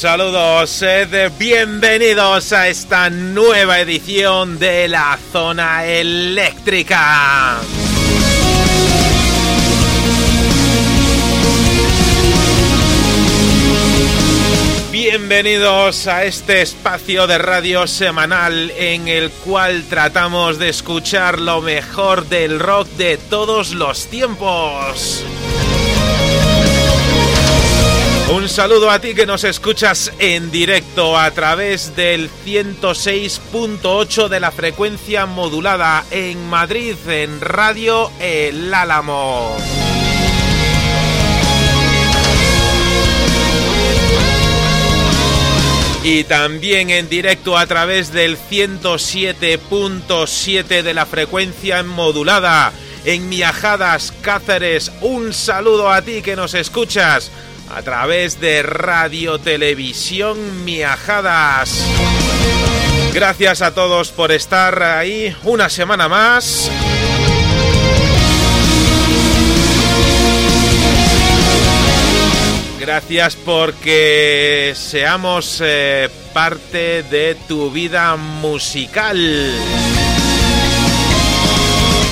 Saludos, sed bienvenidos a esta nueva edición de la zona eléctrica. Bienvenidos a este espacio de radio semanal en el cual tratamos de escuchar lo mejor del rock de todos los tiempos. Un saludo a ti que nos escuchas en directo a través del 106.8 de la frecuencia modulada en Madrid en Radio El Álamo. Y también en directo a través del 107.7 de la frecuencia modulada en Miajadas Cáceres. Un saludo a ti que nos escuchas a través de Radio Televisión Miajadas. Gracias a todos por estar ahí una semana más. Gracias porque seamos eh, parte de tu vida musical.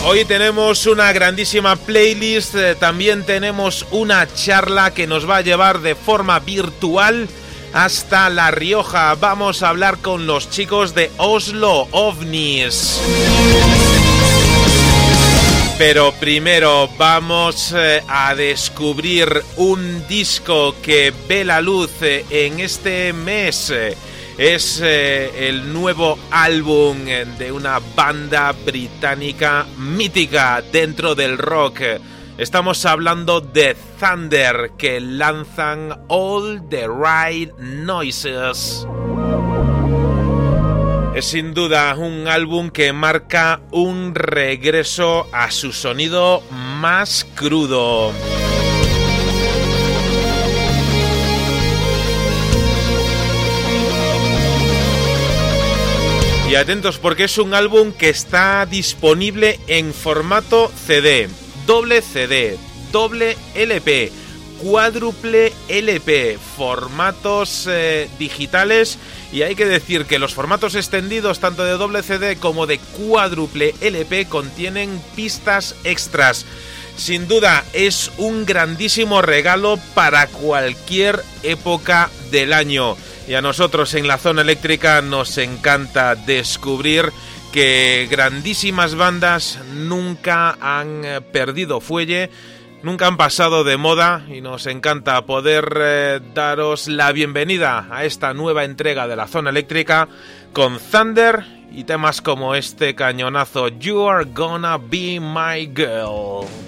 Hoy tenemos una grandísima playlist, eh, también tenemos una charla que nos va a llevar de forma virtual hasta La Rioja. Vamos a hablar con los chicos de Oslo OVNIs. Pero primero vamos eh, a descubrir un disco que ve la luz eh, en este mes es eh, el nuevo álbum de una banda británica mítica dentro del rock. Estamos hablando de Thunder que lanzan All the Right Noises. Es sin duda un álbum que marca un regreso a su sonido más crudo. Y atentos porque es un álbum que está disponible en formato CD, doble CD, doble LP, cuádruple LP, formatos eh, digitales y hay que decir que los formatos extendidos tanto de doble CD como de cuádruple LP contienen pistas extras. Sin duda es un grandísimo regalo para cualquier época del año. Y a nosotros en la zona eléctrica nos encanta descubrir que grandísimas bandas nunca han eh, perdido fuelle, nunca han pasado de moda y nos encanta poder eh, daros la bienvenida a esta nueva entrega de la zona eléctrica con Thunder y temas como este cañonazo You Are Gonna Be My Girl.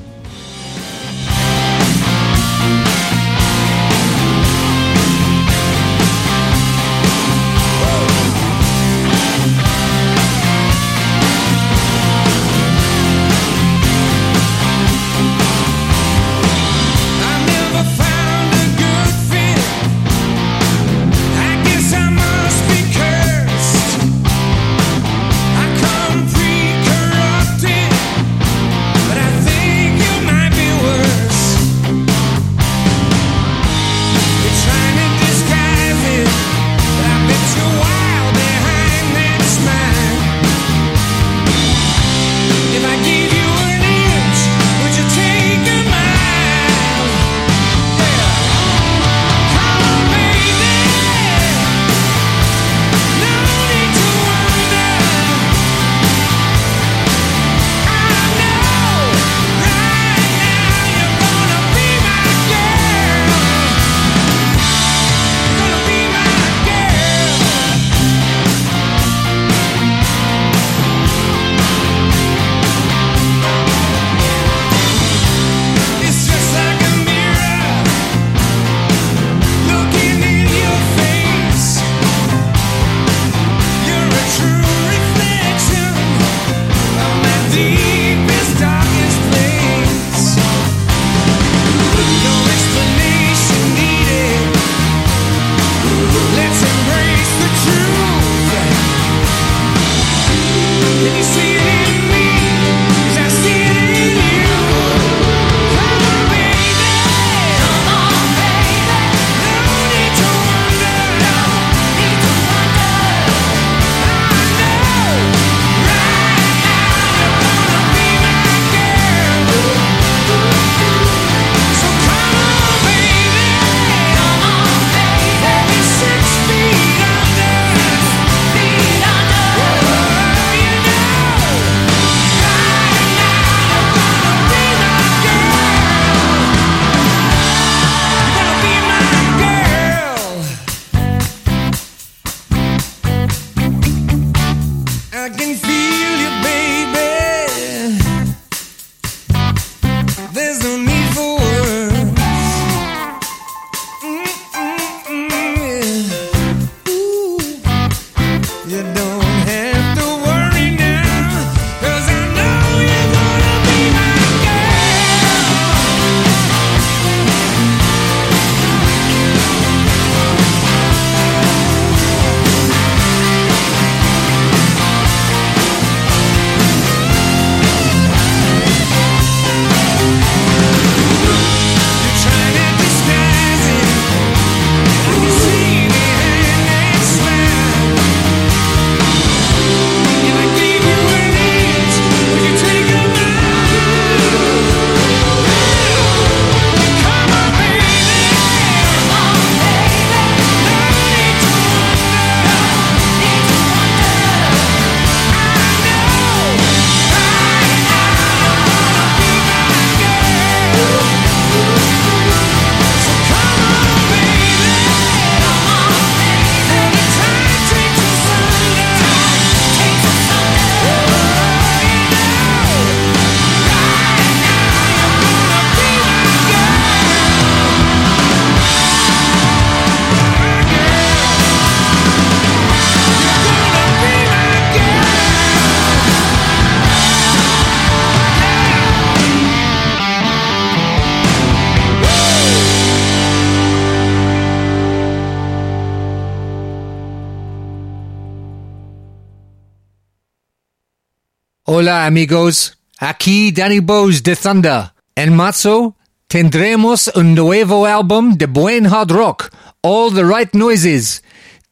Amigos, aquí Danny Bose de Thunder. En marzo tendremos un nuevo álbum de buen hard rock, All the Right Noises.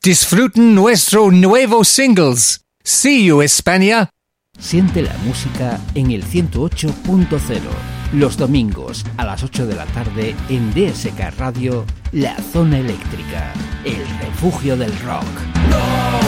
Disfruten nuestro nuevo singles. See you, España. Siente la música en el 108.0. Los domingos a las 8 de la tarde en DSK Radio, La Zona Eléctrica, el refugio del rock. No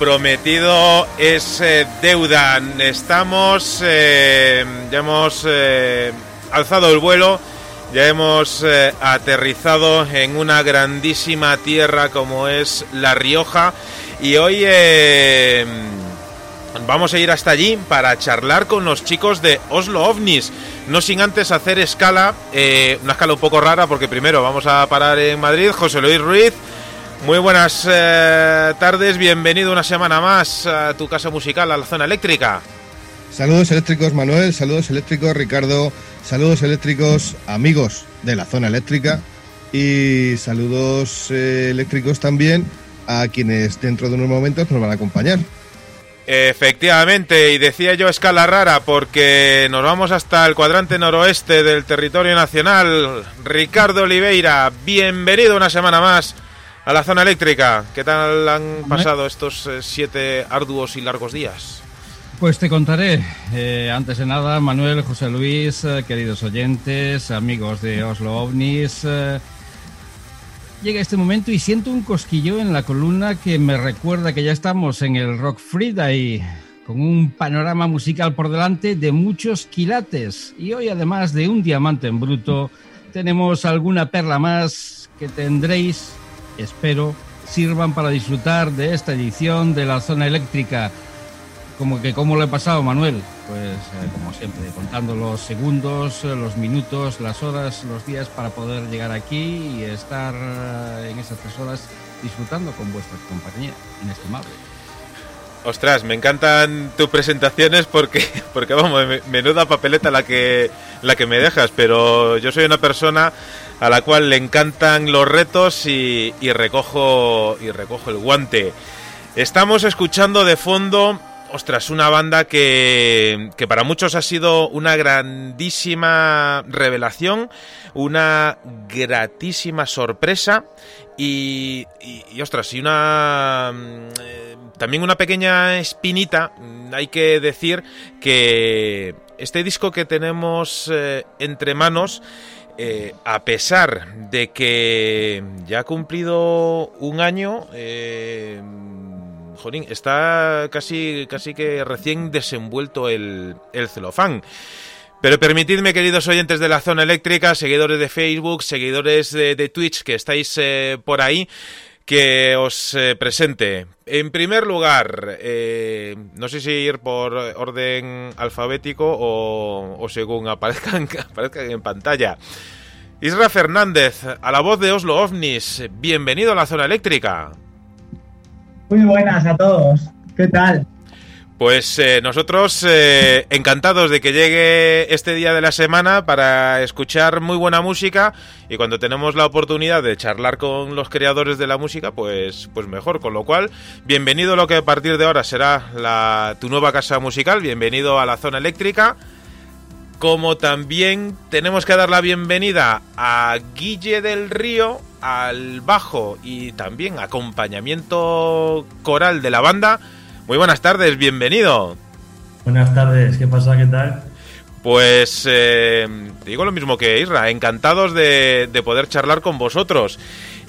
Prometido es eh, deuda. Estamos, eh, ya hemos eh, alzado el vuelo, ya hemos aterrizado en una grandísima tierra como es La Rioja y hoy vamos a ir hasta allí para charlar con los chicos de Oslo OVNIS. No sin antes hacer escala, una escala un poco rara porque primero vamos a parar en Madrid. José Luis Ruiz, muy buenas eh, tardes, bienvenido una semana más a tu casa musical, a la zona eléctrica. Saludos eléctricos Manuel, saludos eléctricos Ricardo, saludos eléctricos amigos de la zona eléctrica y saludos eh, eléctricos también a quienes dentro de unos momentos nos van a acompañar. Efectivamente, y decía yo escala rara porque nos vamos hasta el cuadrante noroeste del territorio nacional. Ricardo Oliveira, bienvenido una semana más a la zona eléctrica. ¿Qué tal han pasado estos eh, siete arduos y largos días? Pues te contaré. Eh, antes de nada, Manuel, José Luis, eh, queridos oyentes, amigos de Oslo OVNIS. eh, llega este momento y siento un cosquillo en la columna que me recuerda que ya estamos en el Rock Friday, con un panorama musical por delante de muchos quilates. Y hoy, además de un diamante en bruto, tenemos alguna perla más que tendréis, espero, sirvan para disfrutar de esta edición de la zona eléctrica. Como que cómo lo he pasado, Manuel. Pues eh, como siempre, contando los segundos, eh, los minutos, las horas, los días para poder llegar aquí y estar eh, en esas tres horas disfrutando con vuestra compañía inestimable. Ostras, me encantan tus presentaciones porque, porque vamos, me- menuda papeleta la que, la que me dejas, pero yo soy una persona a la cual le encantan los retos y, y recojo, y recojo el guante. Estamos escuchando de fondo, ostras, una banda que, que para muchos ha sido una grandísima revelación, una gratísima sorpresa y, ostras, y una... mm, también una pequeña espinita, hay que decir que este disco que tenemos eh, entre manos, eh, a pesar de que ya ha cumplido un año, eh, jolín, está casi, casi que recién desenvuelto el, el celofán. Pero permitidme, queridos oyentes de la zona eléctrica, seguidores de Facebook, seguidores de, de Twitch que estáis eh, por ahí, que os eh, presente. En primer lugar, eh, no sé si ir por orden alfabético o, según aparezcan en pantalla. Isra Fernández, a la voz de Oslo OVNIS, bienvenido a la zona eléctrica. Muy buenas a todos. ¿Qué tal? Pues eh, nosotros eh, encantados de que llegue este día de la semana para escuchar muy buena música y cuando tenemos la oportunidad de charlar con los creadores de la música, pues, pues mejor. Con lo cual, bienvenido a lo que a partir de ahora será tu nueva casa musical, bienvenido a la zona eléctrica. Como también tenemos que dar la bienvenida a Guille del Río, al bajo y también acompañamiento coral de la banda. Muy buenas tardes, bienvenido. Buenas tardes, ¿qué pasa? ¿Qué tal? Pues eh, te digo lo mismo que Isra, encantados de, de poder charlar con vosotros.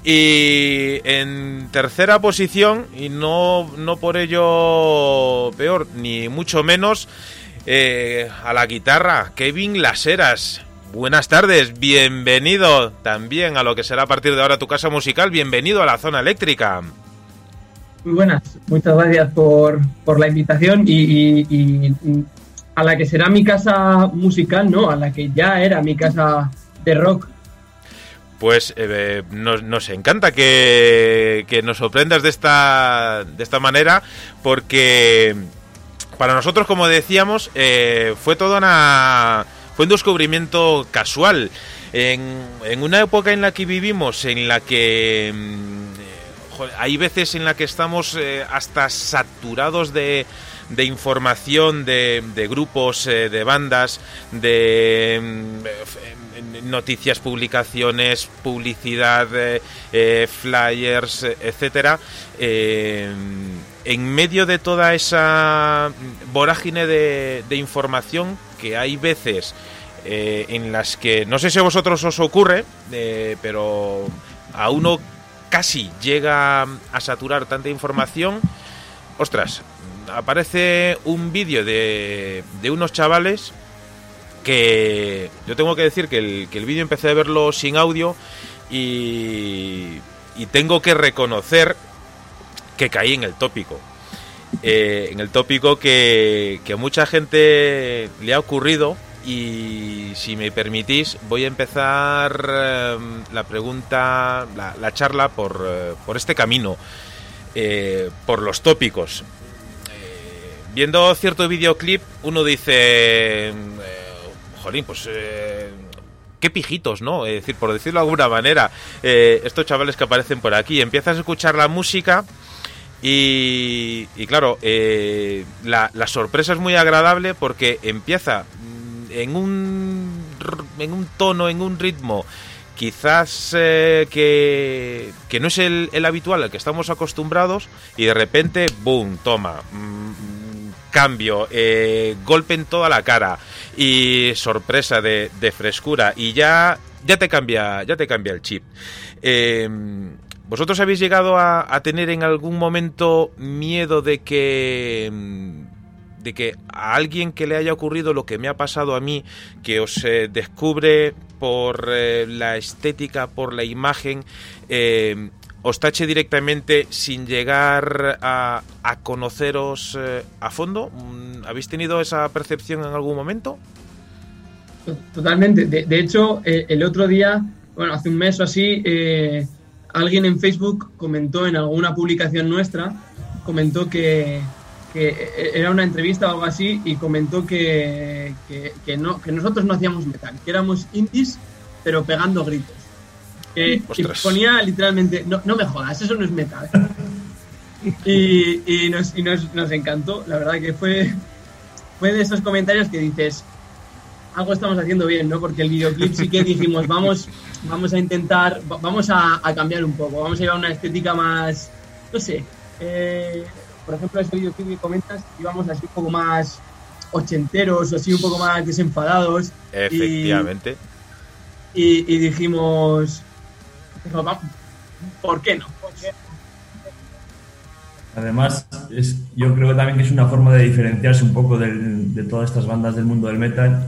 Y en tercera posición, y no, no por ello peor, ni mucho menos, eh, a la guitarra, Kevin Laseras. Buenas tardes, bienvenido también a lo que será a partir de ahora tu casa musical, bienvenido a la zona eléctrica. Muy buenas. Muchas gracias por, por la invitación y, a la que será mi casa musical, ¿no? A la que ya era mi casa de rock. Pues eh, nos, nos encanta que, que nos sorprendas de esta, de esta manera, porque para nosotros, como decíamos, eh, fue toda una. fue un descubrimiento casual. En, en una época en la que vivimos, en la que. Hay veces en la que estamos eh, hasta saturados de, información de, grupos, eh, de bandas, de mm, noticias, publicaciones, publicidad, eh, flyers, etcétera. En medio de toda esa vorágine de, información que hay veces en las que no sé si a vosotros os ocurre, pero a uno casi llega a saturar tanta información, ostras, aparece un vídeo de, de unos chavales que yo tengo que decir que el, que el vídeo empecé a verlo sin audio y, y tengo que reconocer que caí en el tópico. Eh, en el tópico que, que a mucha gente le ha ocurrido y si me permitís voy a empezar eh, la pregunta, la, la charla por, eh, por este camino, eh, por los tópicos. Eh, viendo cierto videoclip uno dice, eh, jolín, pues... qué pijitos, ¿no? Es decir, por decirlo de alguna manera, estos chavales que aparecen por aquí, empiezas a escuchar la música y, y claro, la, sorpresa es muy agradable porque empieza en un, en un tono, en un ritmo quizás eh, que, que no es el, el habitual al que estamos acostumbrados y de repente, boom, toma, mm, cambio, eh, golpe en toda la cara y sorpresa de, frescura y ya, ya te cambia, ya te cambia el chip. Eh, ¿Vosotros habéis llegado a, a tener en algún momento miedo de que mm, de que a alguien que le haya ocurrido lo que me ha pasado a mí, que os eh, descubre por eh, la estética, por la imagen, eh, os tache directamente sin llegar a, conoceros a fondo? Mm, ¿Habéis tenido esa percepción en algún momento? Totalmente. De, de hecho, el otro día, bueno, hace un mes o así, alguien en Facebook comentó en alguna publicación nuestra, comentó que, que e- era una entrevista o algo así y comentó que, que, que no, que nosotros no hacíamos metal, que éramos indies, pero pegando gritos. Eh, y ponía literalmente, no, no me jodas, eso no es metal. y y, nos, y nos, nos encantó, la verdad que fue, fue de esos comentarios que dices, algo estamos haciendo bien, ¿no? Porque el videoclip sí que dijimos, vamos, vamos a intentar, va- vamos a, a cambiar un poco, vamos a llevar una estética más, no sé, eh, por ejemplo, ese videoclip que comentas, íbamos así un poco más ochenteros o así un poco más desenfadados Efectivamente. y, y dijimos, dijo, "Va- ¿por qué no? ¿Por qué? Además, es, yo creo que también que es una forma de diferenciarse un poco del- de todas estas bandas del mundo del metal,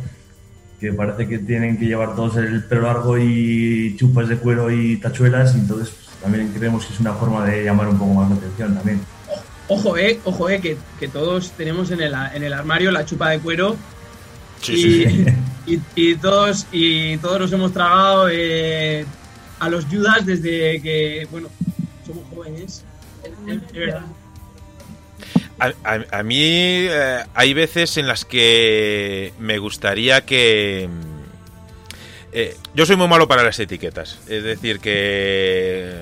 que parece que tienen que llevar todos el pelo largo y chupas de cuero y tachuelas, y entonces pues, también creemos que es una forma de llamar un poco más la atención también. Ojo, eh, ojo, eh, que, que todos tenemos en el, en el armario la chupa de cuero Sí, y, sí, sí. y, y todos y todos nos hemos tragado eh, a los Judas desde que bueno somos jóvenes Es- es verdad. A, a- a mí eh, hay veces en las que me gustaría que... eh, yo soy muy malo para las etiquetas. Es decir, que...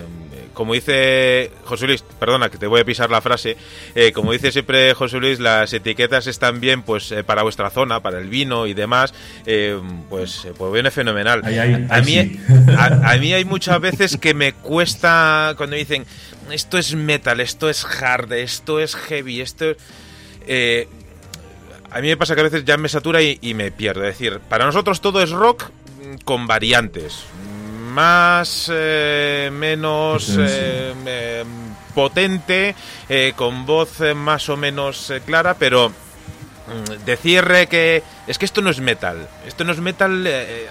Como dice José Luis, perdona que te voy a pisar la frase, eh, como dice siempre José Luis, las etiquetas están bien pues eh, para vuestra zona, para el vino y demás, eh, pues, eh, pues viene fenomenal. Ahí- ahí- a, ahí mí, sí. a, a mí hay muchas veces que me cuesta cuando dicen esto es metal, esto es hard, esto es heavy, esto es... eh, a mí me pasa que a veces ya me satura y, y me pierdo. Es decir, para nosotros todo es rock mm, con variantes. Más, eh, menos eh, eh, potente, eh, con voz eh, más o menos eh, clara, pero mm, decir eh, que es que esto no es metal. Esto no es metal. eh,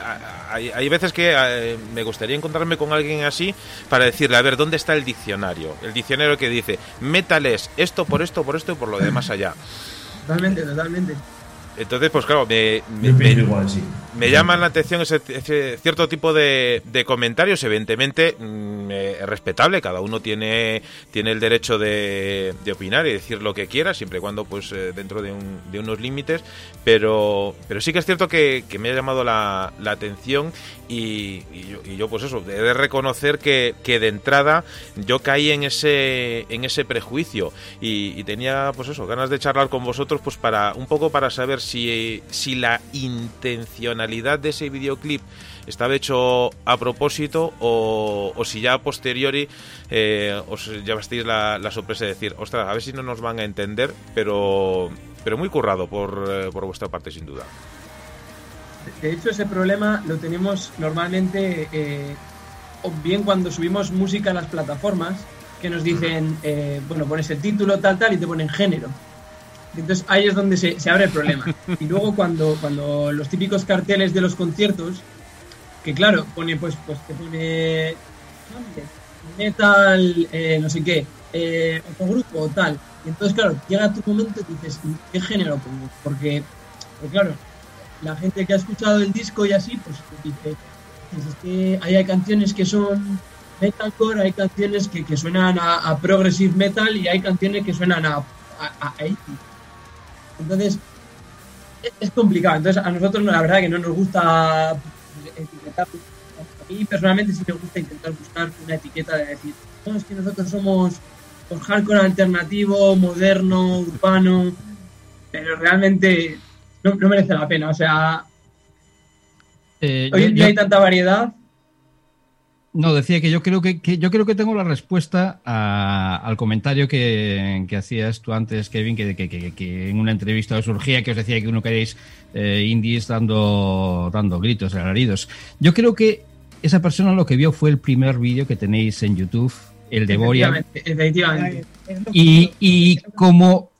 hay, hay veces que eh, me gustaría encontrarme con alguien así para decirle, a ver, ¿dónde está el diccionario? El diccionario que dice, metal es esto por esto, por esto y por lo demás allá. totalmente totalmente Entonces, pues claro, me, me- me- igual, sí. me llaman la atención ese, ese cierto tipo de, de comentarios, evidentemente mm, eh, es respetable, cada uno tiene, tiene el derecho de, de opinar y decir lo que quiera, siempre y cuando pues eh, dentro de, un- de unos límites, pero, pero sí que es cierto que, que me ha llamado la, la atención y, y yo, y yo, pues eso, he de reconocer que, que de entrada yo caí en ese, en ese prejuicio y, y tenía pues eso, ganas de charlar con vosotros pues para un poco para saber si, si la intencionalidad de ese videoclip estaba hecho a propósito o, o si ya a posteriori eh, os llevasteis la, la sorpresa de decir, ostras, a ver si no nos van a entender, pero, pero muy currado por, eh, por vuestra parte sin duda. de hecho ese problema lo tenemos normalmente eh, bien cuando subimos música a las plataformas, que nos dicen, eh, bueno, pones el título, tal, tal, y te ponen género. Entonces ahí es donde se, se abre el problema. Y luego cuando, cuando los típicos carteles de los conciertos, que claro, pone, pues, pues te pone metal, eh, no sé qué, eh, otro grupo o tal. Y entonces, claro, llega tu momento y dices, ¿qué género pongo? Porque, porque, claro, la gente que ha escuchado el disco y así, pues dice, pues es que hay canciones que son metalcore, hay canciones que, que suenan a, a progressive metal y hay canciones que suenan a, a, a 80. Entonces, es, complicado. Entonces, a nosotros la verdad que no nos gusta etiquetar. A mí personalmente sí me gusta intentar buscar una etiqueta de decir, no, es que nosotros somos pues, hardcore alternativo, moderno, urbano, pero realmente no, no merece la pena. O sea, Eh, hoy en yo- día hay tanta variedad. No, decía que yo creo que, que- yo creo que tengo la respuesta a- al comentario que, que hacías tú antes, Kevin, que, en una entrevista os surgía que os decía que uno queréis eh, indies dando, dando gritos, alaridos. Yo creo que esa persona lo que vio fue el primer vídeo que tenéis en YouTube, el de Boreal. Efectivamente, efectivamente. Y, y como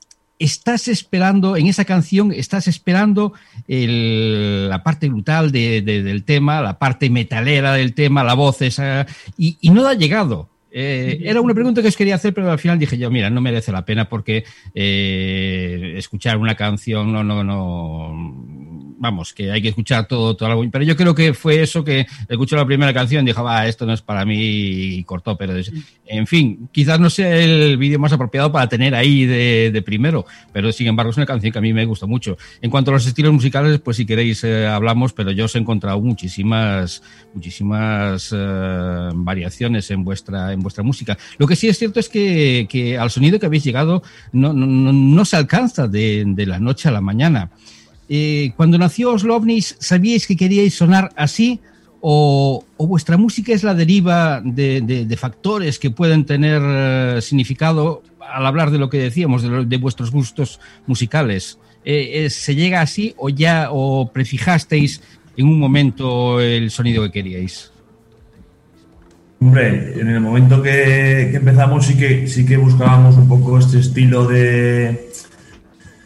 estás esperando, en esa canción, estás esperando la parte brutal de- de- del tema, la parte metalera del tema, la voz esa, y, y no ha llegado. Eh, era una pregunta que os quería hacer, pero al final dije yo, mira, no merece la pena porque eh, escuchar una canción no, no, no, vamos, que hay que escuchar todo, todo algo. Pero yo creo que fue eso que escuchó la primera canción dijo, va, esto no es para mí y cortó. Pero es- en fin, quizás no sea el vídeo más apropiado para tener ahí de, de primero, pero sin embargo es una canción que a mí me gusta mucho. En cuanto a los estilos musicales, pues si queréis eh, hablamos, pero yo os he encontrado muchísimas, muchísimas eh, variaciones en vuestra, en vuestra música. Lo que sí es cierto es que, que al sonido que habéis llegado no, no, no- no se alcanza de, de la noche a la mañana. Eh, cuando nació Oslovnis, ¿sabíais que queríais sonar así? O, vuestra música es la deriva de, factores que pueden tener eh, significado al hablar de lo que decíamos, de, vuestros gustos musicales? Eh, eh, ¿Se llega así o ya o prefijasteis en un momento el sonido que queríais? Hombre, en el momento que, empezamos sí sí que buscábamos un poco este estilo de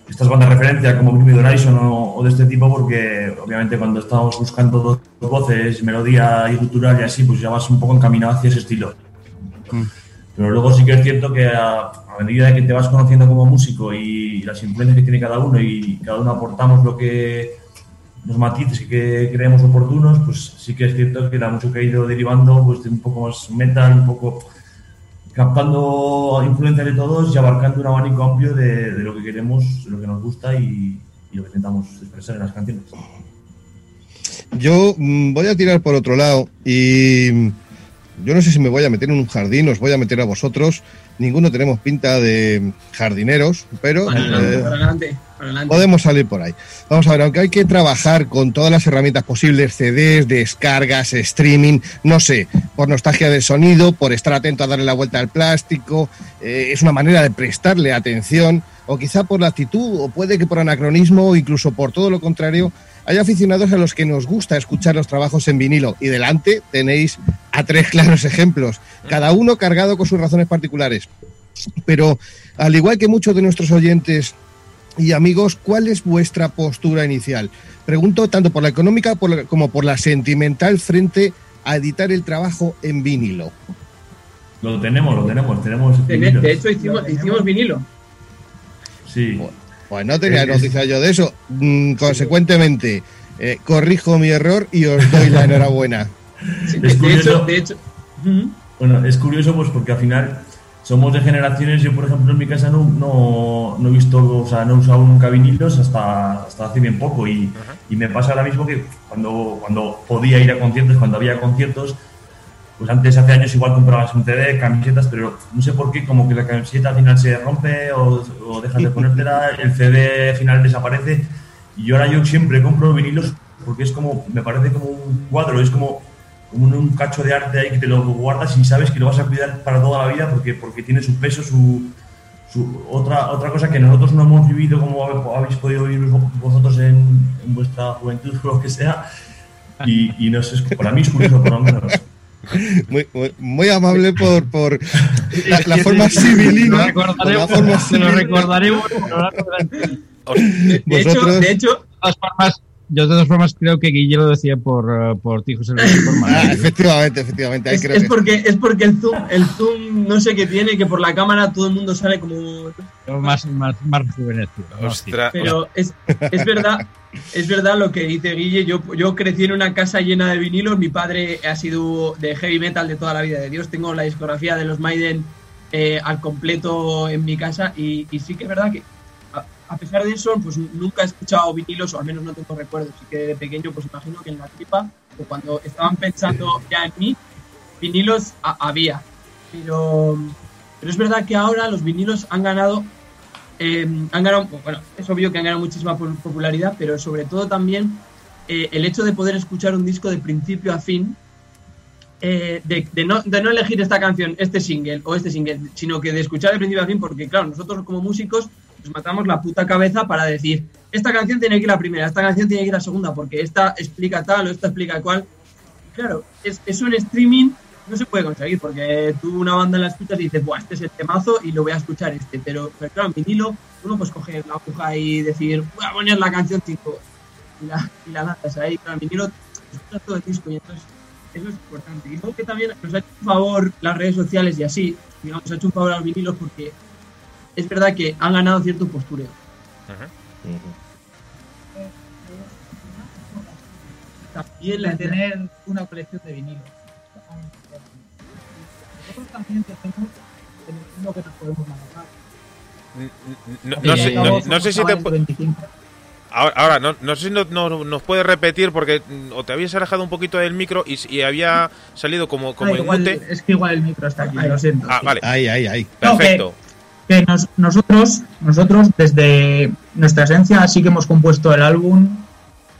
estas bandas de referencia como the Horizon o, o de este tipo porque obviamente cuando estábamos buscando dos voces, melodía y cultural y así, pues ya vas un poco encaminado hacia ese estilo. Pero luego sí que es cierto que a, a medida que te vas conociendo como músico y, las influencias que tiene cada uno y cada uno aportamos lo que los matices que creemos oportunos, pues sí que es cierto que la música ha ido derivando pues, de un poco más metal, un poco captando influencias de todos y abarcando un abanico amplio de, de lo que queremos, de lo que nos gusta y, y lo que intentamos expresar en las canciones. Yo mm, voy a tirar por otro lado y mm, yo no sé si me voy a meter en un jardín, os voy a meter a vosotros. Ninguno tenemos pinta de jardineros, pero Para adelante, eh, para adelante, para podemos salir por ahí. Vamos a ver, aunque hay que trabajar con todas las herramientas posibles, CDs, descargas, streaming, no sé, por nostalgia del sonido, por estar atento a darle la vuelta al plástico, eh, es una manera de prestarle atención, o quizá por la actitud, o puede que por anacronismo, o incluso por todo lo contrario, hay aficionados a los que nos gusta escuchar los trabajos en vinilo. Y delante tenéis a tres claros ejemplos, cada uno cargado con sus razones particulares. Pero al igual que muchos de nuestros oyentes y amigos, ¿cuál es vuestra postura inicial? Pregunto tanto por la económica por la- como por la sentimental frente a editar el trabajo en vinilo. Lo tenemos, lo tenemos, tenemos. De, hecho, hicimos, hicimos vinilo. Sí. Pues no tenía Es- noticia yo de eso. Mm, consecuentemente, eh, corrijo mi error y os doy la enhorabuena. Sí, de, hecho, de hecho. Bueno, es curioso pues porque al final somos de generaciones, yo por ejemplo en mi casa no, no, no he visto, o sea, no he usado nunca vinilos hasta, hasta hace bien poco. Y, y me pasa ahora mismo que cuando, cuando podía ir a conciertos, cuando había conciertos, pues antes hace años igual comprabas un CD, camisetas, pero no sé por qué, como que la camiseta al final se rompe o, o dejas de ponértela, el CD al final desaparece. Y ahora yo siempre compro vinilos porque es como, me parece como un cuadro, es como, como un, un cacho de arte ahí que te lo guardas y sabes que lo vas a cuidar para toda la vida porque, porque tiene su peso, su, su- otra, otra cosa que nosotros no hemos vivido como habéis podido vivir vo- vosotros en, en vuestra juventud o lo que sea y, y no sé, para mí es curioso por lo menos. Muy, muy, muy amable por, por la, la forma civilina. la forma Se lo civilina. recordaremos lo largo de hecho, de hecho, todas formas, yo de todas formas creo que Guille lo decía por, eh, por ti, José Luis, por Ah, efectivamente, efectivamente. ahí es, creo es que- porque, es porque el zoom, el zoom no sé qué tiene, que por la cámara todo el mundo sale como Yo más, más, más rejuvenecido. Ostras, Pero es, es verdad, es verdad lo que dice Guille. Yo, yo crecí en una casa llena de vinilos. Mi padre ha sido de heavy metal de toda la vida de Dios. Tengo la discografía de los Maiden eh, al completo en mi casa. Y, y sí que es verdad que, a, pesar de eso, pues nunca he escuchado vinilos, o al menos no tengo recuerdos. Así que de pequeño, pues imagino que en la tripa, o cuando estaban pensando ya en mí, vinilos había. Pero, pero es verdad que ahora los vinilos han ganado eh, han ganado, bueno, es obvio que han ganado muchísima po- popularidad, pero sobre todo también eh, el hecho de poder escuchar un disco de principio a fin, eh, de, de no, de no elegir esta canción, este single o este single, sino que de escuchar de principio a fin, porque claro, nosotros como músicos nos matamos la puta cabeza para decir, esta canción tiene que ir la primera, esta canción tiene que ir la segunda, porque esta explica tal o esta explica cual. Claro, es, eso en streaming no se puede conseguir, porque tú una banda la escuchas y dices, Buah, este es el temazo y lo voy a escuchar este. Pero, pero claro, en vinilo, uno pues coge la aguja y decir, voy a poner la canción 5 y la, y la lanzas ahí. Claro, en vinilo escuchas todo el disco y entonces eso es importante. Y luego que también nos ha hecho un favor las redes sociales y así, digamos, nos ha hecho un favor a los vinilos porque es verdad que han ganado cierto postureo. También la de tener una colección de vinilos. Nosotros también tenemos el vinilo que nos podemos manejar. no, no sé, no- no sé si te... pu- 25. Ahora, ahora, no, no sé si no- no- nos puedes repetir porque mm, o te habías alejado un poquito del micro y, y había salido como, como Ah, en igual- mute. es que igual el micro está aquí, lo siento. Ah, sí. vale, Ahí, ahí, ahí. Perfecto. Que nos- nosotros, nosotros desde nuestra esencia sí que hemos compuesto el álbum,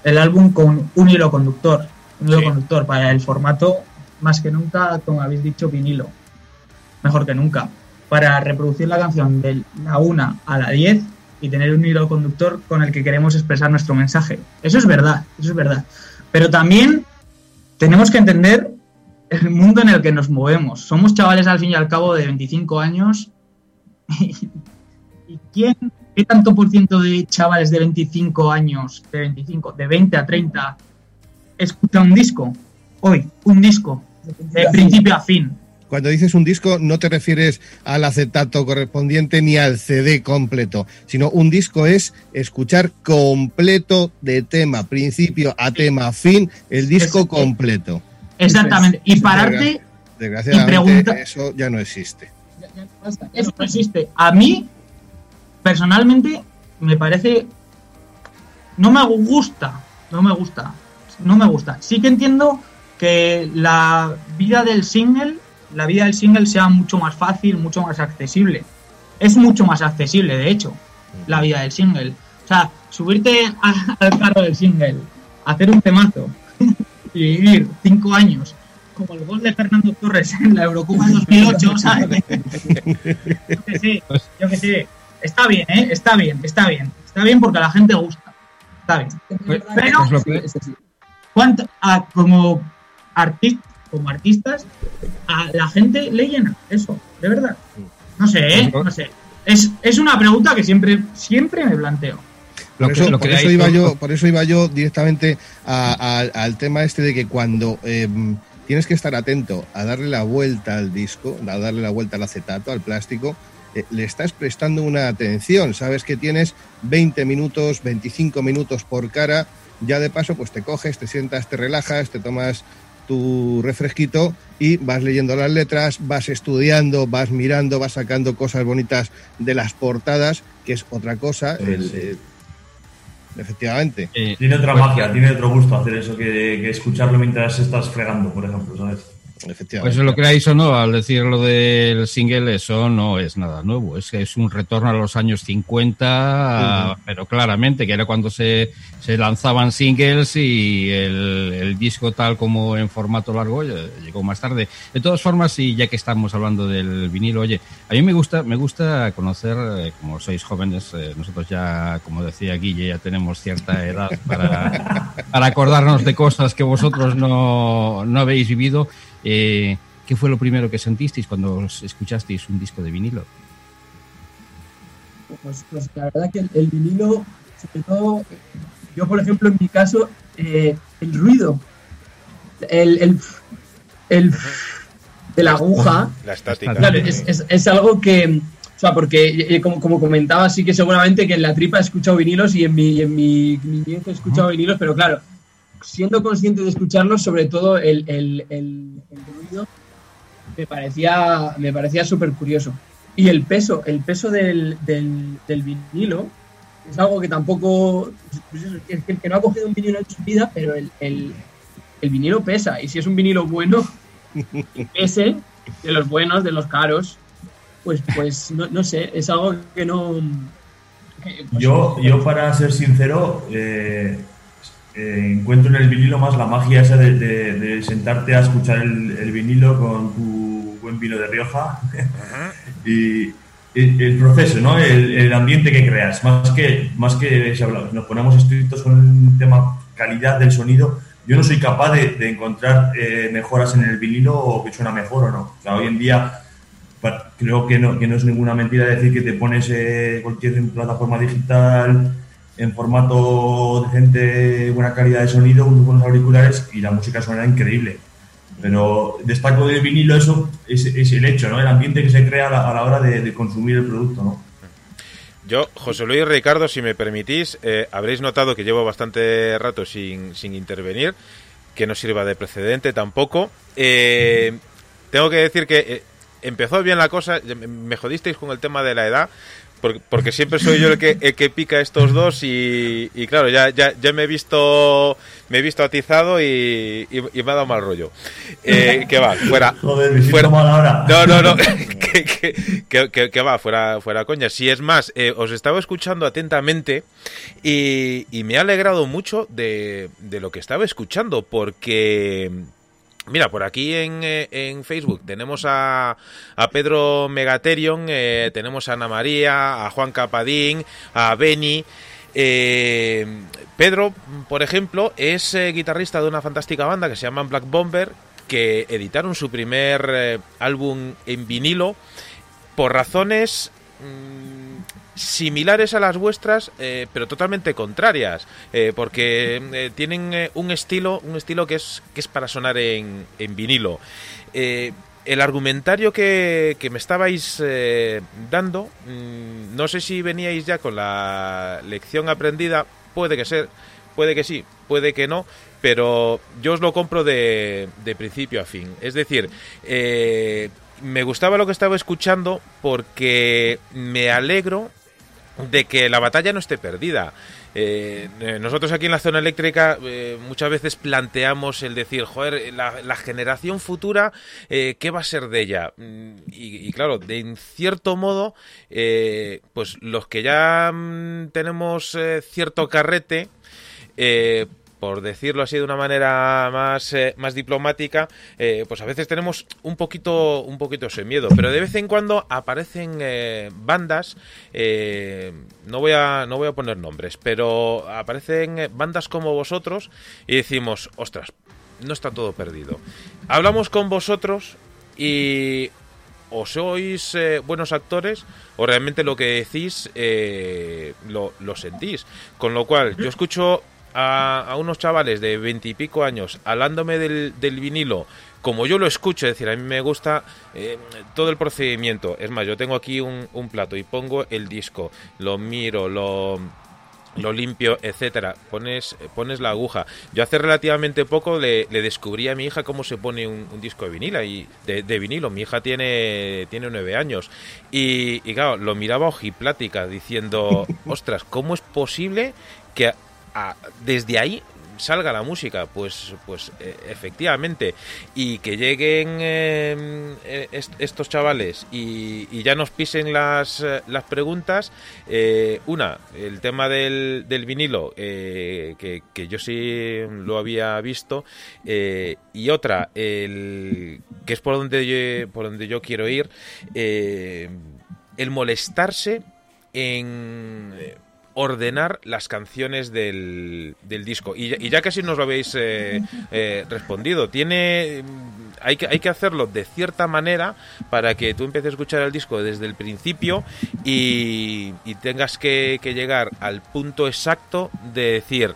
el álbum con un hilo conductor, un hilo Sí. conductor para el formato más que nunca, como habéis dicho, vinilo, mejor que nunca, para reproducir la canción de la 1 a la 10 y tener un hilo conductor con el que queremos expresar nuestro mensaje. Eso es verdad, eso es verdad. Pero también tenemos que entender el mundo en el que nos movemos. Somos chavales al fin y al cabo de 25 años ¿Y quién, qué tanto por ciento de chavales de 25 años, de 25, de 20 a 30, escucha un disco? Hoy, un disco, de principio a fin. Cuando dices un disco, no te refieres al acetato correspondiente ni al CD completo, sino un disco es escuchar completo de tema, principio a tema, fin, el disco completo. Exactamente. Y pararte, Desgraciadamente, pregunta- eso ya no existe. Eso no existe. A mí, personalmente, me parece. No me gusta. No me gusta. No me gusta. Sí que entiendo que la vida del single, la vida del single sea mucho más fácil, mucho más accesible. Es mucho más accesible, de hecho, la vida del single. O sea, subirte al carro del single, hacer un temazo y vivir cinco años como el gol de Fernando Torres en la Eurocopa 2008, ¿sabes? Yo que sé, yo que sé. Está bien, ¿eh? Está bien, está bien. Está bien porque a la gente gusta. Está bien. Pero, ¿cuánto- a- como, arti- como artistas, a la gente le llena eso, de verdad. No sé, ¿eh? No sé. Es, es una pregunta que siempre, siempre me planteo. Por eso, por iba yo, por eso iba yo directamente a- a- al tema este de que cuando eh, tienes que estar atento a darle la vuelta al disco, a darle la vuelta al acetato, al plástico, eh, le estás prestando una atención. Sabes que tienes 20 minutos, 25 minutos por cara. Ya de paso, pues te coges, te sientas, te relajas, te tomas tu refresquito y vas leyendo las letras, vas estudiando, vas mirando, vas sacando cosas bonitas de las portadas, que es otra cosa. el- el- efectivamente. Eh, Tiene otra magia, tiene otro gusto hacer eso que, que escucharlo mientras estás fregando, por ejemplo, ¿sabes? Efectivamente. Pues lo creáis o no, al decir lo del single, eso no es nada nuevo. Es que es un retorno a los años 50, pero claramente, que era cuando se, se lanzaban singles y el, el disco tal como en formato largo eh, llegó más tarde. De todas formas, y ya que estamos hablando del vinilo, oye, a mí me gusta, me gusta conocer, eh, como sois jóvenes, eh, nosotros ya, como decía Guille, ya tenemos cierta edad para, para acordarnos de cosas que vosotros no, no habéis vivido. Eh, ¿Qué fue lo primero que sentisteis cuando escuchasteis un disco de vinilo? Pues, pues la verdad que el, el vinilo, sobre todo, yo por ejemplo en mi caso, eh, el ruido, el, el, el de la aguja, La estática. claro, es, es, es algo que, o sea, porque eh, como, como comentaba, sí que seguramente que en la tripa he escuchado vinilos y en mi, y en mi niñez he escuchado vinilos, pero claro, siendo consciente de escucharlos, sobre todo el, el, el, el ruido, me parecía, me parecía súper curioso. Y el peso, el peso del, del, del vinilo es algo que tampoco. pues eso, es que el que no ha cogido un vinilo en su vida, pero el, el, el vinilo pesa. Y si es un vinilo bueno, y pese, de los buenos, de los caros, pues, pues no, no sé, es algo que no. que, pues, Yo, yo para ser sincero, eh, eh, encuentro en el vinilo más la magia esa de, de- de sentarte a escuchar el, el vinilo con tu buen vino de Rioja y el, el proceso, ¿no? El, el ambiente que creas. Más que, más que si hablamos, nos ponemos estrictos con el tema calidad del sonido, yo no soy capaz de, de encontrar eh, mejoras en el vinilo o que suena mejor o no. O sea, hoy en día creo que no, que no es ninguna mentira decir que te pones eh, cualquier plataforma digital en formato decente, buena calidad de sonido, unos buenos auriculares y la música suena increíble. Pero destaco del vinilo eso, es, el hecho, ¿no? El ambiente que se crea a la, hora de, consumir el producto, ¿no? Yo, José Luis Ricardo, si me permitís, eh, habréis notado que llevo bastante rato sin, sin intervenir, que no sirva de precedente tampoco. Eh, tengo que decir que eh, empezó bien la cosa, me jodisteis con el tema de la edad, por- porque siempre soy yo el que, el que pica estos dos y, y claro, ya, ya, ya me he visto me he visto atizado y, y- y me ha dado mal rollo. Eh, que va, fuera. Joder, fuera- mal ahora. No, no, no. que- que- que va, fuera, fuera coña. Si es más, eh, os estaba escuchando atentamente y, y me ha alegrado mucho de, de lo que estaba escuchando porque... Mira, por aquí en, eh, en Facebook tenemos a, a Pedro Megaterion, eh, tenemos a Ana María, a Juan Capadín, a Beni. Eh, Pedro, por ejemplo, es eh, guitarrista de una fantástica banda que se llama Black Bomber, que editaron su primer eh, álbum en vinilo por razones mm, similares a las vuestras, eh, pero totalmente contrarias, eh, porque eh, tienen un estilo, un estilo que es que es para sonar en, en vinilo. El argumentario que, que me estabais dando, mm, no sé si veníais ya con la lección aprendida, puede que ser, puede que sí, puede que no, pero yo os lo compro de, de principio a fin. Es decir, me gustaba lo que estaba escuchando porque me alegro de que la batalla no esté perdida. Eh, eh, nosotros aquí en la zona eléctrica eh, muchas veces planteamos el decir, joder, la, generación futura, ¿qué va a ser de ella? Mm, Y, claro, de en cierto modo, pues los que ya mm, tenemos cierto carrete, por decirlo así de una manera más, eh, más diplomática, eh, pues a veces tenemos un poquito, un poquito ese miedo. Pero de vez en cuando aparecen eh, bandas, no, voy a, no voy a poner nombres, pero aparecen bandas como vosotros y decimos, ostras, no está todo perdido. Hablamos con vosotros y o sois buenos actores o realmente lo que decís lo, lo sentís. Con lo cual, yo escucho a, unos chavales de veintipico años hablándome del, del vinilo como yo lo escucho, es decir, a mí me gusta eh, todo el procedimiento. Es más, yo tengo aquí un, plato y pongo el disco, lo miro, lo, lo limpio, etcétera. Pones, pones la aguja. Yo hace relativamente poco le, descubrí a mi hija cómo se pone un, disco de vinilo y de, de vinilo. Mi hija tiene, tiene nueve años. Y, y claro, lo miraba ojiplática diciendo, ostras, ¿cómo es posible que desde ahí salga la música, pues, pues eh, efectivamente, y que lleguen eh, eh, est- estos chavales y, ya nos pisen las, las preguntas, una, el tema del, del vinilo, que, que yo sí lo había visto, y otra, el, que es por donde yo, por donde yo quiero ir, el molestarse en ordenar las canciones del, del disco. Y, ya- casi nos lo habéis eh, eh, respondido. Tiene. mm, hay, que, hay que hacerlo de cierta manera para que tú empieces a escuchar el disco desde el principio y, y tengas que, que llegar al punto exacto de decir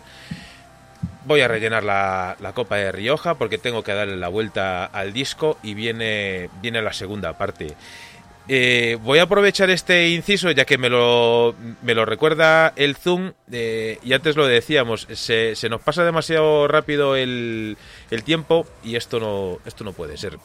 voy a rellenar la, la, copa de Rioja porque tengo que darle la vuelta al disco y viene, viene la segunda parte. Eh, voy a aprovechar este inciso ya que me lo, me lo recuerda el Zoom eh, y antes lo decíamos, se, se nos pasa demasiado rápido el, el, tiempo y esto no, esto no puede ser.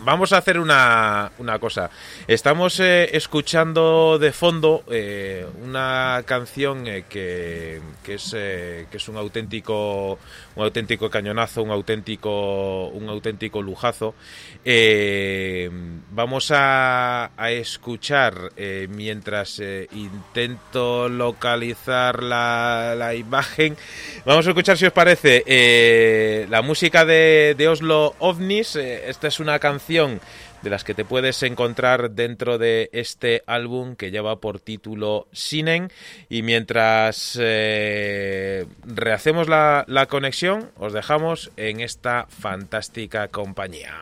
Vamos a hacer una, una cosa. Estamos eh, escuchando de fondo eh, una canción eh, que, que, es, que es un auténtico un auténtico cañonazo, un auténtico un auténtico lujazo. vamos a, a escuchar mientras intento localizar la, la, imagen. Vamos a escuchar si os parece la música de, de Oslo OVNIS. esta es una canción de las que te puedes encontrar dentro de este álbum que lleva por título Sinen. Y mientras eh, rehacemos la, la conexión, os dejamos en esta fantástica compañía.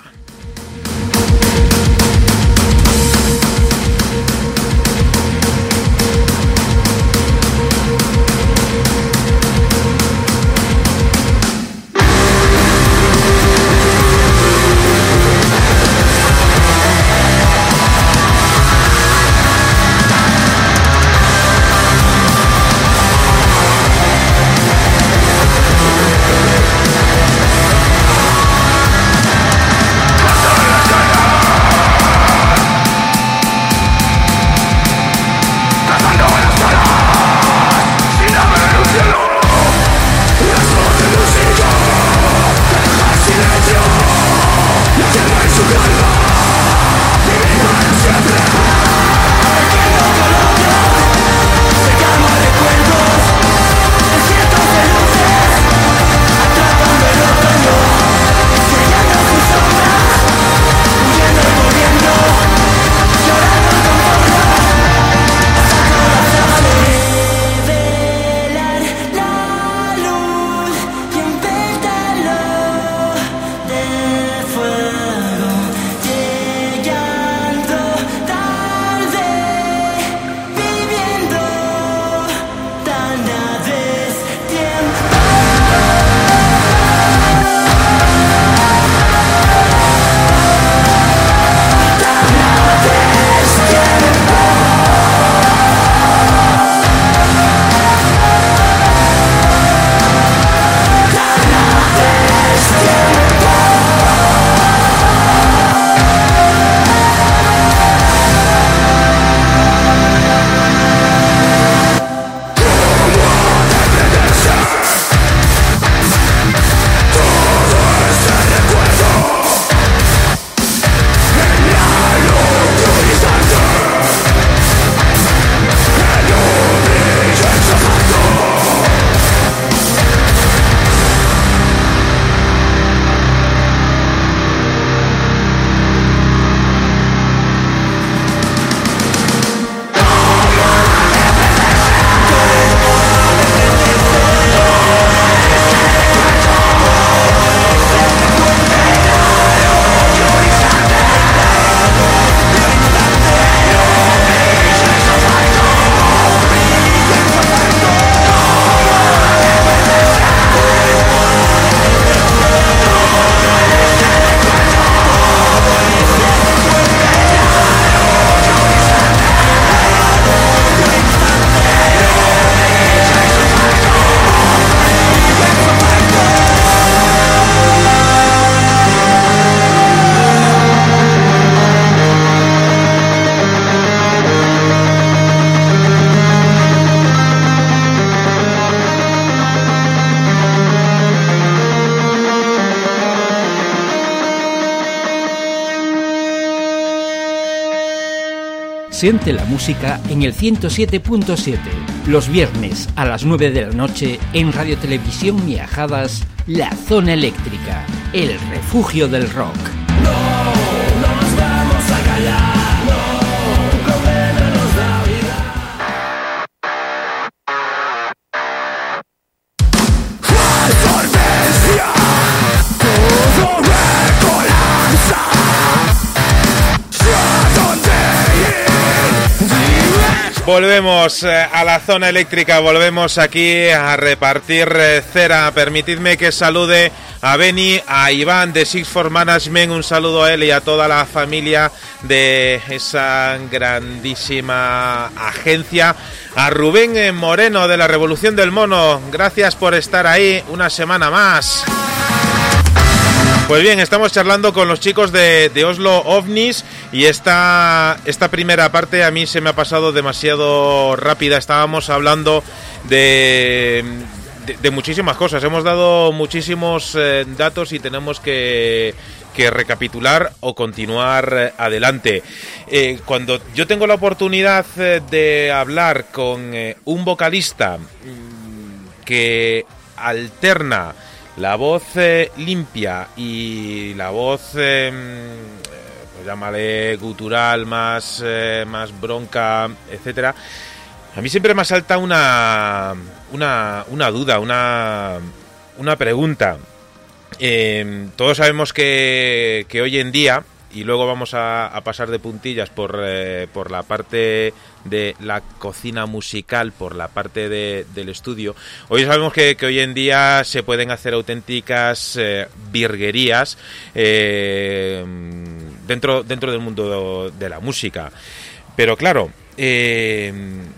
Siente la música en el 107.7, los viernes a las 9 de la noche en Radio Televisión Miajadas, La Zona Eléctrica, el refugio del rock. Volvemos eh, a la zona eléctrica, volvemos aquí a repartir eh, cera. Permitidme que salude a Beni, a Iván de Six for Management, un saludo a él y a toda la familia de esa grandísima agencia. A Rubén Moreno de la Revolución del Mono, gracias por estar ahí una semana más. Pues bien, estamos charlando con los chicos de, Oslo OVNIS y esta, esta primera parte a mí se me ha pasado demasiado rápida. Estábamos hablando de, de, muchísimas cosas. Hemos dado muchísimos eh, datos y tenemos que, que recapitular o continuar eh, adelante. Eh, cuando yo tengo la oportunidad de hablar con un vocalista mm, que alterna la voz eh, limpia y la voz, eh, pues llámale gutural, más, eh, más bronca, etcétera. A mí siempre me asalta una, una, una duda, una, una pregunta. Todos sabemos que, que hoy en día, y luego vamos a, pasar de puntillas por, eh, por la parte de la cocina musical, por la parte de, del estudio. Hoy sabemos que, que, hoy en día se pueden hacer auténticas eh, virguerías eh, dentro, dentro del mundo de la música. Pero claro, eh,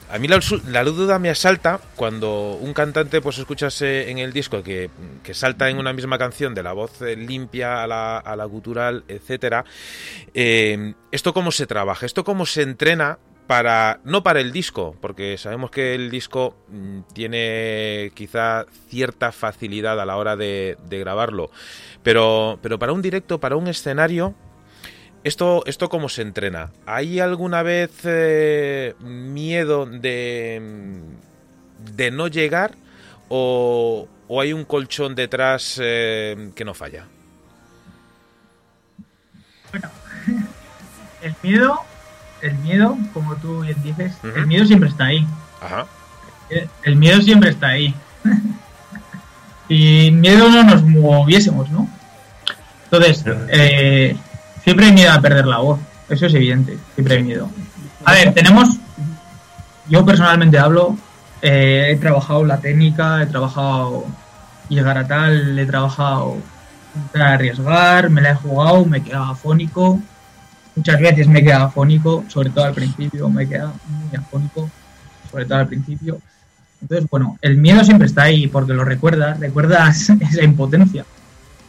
a mí la, duda me asalta cuando un cantante pues escuchas en el disco que, que, salta en una misma canción de la voz limpia a la, a la gutural, etcétera. Eh, esto cómo se trabaja, esto cómo se entrena para no para el disco, porque sabemos que el disco mm, tiene quizá cierta facilidad a la hora de, de grabarlo, pero pero para un directo, para un escenario ¿Esto, ¿Esto cómo se entrena? ¿Hay alguna vez eh, miedo de, de no llegar o, o, hay un colchón detrás eh, que no falla? Bueno, el miedo, el miedo, como tú bien dices, uh -huh. el miedo siempre está ahí. Ajá. El, el miedo siempre está ahí. y miedo no nos moviésemos, ¿no? Entonces, eh, siempre hay miedo a perder la voz, eso es evidente, siempre hay miedo. A ver, tenemos, yo personalmente hablo, eh, he trabajado la técnica, he trabajado llegar a tal, he trabajado a arriesgar, me la he jugado, me quedaba afónico, muchas veces me quedaba afónico, sobre todo al principio, me quedaba muy afónico, sobre todo al principio. Entonces, bueno, el miedo siempre está ahí porque lo recuerdas, recuerdas esa impotencia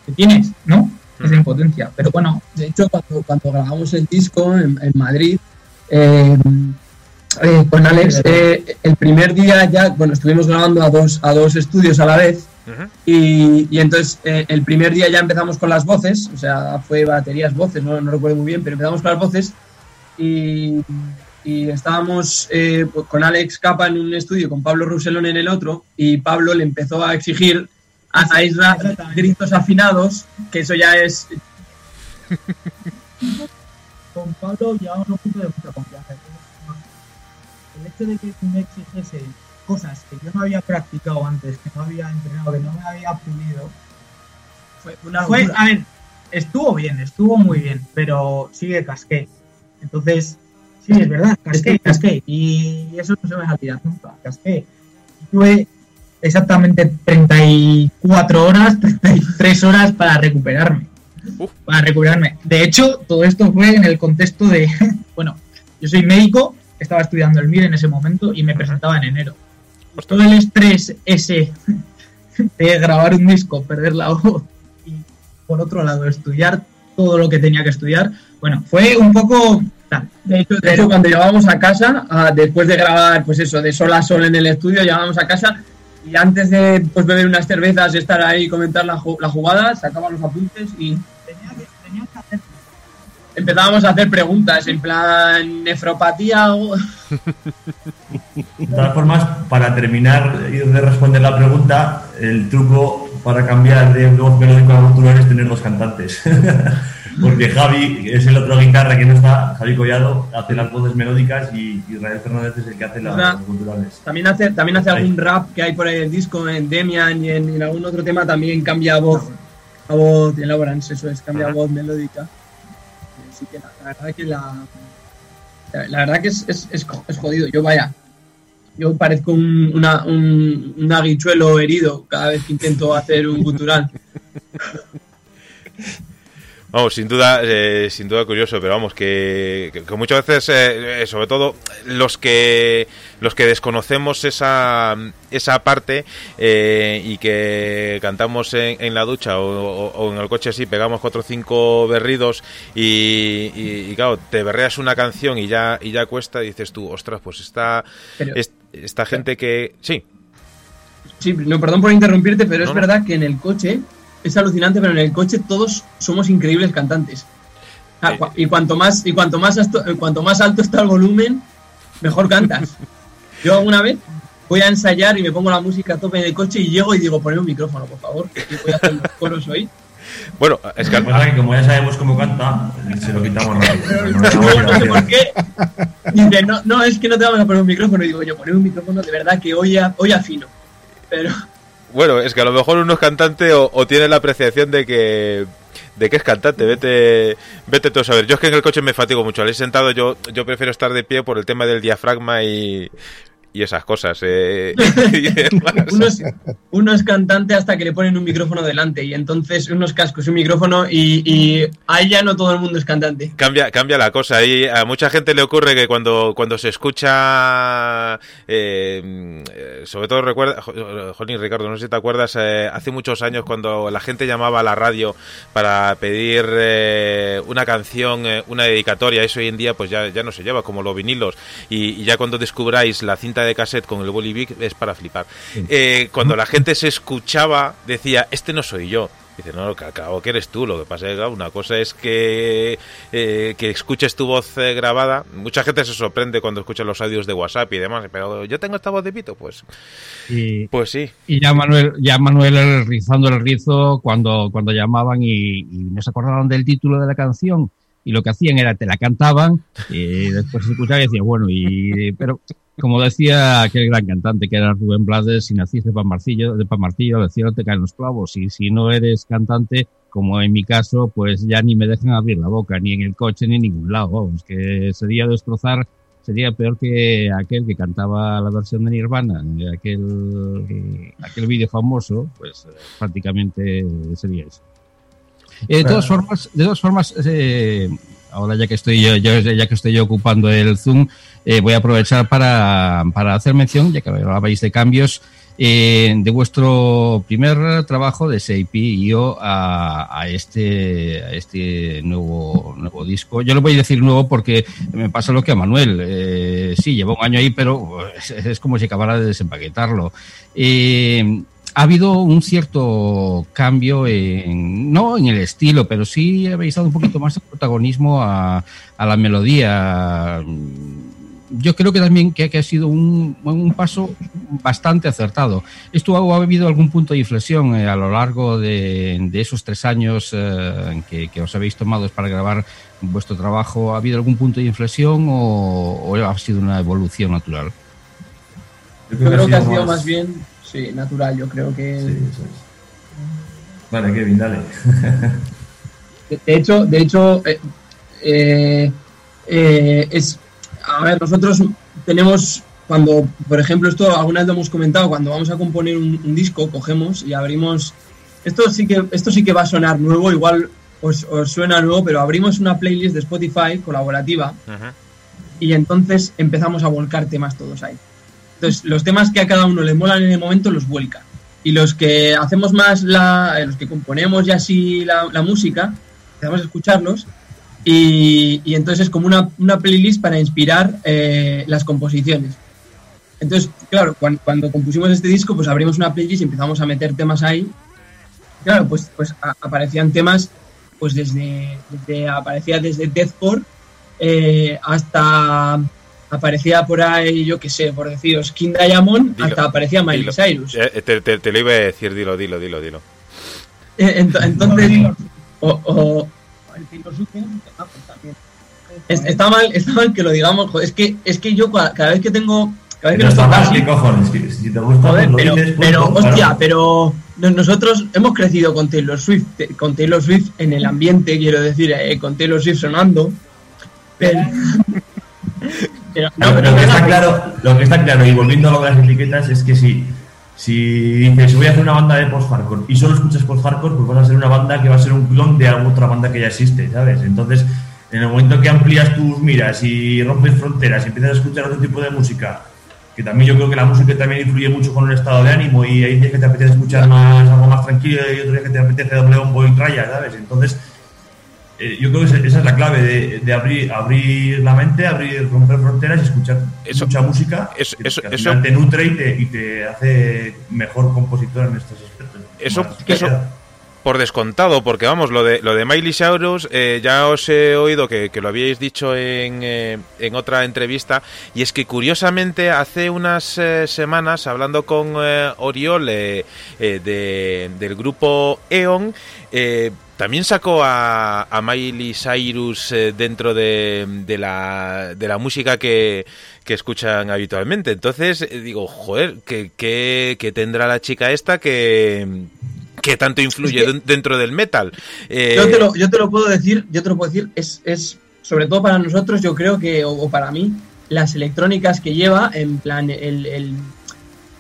que tienes, ¿no? Esa impotencia. Pero bueno. De hecho, cuando, cuando grabamos el disco en, en Madrid, eh, eh, con Alex, eh, el primer día ya, bueno, estuvimos grabando a dos, a dos estudios a la vez. Uh -huh. y, y, entonces eh, el primer día ya empezamos con las voces, o sea, fue baterías, voces, no, no recuerdo muy bien, pero empezamos con las voces y, y estábamos eh, con Alex Capa en un estudio, con Pablo Ruselón en el otro, y Pablo le empezó a exigir a, gritos afinados, que eso ya es. Con Pablo llevamos un punto de mucha confianza. El hecho de que me exigiese cosas que yo no había practicado antes, que no había entrenado, que no me había pulido, fue una. Fue, a ver, estuvo bien, estuvo muy bien, pero sigue casqué. Entonces, sí, es verdad, casqué, casqué. Y eso no se me va a olvidar nunca, casqué. Tuve exactamente 34 horas, 33 horas para recuperarme. Uf. Para recuperarme. De hecho, todo esto fue en el contexto de, bueno, yo soy médico, estaba estudiando el MIR en ese momento y me presentaba en enero. Pues todo el estrés ese de grabar un disco, perder la voz y por otro lado estudiar todo lo que tenía que estudiar, bueno, fue un poco de hecho, de hecho, cuando llegábamos a casa, uh, después de grabar, pues eso, de sol a sol en el estudio, llegábamos a casa y antes de pues, beber unas cervezas, estar ahí y comentar la, la jugada, sacaban los apuntes y empezábamos a hacer preguntas en plan nefropatía o... De todas formas, para terminar de responder la pregunta, el truco para cambiar de voz melódico a gutural es tener dos cantantes. Porque Javi es el otro guitarra que no está, Javi Collado hace las voces melódicas y Israel Fernández es el que hace las, las culturales. También hace, también hace algún rap que hay por ahí en el disco, en Demian y en, en, algún otro tema también cambia voz, la voz en Laborance, eso es, cambia Ajá. voz melódica. Así que la, la verdad que la, La verdad que es, es, es, es jodido. Yo, vaya, yo parezco un, una, un, un aguichuelo herido cada vez que intento hacer un gutural. Vamos, sin duda, eh, sin duda curioso, pero vamos, que, que- que muchas veces, eh, sobre todo los que los que desconocemos esa, esa parte eh, y que cantamos en, en la ducha o, o- o en el coche así, pegamos cuatro o cinco berridos y, y- y, claro, te berreas una canción y ya y ya cuesta, y dices tú, ostras, pues esta, Pero- esta gente que... Sí, Sí, no, perdón por interrumpirte, pero No, es no. verdad que en el coche es alucinante, pero en el coche todos somos increíbles cantantes. Ah, y cuanto más y cuanto más alto, eh, cuanto más alto está el volumen, mejor cantas. Yo alguna vez voy a ensayar y me pongo la música a tope en el coche y llego y digo, poned un micrófono, por favor, que voy a hacer los coros hoy. bueno, es que Lo que pasa es que como ya sabemos cómo canta, se lo quitamos rápido. No no sé por qué. Dice, no, no, es que no te vamos a poner un micrófono. Y digo, yo poner un micrófono de verdad que hoy, a- hoy afino. Pero Bueno, es que a lo mejor uno es cantante o, o tiene la apreciación de que de que es cantante, vete vete tú a saber. Yo es que en el coche me fatigo mucho. Al ir sentado yo yo prefiero estar de pie por el tema del diafragma y y esas cosas. eh, y uno es, uno es cantante hasta que le ponen un micrófono delante. Y entonces unos cascos un micrófono. Y, y ahí ya no todo el mundo es cantante. Cambia, cambia la cosa. Y a mucha gente le ocurre que cuando, cuando se escucha, eh, eh, sobre todo recuerda, Jo- Jolín Ricardo, no sé si te acuerdas, eh, hace muchos años cuando la gente llamaba a la radio para pedir una canción, una dedicatoria, eso hoy en día pues ya, ya no se lleva como los vinilos. Y, y ya cuando descubráis la cinta de cassette con el Bolivic es para flipar. Eh, cuando la gente se escuchaba, decía, este no soy yo. Dice, no, que acabo que eres tú. Lo que pasa es que una cosa es que, eh, que escuches tu voz eh, grabada. Mucha gente se sorprende cuando escucha los audios de WhatsApp y demás. Pero yo tengo esta voz de pito, pues, Y, pues sí. y ya Manuel, ya Manuel rizando el rizo cuando, cuando llamaban y, y no se acordaban del título de la canción y lo que hacían era te la cantaban y después se escuchaba y decía, bueno, y pero como decía aquel gran cantante que era Rubén Blades, si naciste pan martillo, de pan martillo, del cielo te caen los clavos y si no eres cantante, como en mi caso, pues ya ni me dejan abrir la boca, ni en el coche, ni en ningún lado, vamos, que sería destrozar sería peor que aquel que cantaba la versión de Nirvana, de aquel, aquel vídeo famoso, pues eh, prácticamente sería eso. Eh, de todas formas, de todas formas eh, ahora ya que estoy yo- ya que estoy yo ocupando el Zoom, eh, voy a aprovechar para, para hacer mención, ya que hablabais de cambios, eh, de vuestro primer trabajo de SAP.io a, a este a este nuevo nuevo disco. Yo lo voy a decir nuevo porque me pasa lo que a Manuel. Eh, sí, lleva un año ahí, pero es, es como si acabara de desempaquetarlo. Ha habido un cierto cambio en, no en el estilo, pero sí habéis dado un poquito más de protagonismo a, a la melodía. Yo creo que también que, que ha sido un, un paso bastante acertado. ¿Esto ha, ha habido algún punto de inflexión eh, a lo largo de, de esos tres años eh, que, que os habéis tomado para grabar vuestro trabajo? ¿Ha habido algún punto de inflexión o, o ha sido una evolución natural? Yo Yo creo que ha sido más bien, sí, natural. Yo creo que. Sí, es. Vale, Kevin, dale. De, de hecho, de hecho, eh, eh, eh, es. A ver, nosotros tenemos. Cuando, por ejemplo, esto alguna vez lo hemos comentado, cuando vamos a componer un, un disco, cogemos y abrimos. Esto sí que, esto sí que va a sonar nuevo, igual os, os suena nuevo, pero abrimos una playlist de Spotify colaborativa y entonces empezamos a volcar temas todos ahí. Entonces, los temas que a cada uno le molan en el momento los vuelca. Y los que hacemos más, la, eh, los que componemos ya así la, la música, empezamos a escucharlos. Y, y entonces es como una, una playlist para inspirar eh, las composiciones. Entonces, claro, cuan- cuando, compusimos este disco, pues abrimos una playlist y empezamos a meter temas ahí. Claro, pues, pues a- aparecían temas, pues desde, desde aparecía desde deathcore eh, hasta aparecía por ahí, yo qué sé, por deciros, King Diamond, Dilo, hasta aparecía Miley dilo. Cyrus. Eh, te, te- te lo iba a decir, dilo, dilo, dilo, dilo. Eh, ento- entonces, o, o- es- está mal, está mal que lo digamos, joder, es que, es que yo cada vez que tengo, cada vez que No nos está toca ¿qué cojones? Que Si te gusta, Joder, pues pero, dices, punto, pero claro. hostia, pero no- nosotros hemos crecido con Taylor Swift, con Taylor Swift en el ambiente, quiero decir, eh, con Taylor Swift sonando. Pero, Pero, Lo, lo que está claro, lo que está claro, y volviendo a lo de las etiquetas, es que si, si dices voy a hacer una banda de post-hardcore y solo escuchas post-hardcore, pues vas a ser una banda que va a ser un clon de alguna otra banda que ya existe, ¿sabes? Entonces, en el momento que amplías tus miras y rompes fronteras y empiezas a escuchar otro tipo de música, que también yo creo que la música también influye mucho con el estado de ánimo y hay días que te apetece escuchar más algo más tranquilo y otros días que te apetece doble bombo y tralla, ¿sabes? Entonces, eh, yo creo que esa- es la clave de, de abrir, abrir la mente, abrir, romper fronteras y escuchar Eso- mucha música eso- que, eso- que te nutre y te, y te hace mejor compositor en estos aspectos. Eso- eso-. Por descontado, porque vamos, lo de lo de Miley Cyrus eh, ya os he oído que, lo habíais dicho en, eh, en otra entrevista y es que curiosamente hace unas eh, semanas hablando con eh, Oriol de- del grupo E.ON también sacó a, a Miley Cyrus dentro de, de la, de la música que, que escuchan habitualmente. Entonces digo, joder, ¿qué, qué, qué tendrá la chica esta que, que tanto influye Es que- den- dentro del metal? Eh, Yo te, lo, yo te lo puedo decir, yo te lo puedo decir, es, es sobre todo para nosotros, yo creo que, o, o para mí, las electrónicas que lleva, en plan, el, el,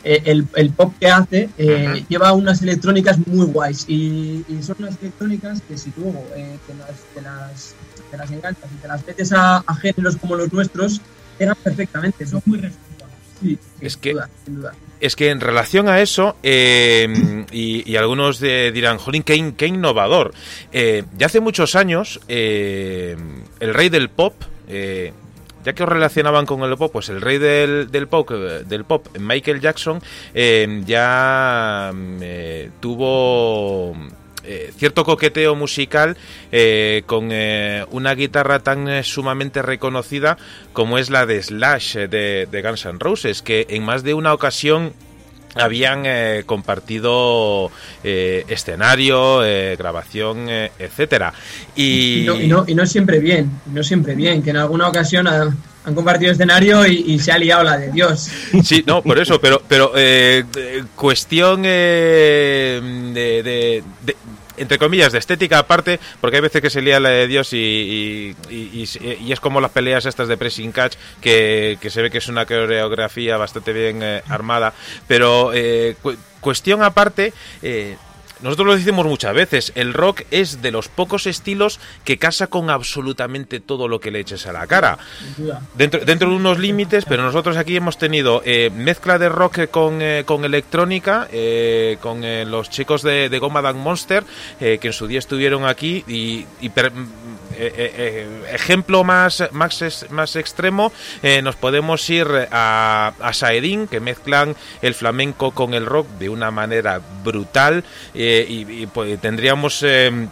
el, el pop que hace, eh, lleva unas electrónicas muy guays. Y, y son unas electrónicas que si tú eh, te, las, te, las, te las enganchas y te las metes a, a géneros como los nuestros, pegan perfectamente, son muy. Sí, Es sin que- duda, sin duda. Es que en relación a eso, eh, y, y algunos de- dirán, jolín, qué, in- qué innovador. Eh, ya hace muchos años, eh, el rey del pop, eh, ya que os relacionaban con el pop, pues el rey del, del pop, del pop, Michael Jackson, eh, ya eh, tuvo eh, cierto coqueteo musical eh, con eh, una guitarra tan eh, sumamente reconocida como es la de Slash eh, de, de Guns N' Roses, que en más de una ocasión habían eh, compartido eh, escenario, eh, grabación, etcétera. Y, Y no, y, no, y no siempre bien, no siempre bien, que en alguna ocasión han, han compartido escenario y, se ha liado la de Dios. Sí, no, por eso, pero, pero cuestión eh, de, de- de- entre comillas, de estética aparte, porque hay veces que se lía la de Dios y, y- es como las peleas estas de pressing catch, que, que se ve que es una coreografía bastante bien eh, armada, pero eh, cu- cuestión aparte... eh, nosotros lo decimos muchas veces, el rock es de los pocos estilos que casa con absolutamente todo lo que le eches a la cara. Dentro, dentro de unos límites, pero nosotros aquí hemos tenido eh, mezcla de rock con, eh, con electrónica, eh, con los chicos de, de Goma Dan Monster, que en su día estuvieron aquí, y, ejemplo más, más, más extremo, eh, nos podemos ir a, a Saedin, que mezclan el flamenco con el rock de una manera brutal, eh, y, pues, tendríamos... eh,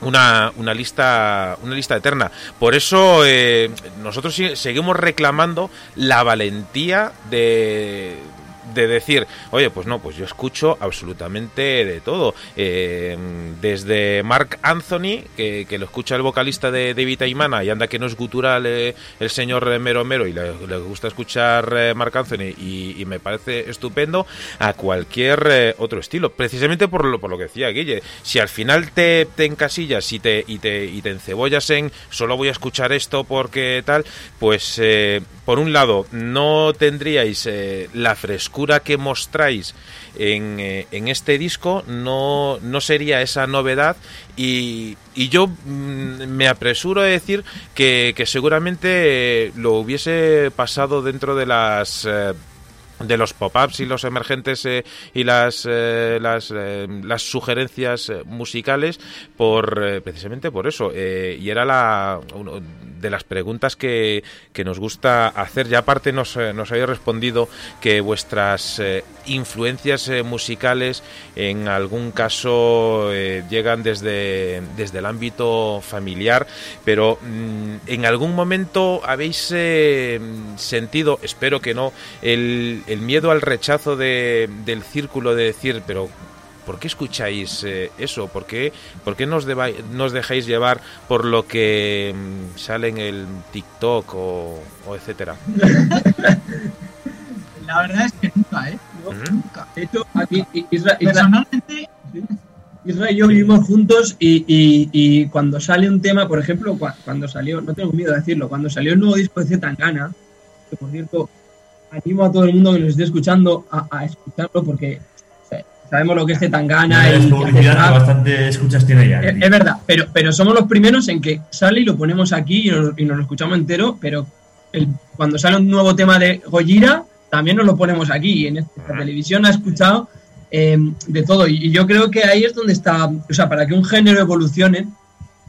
una, una lista una lista eterna. Por eso eh, nosotros seguimos reclamando la valentía de de decir, oye, pues no, pues yo escucho absolutamente de todo. Eh, desde Mark Anthony, que, que lo escucha el vocalista de David Aymana y anda que no es gutural eh, el señor eh, Mero Mero y le, gusta escuchar Mark Anthony y, me parece estupendo, a cualquier otro estilo. Precisamente por lo, por lo que decía Guille, si al final te, te encasillas y te, y, te, y te encebollas en solo voy a escuchar esto porque tal, pues por un lado no tendríais la frescura que mostráis en, eh, en este disco, no, no sería esa novedad. Y, y yo mm, me apresuro a decir que, que seguramente eh, lo hubiese pasado dentro de las... de los pop-ups y los emergentes eh, y las eh, las, eh, las sugerencias musicales por precisamente por eso y era la de las preguntas que, que nos gusta hacer. Ya aparte nos, nos habéis respondido que vuestras influencias musicales en algún caso llegan desde desde el ámbito familiar pero mm, en algún momento habéis sentido espero que no el, el miedo al rechazo de, del círculo de decir, pero ¿por qué escucháis eh, eso? ¿Por qué, por qué nos, deba- nos dejáis llevar por lo que mm, sale en el TikTok o, o etcétera? La verdad es que nunca, ¿eh? No, nunca. De hecho, aquí Isra, Isra- Personalmente, Isra y yo vivimos juntos y, y- y cuando sale un tema, por ejemplo, cua- cuando salió, no tengo miedo de decirlo, cuando salió el nuevo disco de Zetangana, que por cierto, animo a todo el mundo que nos esté escuchando a, a escucharlo porque o sea, sabemos lo que es Tangana es y publicidad que bastante escuchas tiene ya. Es, es verdad, pero, pero somos los primeros en que sale y lo ponemos aquí y nos, y nos lo escuchamos entero, pero el- cuando sale un nuevo tema de Gojira, también nos lo ponemos aquí. Y en esta televisión ha escuchado eh, de todo. Y, y yo creo que ahí es donde está, o sea, para que un género evolucione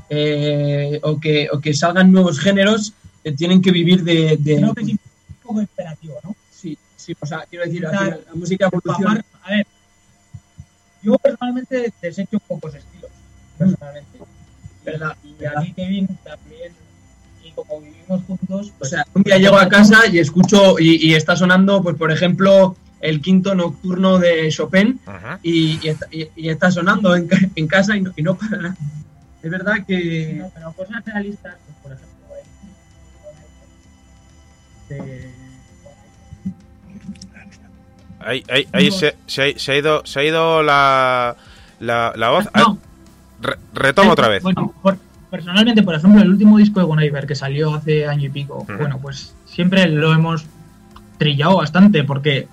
eh, o, que, o que salgan nuevos géneros, eh, tienen que vivir de... de Poco imperativo, ¿no? Sí, sí, o sea, quiero decir, final, la música evoluciona. A ver, yo personalmente desecho pocos estilos, personalmente. ¿Verdad? Y a ti, Kevin, también, y como vivimos juntos, O pues, sea, un día llego a casa y escucho y, y está sonando, pues por ejemplo, el quinto nocturno de Chopin y, y está, y- y está sonando en, en casa y no, y no para nada. Es verdad que no, pero cosas realistas, pues, por ejemplo, eh, Ahí, ahí, ahí se, se ha, se ha ido, se ha ido la, la, la voz. Ah, No. re- retoma otra vez. Bueno, por- personalmente, por ejemplo, el último disco de Bon Iver que salió hace año y pico, bueno, pues siempre lo hemos trillado bastante porque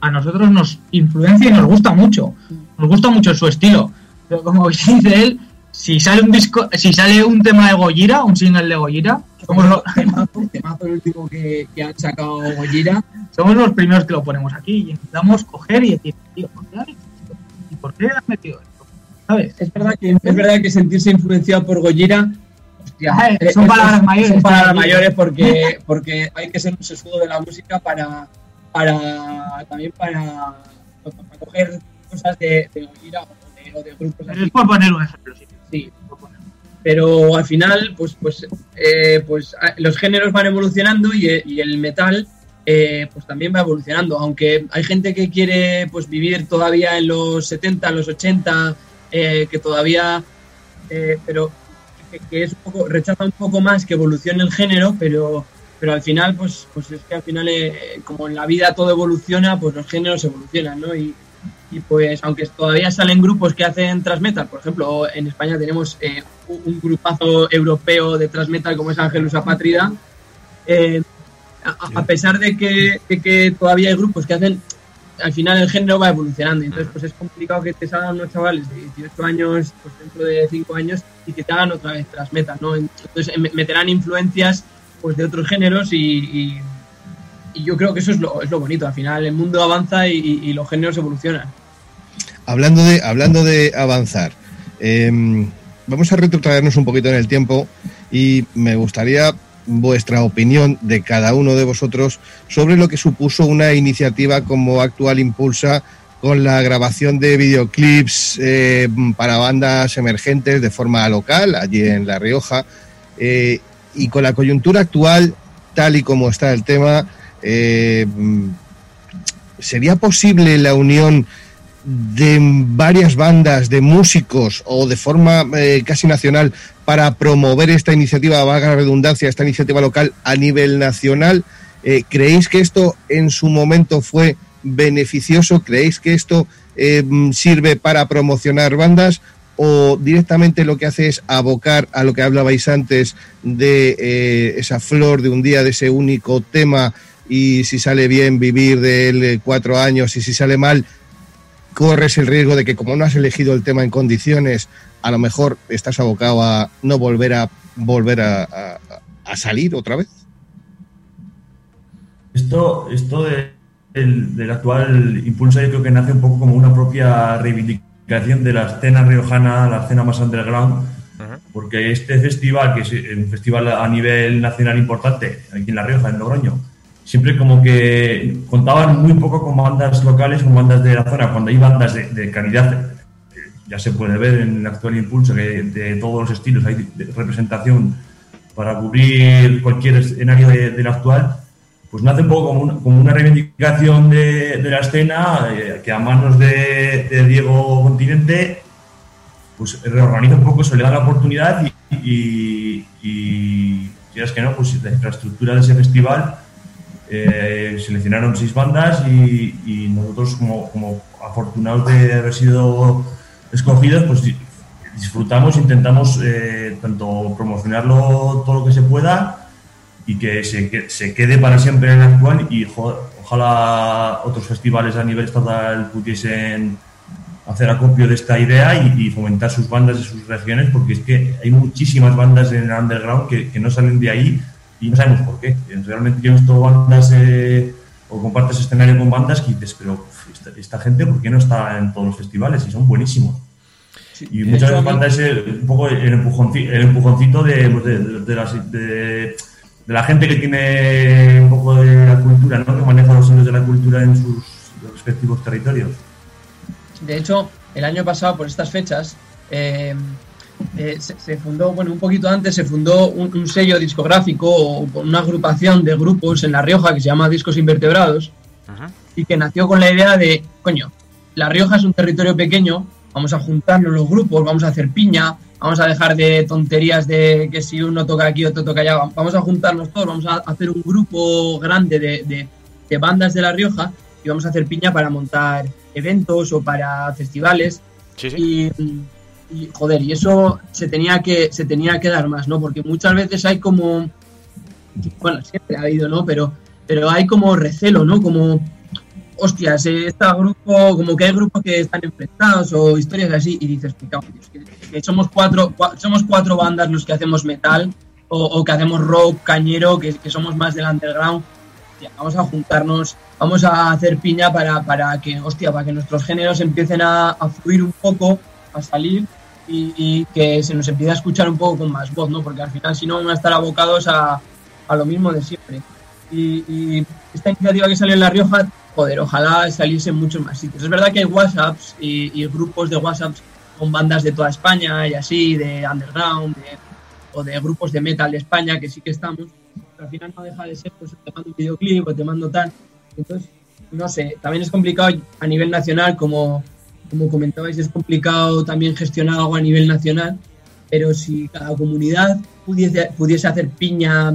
a nosotros nos influencia y nos gusta mucho. Nos gusta mucho su estilo. Pero como dice él, si sale un disco, si sale un tema de Gojira, un single de Gojira, somos, lo- temazo, temazo el último que, que han sacado Gojira. somos los primeros que lo ponemos aquí y intentamos coger y decir, tío, ¿por qué? ¿Y por qué has metido esto? ¿Sabes? Es verdad que, es verdad que sentirse influenciado por Gojira hostia, Ay, eh, son es- palabras mayores, Son palabras mayores porque, porque hay que ser un sesudo de la música para, para también para, para coger cosas de, de Gojira o de, o de grupos Pero así. es por poner un ejemplo, sí. Sí, pero al final, pues, pues, eh, pues a- los géneros van evolucionando y, e- y el metal, eh, pues también va evolucionando. Aunque hay gente que quiere, pues, vivir todavía en los 70, los 80, eh, que todavía, eh, pero que, que es un poco, rechaza un poco más que evolucione el género, pero, pero al final, pues, pues es que al final, eh, como en la vida todo evoluciona, pues los géneros evolucionan, ¿no? Y, y pues aunque todavía salen grupos que hacen transmetal, por ejemplo, en España tenemos eh, un grupazo europeo de transmetal como es Ángelus Apátrida, eh, a, a pesar de que, de que todavía hay grupos que hacen, al final el género va evolucionando, entonces pues es complicado que te salgan unos chavales de 18 años, pues dentro de 5 años, y que te hagan otra vez transmetal, ¿no? Entonces meterán influencias pues de otros géneros y, y- y yo creo que eso es lo, es lo bonito, al final el mundo avanza y, los géneros evolucionan. Hablando de, hablando de avanzar, em, vamos a retrotraernos un poquito en el tiempo y me gustaría vuestra opinión de cada uno de vosotros sobre lo que supuso una iniciativa como Actual Impulsa con la grabación de videoclips eh, para bandas emergentes de forma local, allí en La Rioja, eh, y con la coyuntura actual, tal y como está el tema, eh, ¿sería posible la unión de varias bandas de músicos o de forma eh, casi nacional para promover esta iniciativa, valga la redundancia, esta iniciativa local a nivel nacional. Eh, ¿Creéis que esto en su momento fue beneficioso? ¿Creéis que esto sirve para promocionar bandas? ¿O directamente lo que hace es abocar a lo que hablabais antes de esa flor de un día, de ese único tema y si sale bien vivir de él eh, cuatro años y si sale mal corres el riesgo de que como no has elegido el tema en condiciones, a lo mejor estás abocado a no volver a volver a, a- a salir otra vez. Esto, esto de- del, del actual impulso yo creo que nace un poco como una propia reivindicación de la escena riojana, la escena más underground, porque este festival, que es un festival a nivel nacional importante, aquí en La Rioja, en Logroño, siempre como que contaban muy poco con bandas locales, con bandas de la zona, cuando hay bandas de, de calidad, eh, ya se puede ver en el actual impulso que de todos los estilos hay de- de representación para cubrir cualquier escenario de- del actual, pues nace un poco como una, como una reivindicación de, de la escena eh, que a manos de, de Diego Continente pues reorganiza un poco, se le da la oportunidad y, y, y quieras que no, pues la infraestructura de ese festival eh, seleccionaron seis bandas y, y nosotros como, como afortunados de haber sido escogidos, pues di- disfrutamos, intentamos eh, tanto promocionarlo todo lo que se pueda y que se, que- se quede para siempre en actual y ojalá otros festivales a nivel estatal pudiesen hacer acopio de esta idea y, y fomentar sus bandas de sus regiones porque es que hay muchísimas bandas en el underground que, que no salen de ahí y no sabemos por qué. Realmente yo he visto bandas eh, o compartes escenario con bandas que dices, pero esta, esta gente, ¿por qué no está en todos los festivales? Y son buenísimos. Y de muchas veces falta ese un poco el, empujonci- el empujoncito de, pues, de, de- las- de- la gente que tiene un poco de la cultura, ¿no? que maneja los hilos de la cultura en sus respectivos territorios. De hecho, el año pasado, por estas fechas, eh, eh, se, se fundó, bueno, un poquito antes se fundó un, un sello discográfico o una agrupación de grupos en La Rioja que se llama Discos Invertebrados y que nació con la idea de, coño, La Rioja es un territorio pequeño, vamos a juntarnos los grupos, vamos a hacer piña, vamos a dejar de tonterías de que si uno toca aquí, otro toca allá, vamos a juntarnos todos, vamos a hacer un grupo grande de, de- de bandas de La Rioja y vamos a hacer piña para montar eventos o para festivales. Y, y, joder, y eso se tenía que se tenía que dar más, ¿no? Porque muchas veces hay como bueno, siempre ha habido, ¿no? Pero pero hay como recelo, ¿no? Como hostias, este grupo, como que hay grupos que están enfrentados o historias así y dices, "Me cago en Dios, que, somos cuatro cua- somos cuatro bandas los que hacemos metal o, que hacemos rock cañero, que, somos más del underground. Vamos a juntarnos, vamos a hacer piña para, para que, hostia, para que nuestros géneros empiecen a fluir un poco, a salir y, y que se nos empiece a escuchar un poco con más voz, ¿no? Porque al final, si no, van a estar abocados a, a lo mismo de siempre. Y, y esta iniciativa que salió en La Rioja, joder, ojalá saliese en muchos más sitios. Es verdad que hay WhatsApps y, y grupos de WhatsApps con bandas de toda España y así, de underground, de- o de grupos de metal de España, que sí que estamos, pero al final no deja de ser, pues te mando un videoclip o te mando tal. Entonces, no sé, también es complicado a nivel nacional, como, como comentabais, es complicado también gestionar algo a nivel nacional, pero si cada comunidad pudiese, pudiese hacer piña,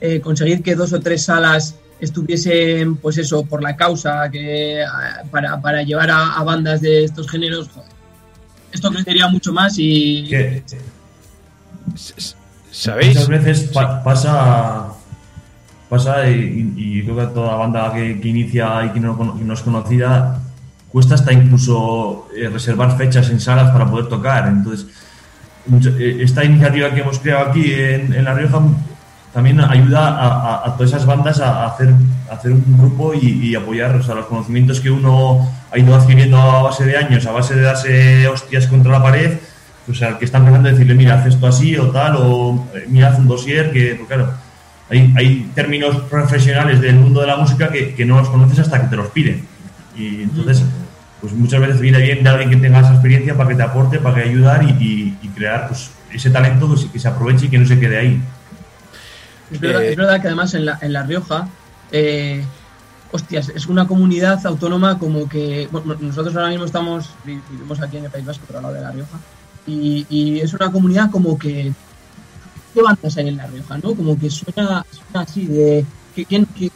eh, conseguir que dos o tres salas estuviesen, pues eso, por la causa, que ah, para, para llevar a, a bandas de estos géneros, joder, esto crecería mucho más y... ¿Sabéis? Muchas veces pa- pasa, pasa y, y creo que toda banda que, que inicia y que no, que no es conocida, cuesta hasta incluso eh, reservar fechas en salas para poder tocar. Entonces, eh, esta iniciativa que hemos creado aquí en, en La Rioja también ayuda a, a- a todas esas bandas a, a hacer, hacer un grupo y, y apoyar o sea, los conocimientos que uno ha ido adquiriendo a base de años, a base de darse hostias contra la pared, pues al que está empezando a decirle, mira, haz esto así o tal, o eh, mira, haz un dossier, que, pues claro, hay, hay términos profesionales del mundo de la música que, que no los conoces hasta que te los piden. Y entonces, pues muchas veces viene bien de alguien que tenga esa experiencia para que te aporte, para que ayudar y, crear pues, ese talento pues, que se aproveche y que no se quede ahí. Es verdad, es verdad que además en La, en la Rioja, eh, hostias, es una comunidad autónoma como que. Bueno, nosotros ahora mismo estamos, vi- vivimos aquí en el País Vasco, pero al lado de La Rioja, y, y es una comunidad como que. ¿Qué bandas hay en La Rioja, no? Como que suena, suena así, de. Que, que- que-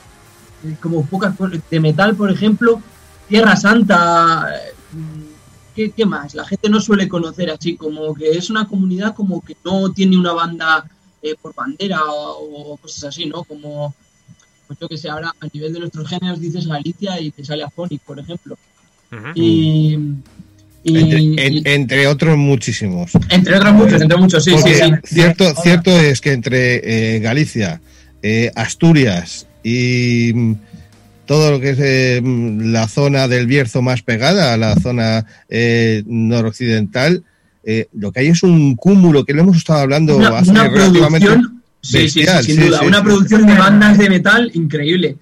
como pocas. De metal, por ejemplo, Tierra Santa. eh, ¿Qué, qué más? La gente no suele conocer así, como que es una comunidad como que no tiene una banda eh, por bandera o, o cosas así, ¿no? Como, pues yo que sé, ahora a nivel de nuestros géneros dices Galicia y te sale Afonic, por ejemplo. Y, y- Entre, y- en- entre otros muchísimos. entre otros muchos, entre muchos, sí, sí, Porque sí. Cierto, cierto es que entre eh, Galicia, eh, Asturias y todo lo que es eh, la zona del Bierzo más pegada a la zona eh, noroccidental, eh, lo que hay es un cúmulo que lo hemos estado hablando Una, hace una relativamente producción, sí, sí, sí, sin sí, duda, sí, una sí. producción de bandas de metal increíble.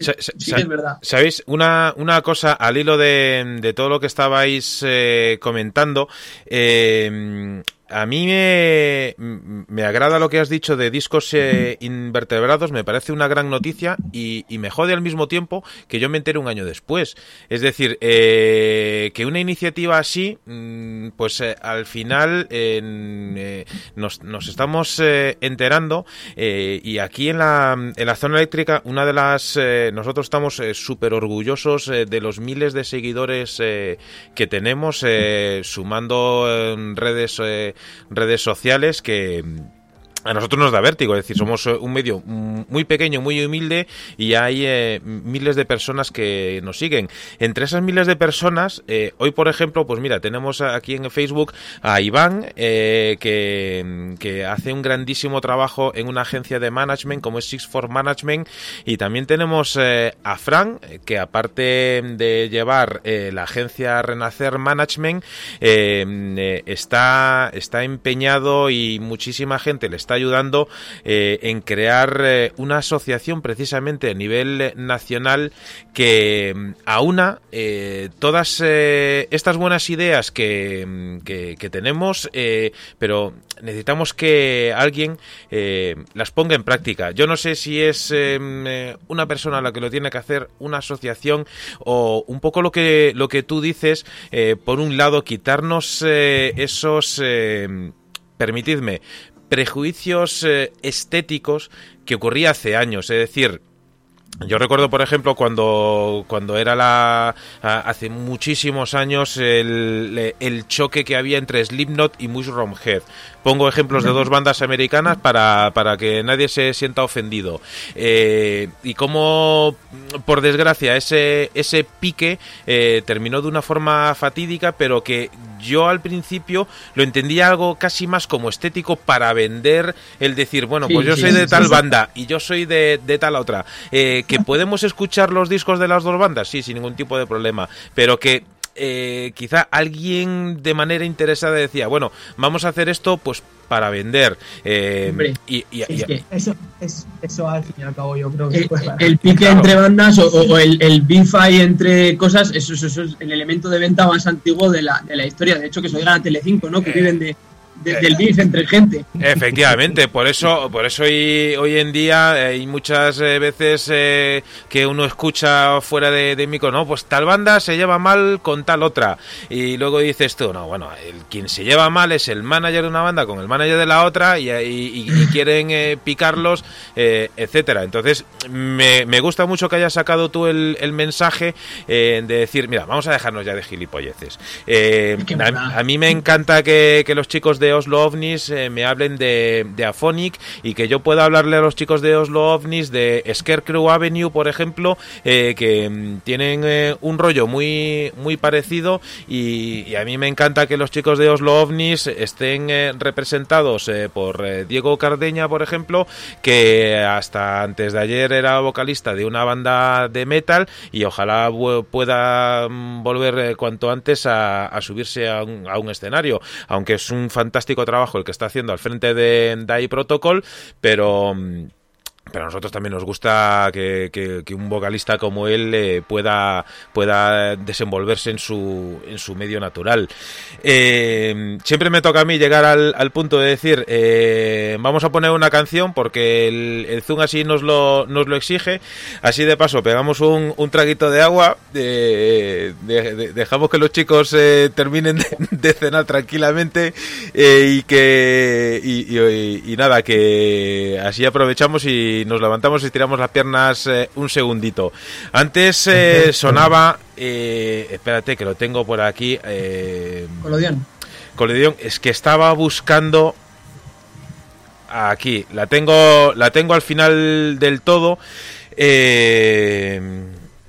Sa- sa- Sí es verdad. ¿Sabéis? Una, una cosa al hilo de, de todo lo que estabais eh, comentando. eh, a mí me, agrada lo que has dicho de discos eh, invertebrados, me parece una gran noticia y, me jode al mismo tiempo que yo me entere un año después. Es decir, eh, que una iniciativa así, mm, pues eh, al final nos, estamos enterando y aquí en la, zona eléctrica, una de las... nosotros estamos súper orgullosos de los miles de seguidores que tenemos, sumando redes, redes sociales que a nosotros nos da vértigo, es decir, somos eh, un medio muy pequeño, muy humilde y hay eh, miles de personas que nos siguen. Entre esas miles de personas, eh, hoy por ejemplo, pues mira, tenemos aquí en Facebook a Iván, que, que, hace un grandísimo trabajo en una agencia de management como es Six for Management y también tenemos a Fran, que aparte de llevar la agencia Renacer Management, está, está empeñado y muchísima gente le está ayudando eh, en crear eh, una asociación precisamente a nivel nacional que mm, aúna eh, todas estas buenas ideas que, mm, que tenemos, pero necesitamos que alguien las ponga en práctica. Yo no sé si es una persona la que lo tiene que hacer, una asociación o un poco lo que, lo que tú dices, por un lado, quitarnos esos permitidme, prejuicios eh, estéticos que ocurría hace años. Es decir, yo recuerdo, por ejemplo, cuando, cuando era la. hace muchísimos años el, el choque que había entre Slipknot y Mushroom Head. Pongo ejemplos de dos bandas americanas para, para que nadie se sienta ofendido. Eh, y cómo, por desgracia, ese, ese pique eh, terminó de una forma fatídica, pero que yo al principio lo entendía algo casi más como estético para vender el decir, bueno, pues yo soy de tal banda y yo soy de, de tal otra. Eh, que podemos escuchar los discos de las dos bandas, sí, sin ningún tipo de problema, pero que eh, quizá alguien de manera interesada decía, bueno, vamos a hacer esto pues para vender. Eh, y, es que eso, eso al fin y al cabo yo creo que... El, pique entre bandas o, el, el beef entre cosas, eso, eso, es el elemento de venta más antiguo de la, de la historia. De hecho, que se oigan a Telecinco, ¿no? Que eh, viven de del beef entre gente. Efectivamente, por eso, por eso hoy, hoy en día hay muchas eh, veces eh, que uno escucha fuera de, de, micro, no, pues tal banda se lleva mal con tal otra. Y luego dices tú, no, bueno, el, quien se lleva mal es el manager de una banda con el manager de la otra y, y, quieren eh, picarlos, etcétera. Entonces, me, me, gusta mucho que hayas sacado tú el, el mensaje de decir, mira, vamos a dejarnos ya de gilipolleces. A, a, mí me encanta que, que los chicos de Oslo OVNIS eh, me hablen de, de Aphonic y que yo pueda hablarle a los chicos de Oslo OVNIS de Scarecrow Avenue, por ejemplo, eh, que mm, tienen eh, un rollo muy, muy parecido y, a mí me encanta que los chicos de Oslo OVNIS estén representados por Diego Cardeña, por ejemplo, que hasta antes de ayer era vocalista de una banda de metal y ojalá pueda mm, volver cuanto antes a, subirse a un, a un escenario, aunque es un fantástico fantástico trabajo el que está haciendo al frente de DAI Protocol, pero mm, pero a nosotros también nos gusta que, un vocalista como él eh, pueda, pueda desenvolverse en su, en su medio natural. Eh, siempre me toca a mí llegar al, punto de decir, eh, vamos a poner una canción porque el, Zoom así nos lo, nos lo exige. Así de paso, pegamos un, un traguito de agua, dejamos que los chicos terminen de, cenar tranquilamente y que y nada, que así aprovechamos y nos levantamos y tiramos las piernas eh, un segundito. Antes eh, sonaba, eh, espérate que lo tengo por aquí. Colodión. Colodión, es que estaba buscando aquí, la tengo, la tengo al final del todo. Eh,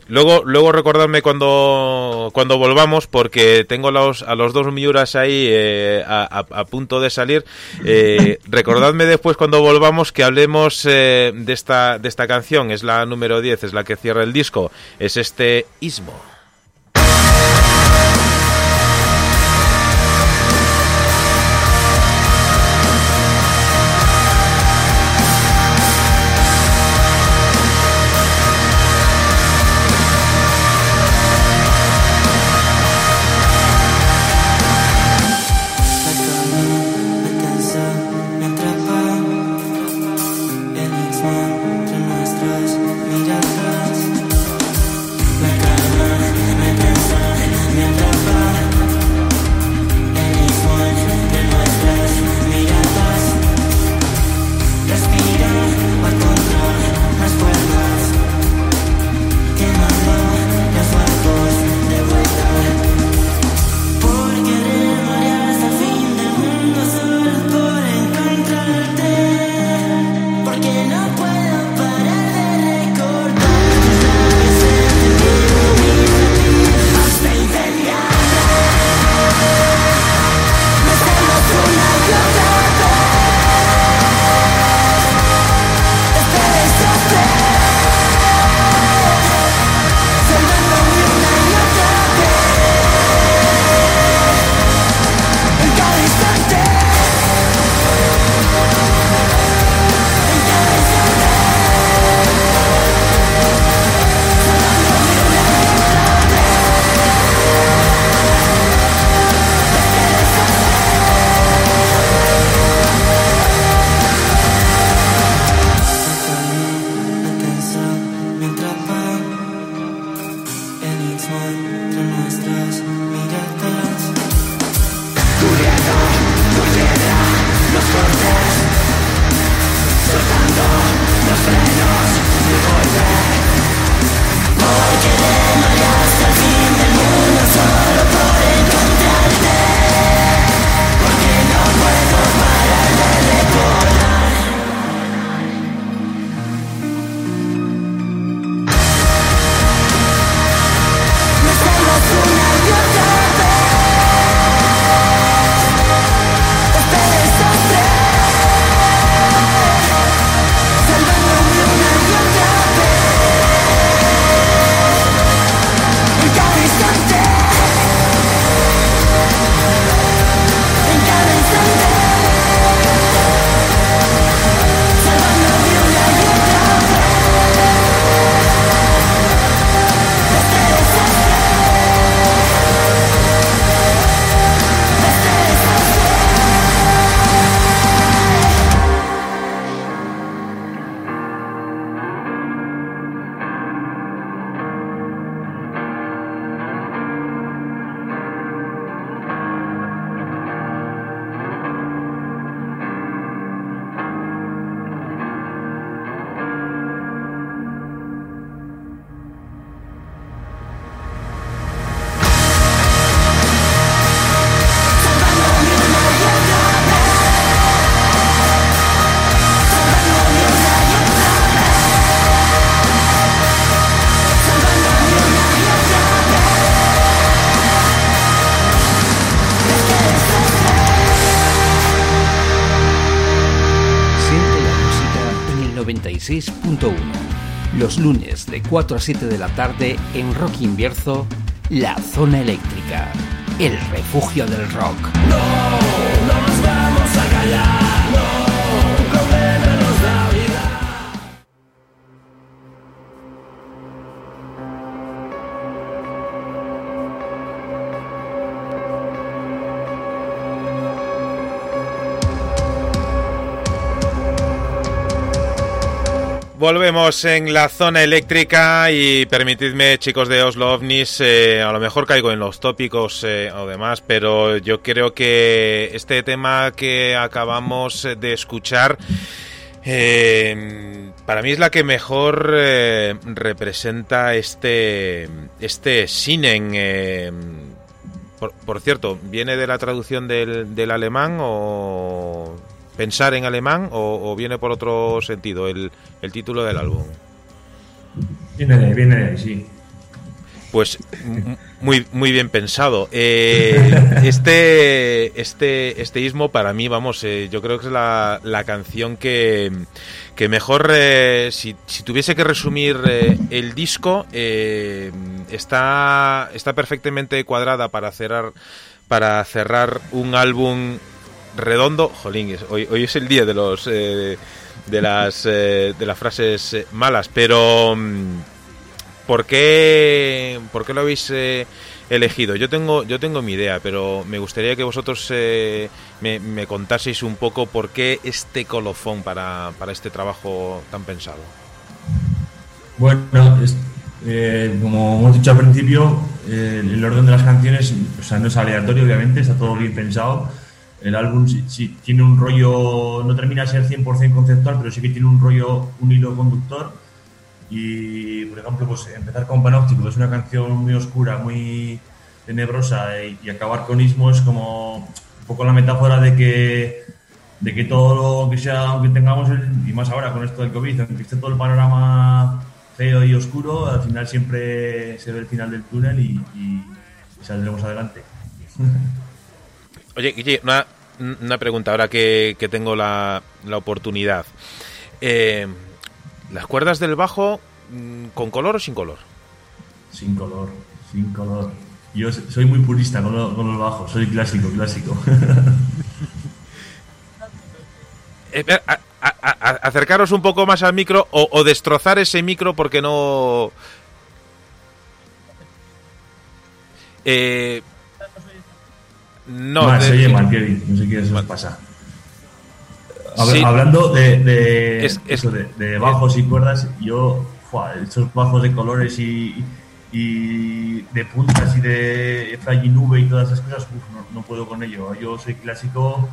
Luego, luego recordadme cuando, cuando volvamos, porque tengo los, a los dos Miuras ahí eh, a, punto de salir. Eh, recordadme después cuando volvamos que hablemos eh, de, esta, de esta canción. Es la número 10, es la que cierra el disco. Es este Ismo. 4 a 7 de la tarde en Rock Invierzo, La Zona Eléctrica, el refugio del rock. Volvemos en la zona eléctrica y permitidme, chicos de Oslo OVNIs, eh, a lo mejor caigo en los tópicos eh, o demás, pero yo creo que este tema que acabamos de escuchar eh, para mí es la que mejor representa este, este Sinen. por, por cierto, ¿viene de la traducción del, del alemán o pensar en alemán o, o viene por otro sentido el, el título del álbum? Viene de, viene de ahí, sí. Pues muy, muy bien pensado. Eh, este, este, este ismo para mí, vamos, eh, yo creo que es la, la canción que, que mejor, eh, si, si tuviese que resumir el disco, está, está perfectamente cuadrada para cerrar, para cerrar un álbum redondo. Jolín, hoy, hoy es el día de los eh, de las eh, de las frases eh, malas, pero mm, ¿por qué por qué lo habéis elegido? Yo tengo yo tengo mi idea, pero me gustaría que vosotros me, contaseis un poco por qué este colofón para, para este trabajo tan pensado. Bueno, como hemos dicho al principio, el orden de las canciones o sea, no es aleatorio, obviamente, está todo bien pensado. El álbum sí, tiene un rollo, no termina de ser 100% conceptual, pero sí que tiene un rollo, un hilo conductor. Y, por ejemplo, pues empezar con Panóptico, es una canción muy oscura, muy tenebrosa, y, y acabar con Ismo es como un poco la metáfora de que de que todo lo que sea, aunque tengamos, el, y más ahora con esto del COVID, aunque esté todo el panorama feo y oscuro, al final siempre se ve el final del túnel y, y saldremos adelante. Oye, Guille, una, una pregunta ahora que, que tengo la, la oportunidad. Eh, ¿Las cuerdas del bajo mm, con color o sin color? Sin color, sin color. Yo soy muy purista con, lo- con los bajos, soy clásico, clásico. Eh, eh, a- a- a- acercaros un poco más al micro o, o destrozar ese micro porque no... Eh, no, Mal, de- se oye mal, Kevin, no sé qué eso pasa. Habla- Sí. Hablando de, de, Es- es- eso, de, de bajos y cuerdas, yo, fua, esos bajos de colores y, y de puntas y de fray y nube y todas esas cosas, uf, no, no puedo con ello. Yo soy clásico,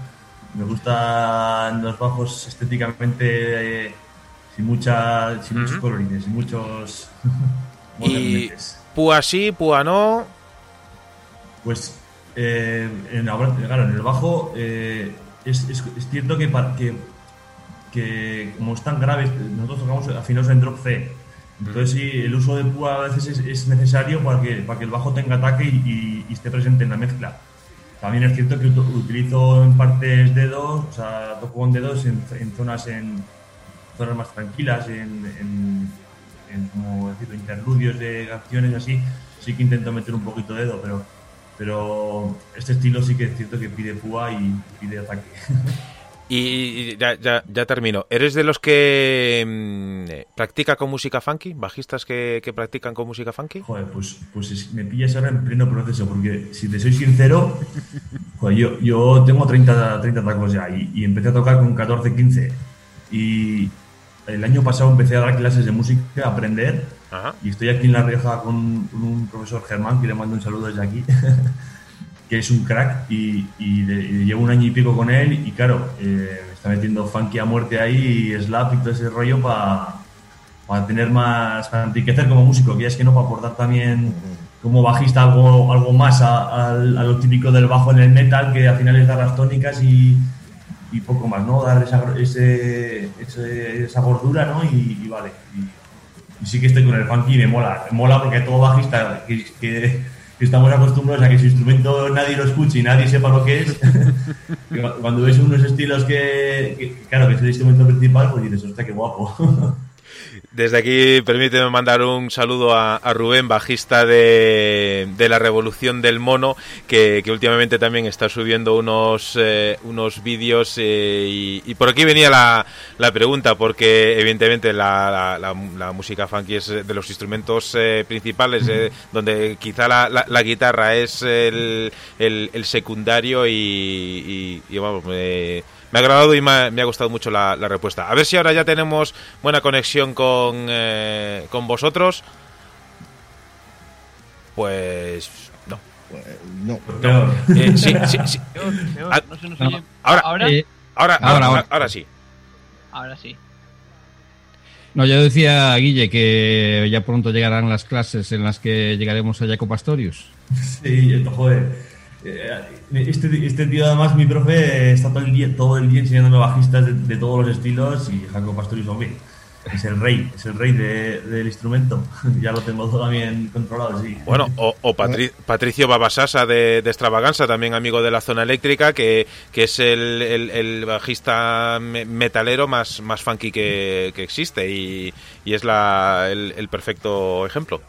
me gustan los bajos estéticamente eh, sin, mucha, sin muchos colorines, sin muchos... Y púa sí, púa no. Pues, eh, en, el bajo eh, es, es- cierto que, que, como es tan grave, nosotros tocamos afinados en drop C. Entonces sí, el uso de púa a veces es, es necesario para que, para que el bajo tenga ataque y, y- y esté presente en la mezcla. También es cierto que ut- utilizo en partes dedos, o sea, toco con dedos en, en zonas en zonas más tranquilas, en, como decirlo, interludios de canciones así, sí que intento meter un poquito de dedo, pero, pero este estilo sí que es cierto que pide púa y pide ataque. Y ya, ya, ya termino. ¿Eres de los que mm, eh, practica con música funky? ¿Bajistas que, que practican con música funky? Joder, pues, pues es- me pillas ahora en pleno proceso, porque si te soy sincero, joder, yo, yo tengo 30, 30 tacos ya y, y empecé a tocar con 14, 15. Y el año pasado empecé a dar clases de música, a aprender, Ajá. y estoy aquí en La Rioja con, un profesor Germán, que le mando un saludo desde aquí, que es un crack, y, y de- y llevo un año y pico con él, y claro, eh, me está metiendo funky a muerte ahí, y slap y todo ese rollo para para tener más, para enriquecer como músico, que ya es que no, para aportar también como bajista algo, algo más a, al- a lo típico del bajo en el metal, que al final es dar las tónicas y, y poco más, ¿no? Dar esa, ese, ese- esa gordura, ¿no? Y, y vale. Y, y sí que estoy con el funky y me mola. Me mola porque todo bajista que, estamos acostumbrados a que su instrumento nadie lo escuche y nadie sepa lo que es. Cuando ves unos estilos que, que- claro, que es el instrumento principal, pues dices, hostia, qué guapo. Desde aquí, permíteme mandar un saludo a, a Rubén, bajista de, de la Revolución del Mono, que, que últimamente también está subiendo unos, eh, unos vídeos. eh, y, y por aquí venía la, la pregunta, porque evidentemente la, la- la- la música funky es de los instrumentos eh, principales, eh, donde quizá la, la- la guitarra es el, el- el secundario y, y- y, vamos, me, ha agradado y me ha, me ha gustado mucho la, la respuesta. A ver si ahora ya tenemos buena conexión con, eh, con vosotros. Pues no. No. Eh, sí, sí, sí. No se nos no. oye. Ahora, ahora, Eh, ahora, ahora, ahora, sí. ahora sí. No, yo decía, Guille, que ya pronto llegarán las clases en las que llegaremos a Jaco Pastorius. Sí, joder. Eh, Este, este tío, además, mi profe, está todo el día, todo el día enseñándome bajistas de, de todos los estilos y Jaco Pastorius, hombre, es el rey, es el rey de- del instrumento. ya lo tengo todo también controlado, sí. Bueno, o, o Patri- Patricio Babasasa de, de Extravaganza, también amigo de la zona eléctrica, que, que es el, el- el bajista me- metalero más, más funky que, que existe y, y es la, el, el perfecto ejemplo.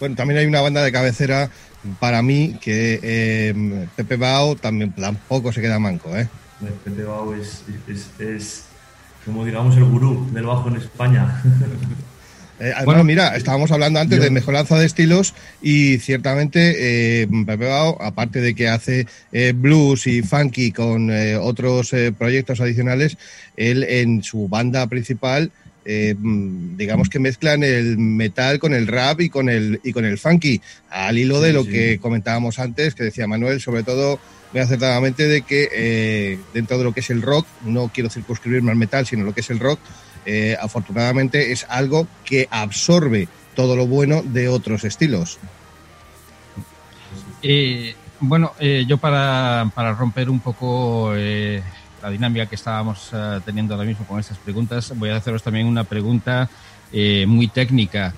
Bueno, también hay una banda de cabecera para mí que eh, Pepe Bao también tampoco se queda manco, ¿eh? Pepe Bau es, es, es, como digamos, el gurú del bajo en España. Eh, además, Bueno, mira, estábamos hablando antes yo- de mezcolanza de estilos y ciertamente eh, Pepe Bao, aparte de que hace eh, blues y funky con eh, otros eh, proyectos adicionales, él en su banda principal, eh, digamos que mezclan el metal con el rap y con el y con el funky, al hilo de lo sí. que comentábamos antes, que decía Manuel, sobre todo muy acertadamente de que eh, dentro de lo que es el rock, no quiero circunscribirme al metal, sino lo que es el rock, eh, afortunadamente es algo que absorbe todo lo bueno de otros estilos. Bueno, yo para, para romper un poco la dinámica que estábamos eh, teniendo ahora mismo con estas preguntas, voy a haceros también una pregunta eh, muy técnica.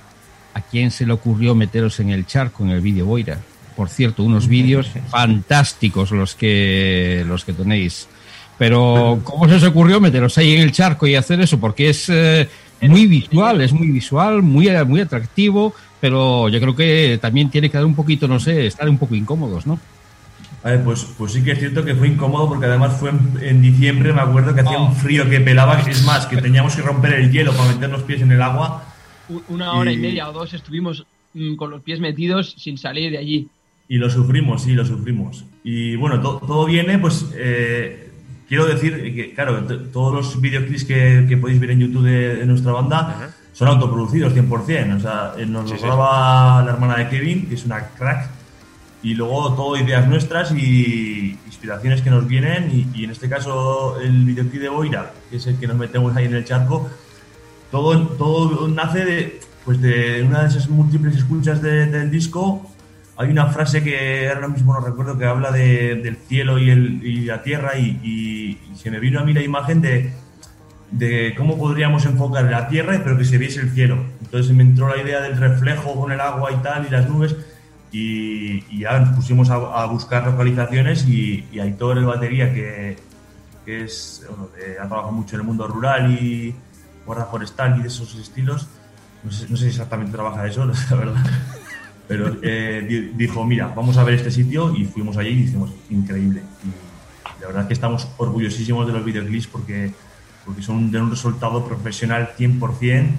¿A quién se le ocurrió meteros en el charco en el vídeo Boira? Por cierto, unos vídeos fantásticos los que, los que tenéis. Pero, ¿cómo se os ocurrió meteros ahí en el charco y hacer eso? Porque es eh, muy visual, es muy visual, muy, muy atractivo, pero yo creo que también tiene que dar un poquito, no sé, estar un poco incómodos, ¿no? A ver, pues, pues sí que es cierto que fue incómodo porque además fue en, en diciembre, me acuerdo que hacía un frío que pelaba, es más, que teníamos que romper el hielo para meter los pies en el agua. Una hora y Y- media o dos estuvimos mm, con los pies metidos sin salir de allí. Y lo sufrimos, sí, lo sufrimos. Y bueno, to- todo viene, pues eh, quiero decir que, claro, todos los videoclips que, que podéis ver en YouTube de, de nuestra banda son autoproducidos 100%. O sea, eh, nos sí. graba la hermana de Kevin, que es una crack. Y luego todo ideas nuestras y inspiraciones que nos vienen. Y, y en este caso, el videoclip de Boira, que es el que nos metemos ahí en el charco, todo, todo nace de, pues de una de esas múltiples escuchas de- del disco. Hay una frase que ahora mismo no recuerdo que habla de- del cielo y, el, y la tierra y, y- se me vino a mí la imagen de, de cómo podríamos enfocar la tierra pero que se viese el cielo. Entonces me entró la idea del reflejo con el agua y tal y las nubes y, y ya nos pusimos a, a buscar localizaciones y, y Aitor, el batería, que, que es, bueno, ha trabajado mucho en el mundo rural y guarda forestal y de esos estilos, no sé, no sé si exactamente trabaja eso, la verdad, pero eh, di- dijo, mira, vamos a ver este sitio y fuimos allí y dijimos, increíble. Y la verdad es que estamos orgullosísimos de los videoclips porque, porque son de un resultado profesional 100%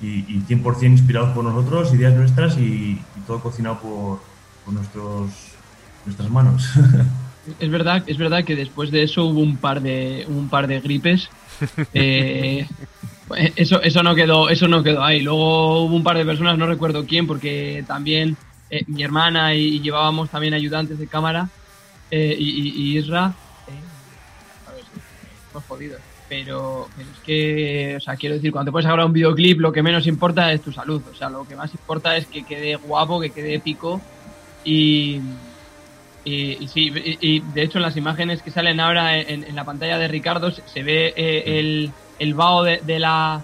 y, y 100% inspirados por nosotros, ideas nuestras y, y todo cocinado por, por nuestros, nuestras manos. Es verdad, es verdad que después de eso hubo un par de un par de gripes. Eh, eso, eso no quedó, eso no quedó ahí. Luego hubo un par de personas, no recuerdo quién, porque también eh, mi hermana y, y llevábamos también ayudantes de cámara eh, y, y- y Isra. eh, a ver, jodidos. Pero, pero es que, o sea, quiero decir, cuando te puedes grabar un videoclip, lo que menos importa es tu salud. O sea, lo que más importa es que quede guapo, que quede épico. Y, y, y sí, y, y de hecho en las imágenes que salen ahora en, en la pantalla de Ricardo se, se ve eh, el, el vaho de, de la,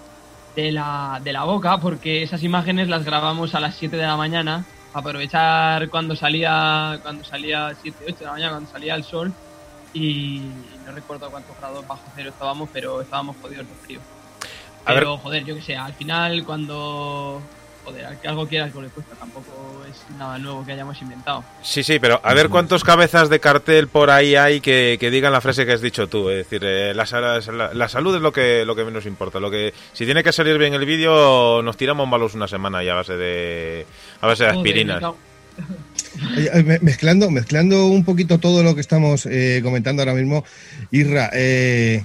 de, la, de la boca porque esas imágenes las grabamos a las 7 de la mañana. Aprovechar cuando salía cuando salía 7, 8 de la mañana cuando salía el sol. Y no recuerdo cuántos grados bajo cero estábamos pero estábamos jodidos de frío A pero joder yo que sé al final cuando joder al que algo quieras que le cuesta tampoco es nada nuevo que hayamos inventado Sí, sí, pero a ver cuántos cabezas de cartel por ahí hay que, que digan la frase que has dicho tú. Es decir, eh, la, la- la salud es lo que, lo que menos importa. Lo que Si tiene que salir bien el vídeo, nos tiramos malos una semana ya a base de, a base de Joder, aspirinas. Mezclando, mezclando un poquito todo lo que estamos eh, comentando ahora mismo, Irra, eh,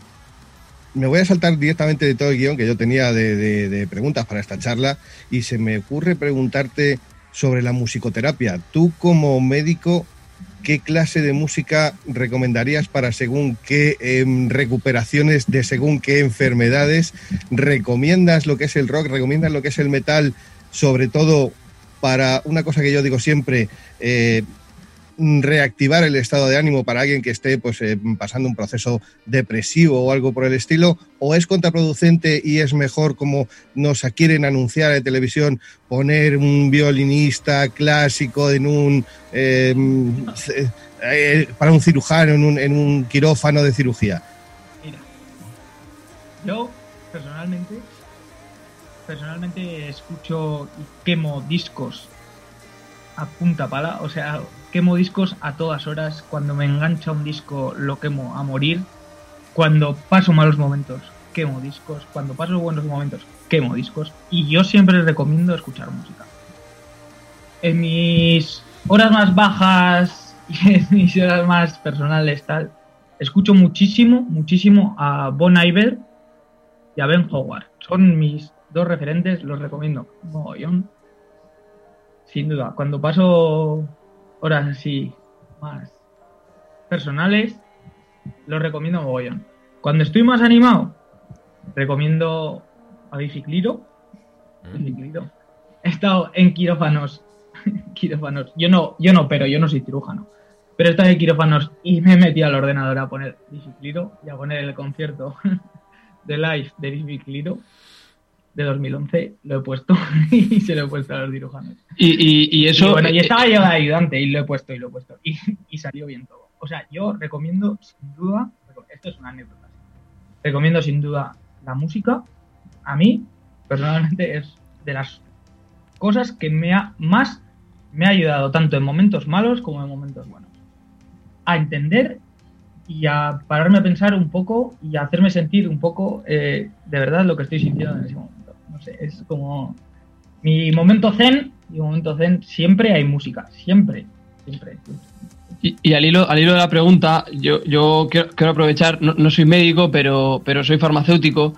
me voy a saltar directamente de todo el guion que yo tenía de preguntas para esta charla y se me ocurre preguntarte sobre la musicoterapia. Tú como médico, ¿qué clase de música recomendarías para según qué em, recuperaciones de según qué enfermedades? ¿Recomiendas lo que es el rock? ¿Recomiendas lo que es el metal? Sobre todo para una cosa que yo digo siempre, eh, reactivar el estado de ánimo para alguien que esté pues, eh, pasando un proceso depresivo o algo por el estilo, o es contraproducente y es mejor como nos quieren anunciar en televisión poner un violinista clásico en un c- eh, para un cirujano en un, en un quirófano de cirugía. Mira, yo personalmente, personalmente escucho y quemo discos a punta pala, o sea, quemo discos a todas horas. Cuando me engancha un disco lo quemo a morir. Cuando paso malos momentos, quemo discos. Cuando paso buenos momentos, quemo discos. Y yo siempre recomiendo escuchar música. En mis horas más bajas y en mis horas más personales, tal, escucho muchísimo, muchísimo a Bon Iver y a Ben Howard. Son mis dos referentes, los recomiendo. Mogollón. Sin duda. Cuando paso horas así más personales, los recomiendo mogollón. Cuando estoy más animado, recomiendo a Bicicliro. Bicicliro. He estado en quirófanos. quirófanos. Yo no, yo no, pero yo no soy cirujano. Pero he estado en quirófanos y me metí al ordenador a poner Bicicliro y a poner el concierto de live de Bicicliro de 2011. Lo he puesto y se lo he puesto a los cirujanos. Y, y, y eso. Y, bueno, y eh, estaba yo de ayudante y lo he puesto y lo he puesto. Y, y salió bien todo. O sea, yo recomiendo sin duda, esto es una anécdota. Recomiendo sin duda la música. A mí, personalmente, es de las cosas que me ha más me ha ayudado tanto en momentos malos como en momentos buenos. A entender y a pararme a pensar un poco y a hacerme sentir un poco eh, de verdad lo que estoy sintiendo en ese momento. No sé, es como mi momento zen, mi momento zen siempre hay música, siempre, siempre. Y, y al, hilo, al hilo de la pregunta, yo, yo quiero, quiero aprovechar, no, no soy médico, pero, pero soy farmacéutico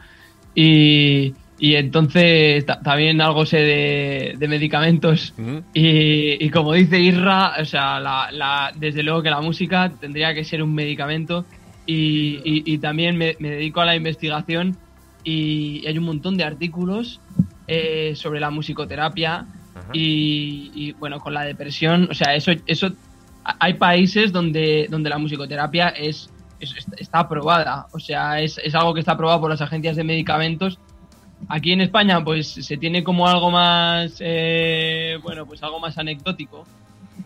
y, y entonces ta- también algo sé de, de medicamentos. Y, y como dice Isra, o sea, la, la- desde luego que la música tendría que ser un medicamento y, y- y también me, me dedico a la investigación y hay un montón de artículos eh, sobre la musicoterapia y, y, bueno, con la depresión, o sea, eso, eso hay países donde, donde la musicoterapia es, es- está aprobada, o sea, es, es algo que está aprobado por las agencias de medicamentos. Aquí en España, pues se tiene como algo más, eh, bueno, pues algo más anecdótico,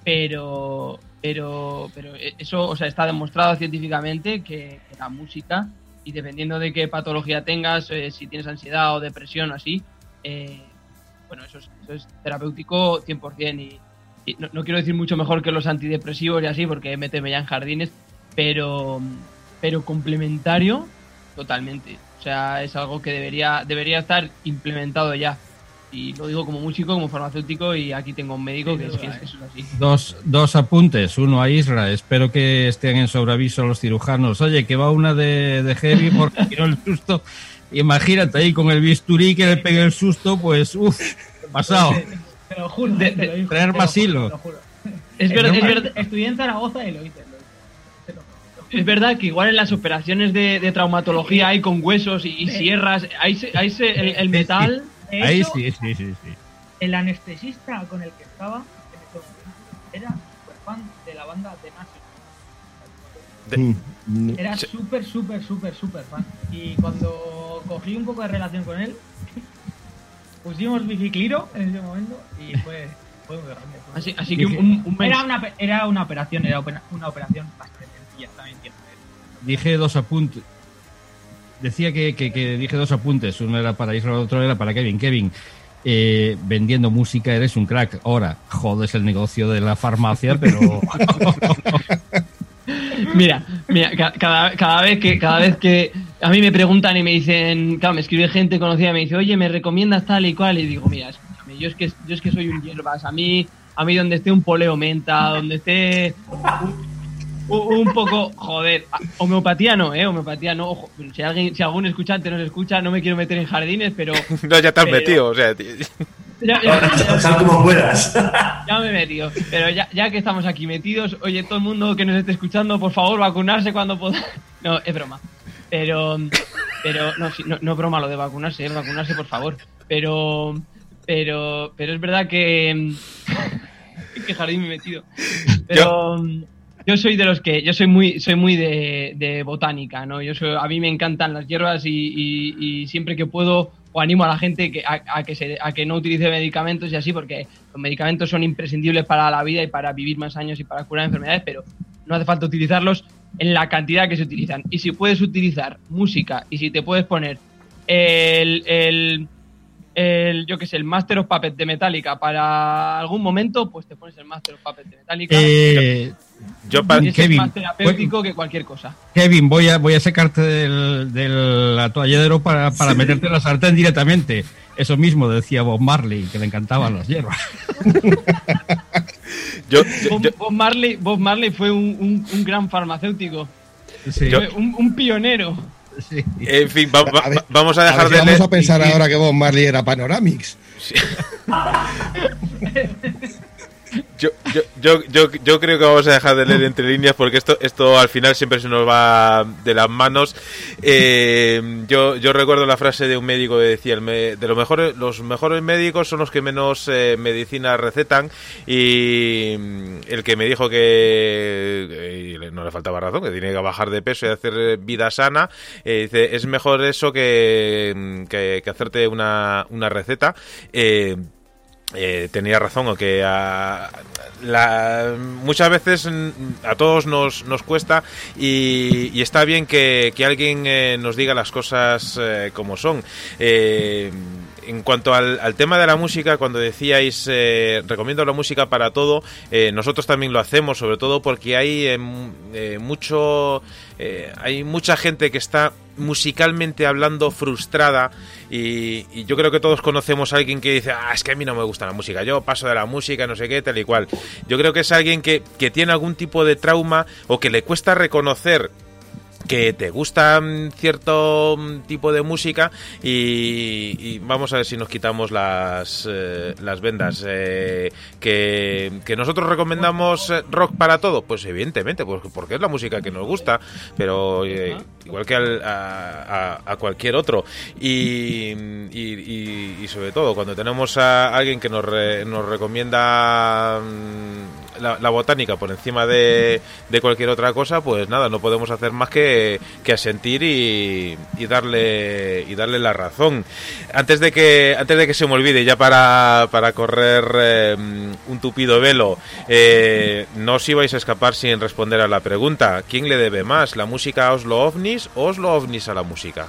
pero, pero, pero eso, o sea, está demostrado científicamente que, que la música, y dependiendo de qué patología tengas, eh, si tienes ansiedad o depresión o así, eh, bueno, eso es, eso es terapéutico 100% y, y no, no quiero decir mucho mejor que los antidepresivos y así, porque méteme ya en jardines, pero, pero complementario totalmente. O sea, es algo que debería, debería estar implementado ya. Y lo digo como músico, como farmacéutico, y aquí tengo un médico que es que, es que eso es así. Dos, dos apuntes, uno a Isra, espero que estén en sobreaviso los cirujanos. Oye, que va una de, de heavy porque tiró el susto. Imagínate ahí con el bisturí que le pegue el susto, pues uff, pasado. Te lo juro. De- te lo de- digo, traer más hilo. Es verdad, es Estu- verdad. Estudié en Zaragoza y lo hice. Es verdad que igual en las operaciones de, de traumatología hay con huesos y, y sierras, ahí, se- ahí se- el, el metal... De Ahí hecho, sí, sí, sí, sí. El anestesista con el que estaba en ese momento era súper fan de la banda de Nazi. Mm, Era súper, súper, súper, súper fan. Y cuando cogí un poco de relación con él, pusimos bicicliro en ese momento y fue, fue muy grande. fue Así, que un, un Era una, era una operación, era una operación bastante sencilla, también. Dije dos apuntes. Decía que, que- dije dos apuntes. Uno era para Isra, otro era para Kevin. Kevin, eh, vendiendo música eres un crack. Ahora, jodes el negocio de la farmacia, pero. Mira, mira, ca- cada, cada vez que cada vez que a mí me preguntan y me dicen, claro, me escribe gente conocida me dice, oye, me recomiendas tal y cual, y digo, mira, escúchame, yo es que yo es que soy un hierbas, a mí, a mí donde esté un poleo menta, donde esté un poco, joder, homeopatía no, eh, homeopatía no, ojo, si alguien, si algún escuchante nos escucha, no me quiero meter en jardines, pero No, ya te has Pero- metido, o sea, tío. ya, ya- Sal como puedas. ya me he metido. Pero ya, ya que estamos aquí metidos, oye, todo el mundo que nos esté escuchando, por favor, vacunarse cuando poda. No, es broma. Pero, pero no, sí, no, no es broma lo de vacunarse, es vacunarse, por favor. Pero, pero, pero es verdad que. ¿En qué jardín me he metido? Pero. Yo soy de los que, yo soy muy, soy muy de, de botánica, ¿no? Yo soy, a mí me encantan las hierbas y, y- y siempre que puedo o animo a la gente que, a, a que se, a que no utilice medicamentos y así, porque los medicamentos son imprescindibles para la vida y para vivir más años y para curar enfermedades, pero no hace falta utilizarlos en la cantidad que se utilizan. Y si puedes utilizar música y si te puedes poner el, el, el yo que sé, el Master of Puppets de Metallica para algún momento, pues te pones el Master of Puppets de Metallica. Eh, Yo pa- y es Kevin, más terapéutico que cualquier cosa. Kevin, voy a, voy a sacarte del, del atolladero para, para meterte en la sartén directamente. Eso mismo decía Bob Marley, que le encantaban las hierbas. yo, yo- Bob, yo- Bob Marley, Bob Marley fue un, un- un gran farmacéutico, Sí, un, un pionero. sí. en fin, va- va- A ver, vamos a A dejar ver de vamos leer- a pensar ahora que Bob Marley era Panoramix. Yo, yo, yo, yo, yo creo que vamos a dejar de leer entre líneas porque esto, esto al final siempre se nos va de las manos. Eh, yo, yo recuerdo la frase de un médico que decía, de los mejores, los mejores médicos son los que menos eh, medicina recetan y el que me dijo que y no le faltaba razón, que tiene que bajar de peso y hacer vida sana, eh, dice, es mejor eso que, que, que hacerte una, una receta. Eh, eh, tenía razón o que a- la- muchas veces a todos nos, nos cuesta y, está bien que, que alguien eh, nos diga las cosas eh, como son. Eh, en cuanto al, al tema de la música, cuando decíais eh, recomiendo la música para todo, nosotros también lo hacemos, sobre todo porque hay eh, mucho, hay mucha gente que está musicalmente hablando frustrada y, yo creo que todos conocemos a alguien que dice, ah, es que a mí no me gusta la música, yo paso de la música, no sé qué, tal y cual. Yo creo que es alguien que, que tiene algún tipo de trauma o que le cuesta reconocer que te gusta mm, cierto mm, tipo de música y, y vamos a ver si nos quitamos las, eh, las vendas. Eh, que, que nosotros recomendamos eh, rock para todo, pues evidentemente, pues porque es la música que nos gusta, pero eh, igual que al- a, a- cualquier otro. Y, y- y- y sobre todo, cuando tenemos a alguien que nos, re- nos recomienda mm, la, botánica por encima de, de cualquier otra cosa, pues nada, no podemos hacer más que, que asentir y, y darle y darle la razón. Antes de que antes de que se me olvide, ya para, para correr eh, un tupido velo, eh, no os ibais a escapar sin responder a la pregunta. ¿Quién le debe más, la música a Oslo OVNIs o Oslo OVNIs a la música?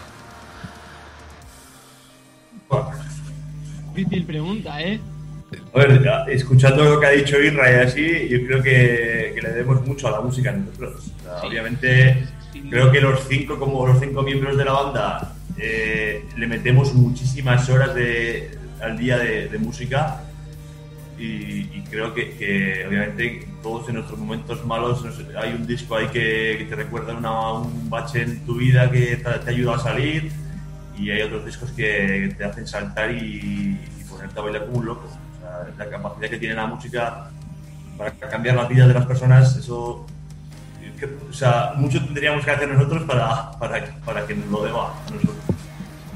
Difícil pregunta, ¿eh? A ver, escuchando lo que ha dicho Irra y así, yo creo que, que le debemos mucho a la música nosotros. O sea, Obviamente, creo que los cinco, como los cinco miembros de la banda, eh, le metemos muchísimas horas de, al día de, de música y, y creo que, que, obviamente todos en nuestros momentos malos hay un disco ahí que, que te recuerda una- un bache en tu vida que te, te ayuda a salir y hay otros discos que te hacen saltar y, y ponerte a bailar como un loco. La capacidad que tiene la música para cambiar las vidas de las personas, eso. que- o sea, mucho tendríamos que hacer nosotros para, para, para que nos lo deba a nosotros.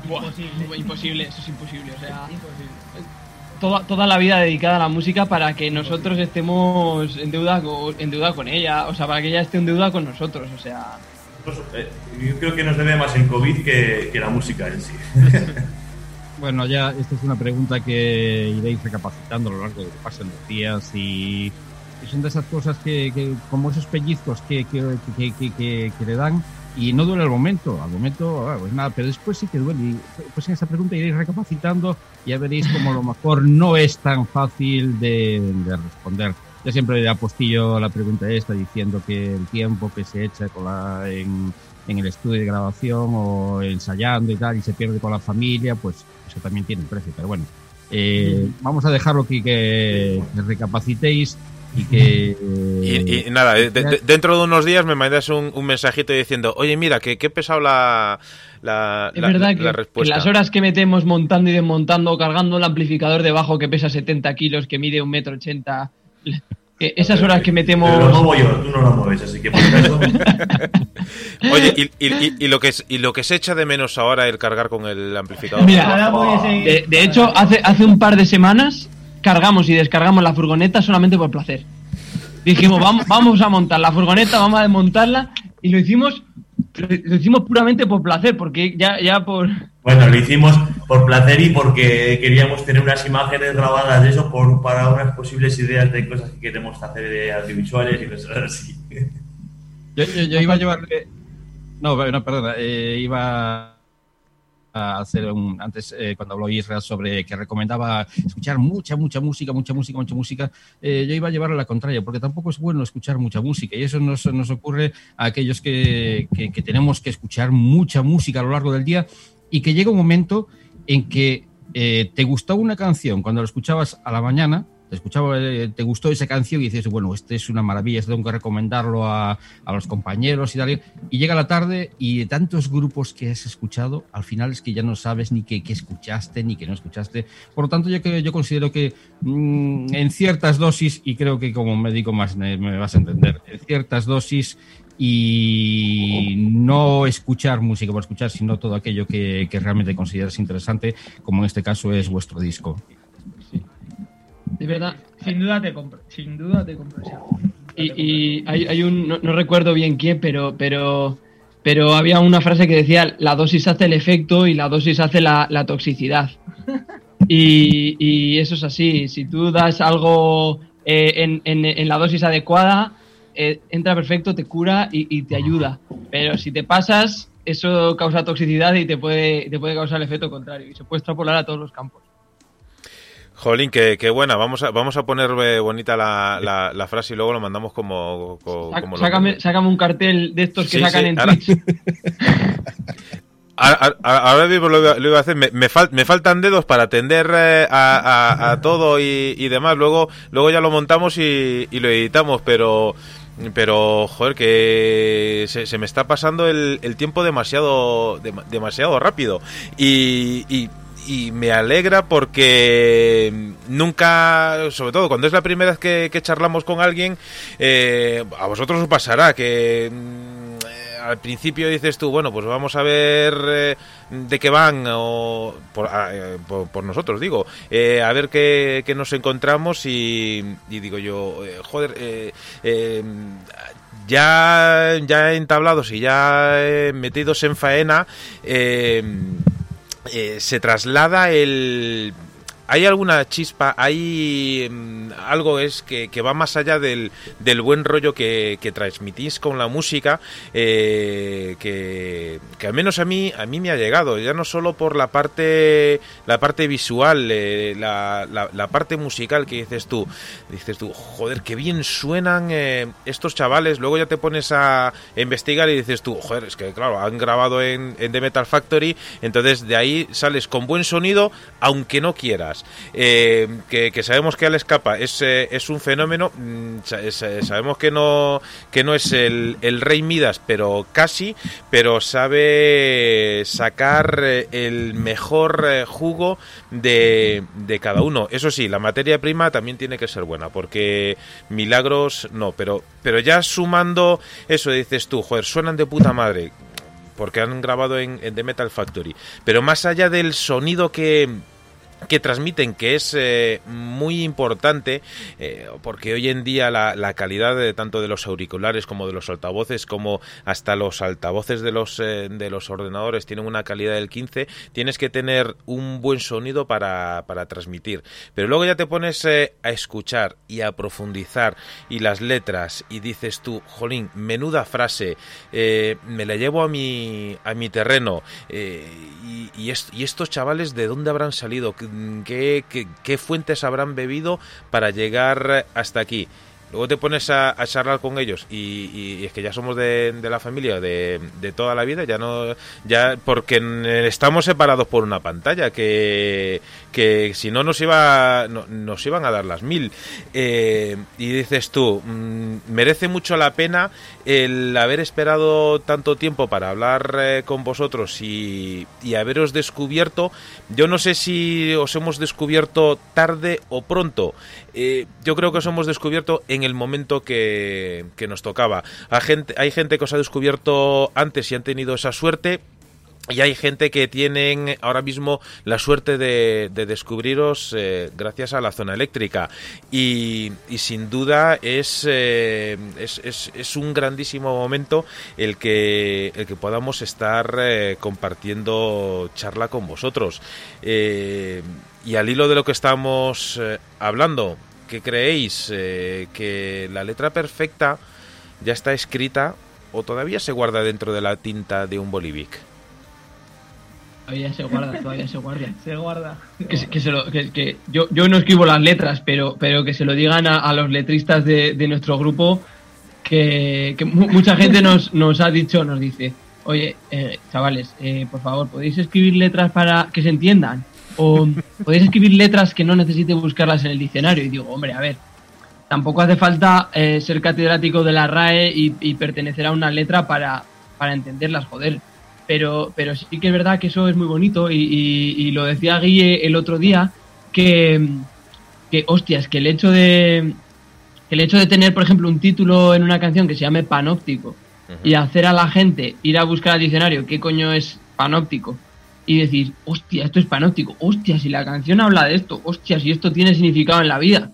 Imposible, imposible, eso es imposible. O sea, toda, toda la vida dedicada a la música para que nosotros estemos en deuda, con, en deuda con ella, o sea, para que ella esté en deuda con nosotros, o sea. Nosotros, eh, yo creo que nos debe más el COVID que, que la música en sí. Bueno, ya esta es una pregunta que iréis recapacitando a lo largo de que pasen los días y, y son de esas cosas que, que como esos pellizcos que, que, que, le dan y no duele al momento, al momento, ah, pues nada, pero después sí que duele. Y pues en esa pregunta iréis recapacitando y ya veréis como a lo mejor no es tan fácil de, de responder. Yo siempre apostillo la pregunta esta diciendo que el tiempo que se echa con la, en, en el estudio de grabación o ensayando y tal y se pierde con la familia, pues eso también tiene un precio. Pero bueno, eh, vamos a dejarlo aquí que, que recapacitéis y que... Y, y nada, eh, de- de- dentro de unos días me mandas un, un mensajito diciendo, oye, mira, que, que he pesado la, la, Es la- verdad la que, respuesta. las horas que metemos montando y desmontando, cargando el amplificador debajo que pesa 70 kilos, que mide un metro ochenta, esas horas que metemos... Pero lo muevo yo, tú no lo mueves, así que por eso. Oye, y, y- y- y lo que es, y lo que se echa de menos ahora el cargar con el amplificador. Mira, de, de hecho, hace, hace un par de semanas cargamos y descargamos la furgoneta solamente por placer. Dijimos, vamos, vamos a montar la furgoneta, vamos a desmontarla y lo hicimos lo, hicimos puramente por placer, porque ya, ya por... Bueno, lo hicimos por placer y porque queríamos tener unas imágenes grabadas de eso por, para unas posibles ideas de cosas que queremos hacer de audiovisuales y cosas así. Yo, yo- yo iba a llevarle... No, no, perdona, eh, iba a hacer un... Antes, eh, cuando habló Israel sobre que recomendaba escuchar mucha, mucha música, mucha música, mucha música, eh, yo iba a llevarle a la contraria, porque tampoco es bueno escuchar mucha música y eso nos, nos ocurre a aquellos que, que- que tenemos que escuchar mucha música a lo largo del día y que llega un momento en que eh, te gustó una canción cuando la escuchabas a la mañana, te, escuchaba, eh, te gustó esa canción y dices, bueno, este es una maravilla, tengo que recomendarlo a, a los compañeros y tal. Y llega la tarde y de tantos grupos que has escuchado, al final es que ya no sabes ni qué, escuchaste ni qué no escuchaste. Por lo tanto, yo, yo considero que mm, en ciertas dosis, y creo que como médico más me, me vas a entender, en ciertas dosis y no escuchar música por escuchar, sino todo aquello que, que realmente consideras interesante, como en este caso es vuestro disco. De verdad, Sin duda te compro, sin duda te compro ese. Y, y hay, hay un, no, no recuerdo bien quién, pero, pero, pero había una frase que decía, la dosis hace el efecto y la dosis hace la, la toxicidad. Y, y eso es así, si tú das algo eh, en, en- en la dosis adecuada, eh, entra perfecto, te cura y, y te ayuda. Pero si te pasas, eso causa toxicidad y te puede, te puede causar el efecto contrario y se puede extrapolar a todos los campos. Jolín, qué, qué buena. Vamos a, vamos a poner bonita la, la- la frase y luego lo mandamos como, como lo- sácame, sácame un cartel de estos que Sí, sacan sí, en ahora- Twitch. Ahora, mismo lo, lo iba a hacer. Me, me fal- me faltan dedos para atender eh, a, a- a todo y, y demás. Luego, luego ya lo montamos y, y lo editamos, pero pero joder, que se, se me está pasando el, el tiempo demasiado, dem- demasiado rápido. Y, y- y me alegra porque nunca, sobre todo cuando es la primera vez que, charlamos con alguien, eh, a vosotros os pasará que mm, al principio dices tú, bueno, pues vamos a ver eh, de qué van, o por, a- eh, por- nosotros digo, eh, a ver qué, nos encontramos y, y digo yo, joder, ya, ya entablados y ya metidos en faena, eh, se traslada el... ¿Hay alguna chispa? ¿Hay mm, algo es que, que va más allá del, del buen rollo que, que transmitís con la música? eh, que, que al menos a mí, a mí me ha llegado, ya no solo por la parte, la parte visual, eh, la, la- parte musical que dices tú. Dices tú, joder, qué bien suenan eh, estos chavales. Luego ya te pones a investigar y dices tú, joder, es que claro, han grabado en, en The Metal Factory, entonces de ahí sales con buen sonido, aunque no quieras. Eh, que, sabemos que Al Escapa es, eh, es un fenómeno, mm, eh, sabemos que no, que no es el, el rey Midas, pero casi, pero sabe sacar el mejor jugo de, de cada uno. Eso sí, la materia prima también tiene que ser buena, porque milagros no, pero, pero ya sumando eso dices tú, joder, suenan de puta madre porque han grabado en, en The Metal Factory. Pero más allá del sonido que, que transmiten, que es eh, muy importante, eh, porque hoy en día la, calidad de tanto de los auriculares como de los altavoces, como hasta los altavoces de los, eh, de los ordenadores tienen una calidad del 15, tienes que tener un buen sonido para, para transmitir. Pero luego ya te pones eh, a escuchar y a profundizar y las letras y dices tú, jolín, menuda frase, me la llevo a mi, a mi terreno. y, y est- y estos chavales, ¿de dónde habrán salido? ¿Qué, qué, qué fuentes habrán bebido para llegar hasta aquí? Luego te pones a, charlar con ellos y, es que ya somos de, de la familia de, de toda la vida, ya no, ya porque estamos separados por una pantalla que, que si no nos iba, no- nos iban a dar las mil. Eh, y dices tú, mm, merece mucho la pena el haber esperado tanto tiempo para hablar eh, con vosotros y, y haberos descubierto. Yo no sé si os hemos descubierto tarde o pronto. Eh, yo creo que os hemos descubierto en el momento que, que nos tocaba. Hay gente, hay gente que os ha descubierto antes y han tenido esa suerte. Y hay gente que tienen ahora mismo la suerte de, de descubriros eh, gracias a la zona eléctrica. Y, sin duda es, eh, es, es- un grandísimo momento el que, el que podamos estar eh, compartiendo charla con vosotros. Y al hilo de lo que estamos hablando, ¿qué creéis? ¿Que la letra perfecta ya está escrita o todavía se guarda dentro de la tinta de un bolivic? Todavía se guarda, todavía se guarda. Se guarda. Que, se- que se lo- que- que yo, yo no escribo las letras, pero, pero que se lo digan a, a los letristas de, de nuestro grupo, que, que mu- mucha gente nos, nos ha dicho, nos dice, oye, eh, chavales, eh, por favor, ¿podéis escribir letras para que se entiendan? O podéis escribir letras que no necesite buscarlas en el diccionario. Y digo, hombre, a ver, tampoco hace falta eh, ser catedrático de la RAE y, y pertenecer a una letra para, para entenderlas, joder. Pero, pero sí que es verdad que eso es muy bonito y, y- y lo decía Guille el otro día, que, que hostias, que el hecho de que el hecho de tener, por ejemplo, un título en una canción que se llame panóptico y hacer a la gente ir a buscar al diccionario qué coño es panóptico y decir, hostia, esto es panóptico, hostia, si la canción habla de esto, hostia, si esto tiene significado en la vida.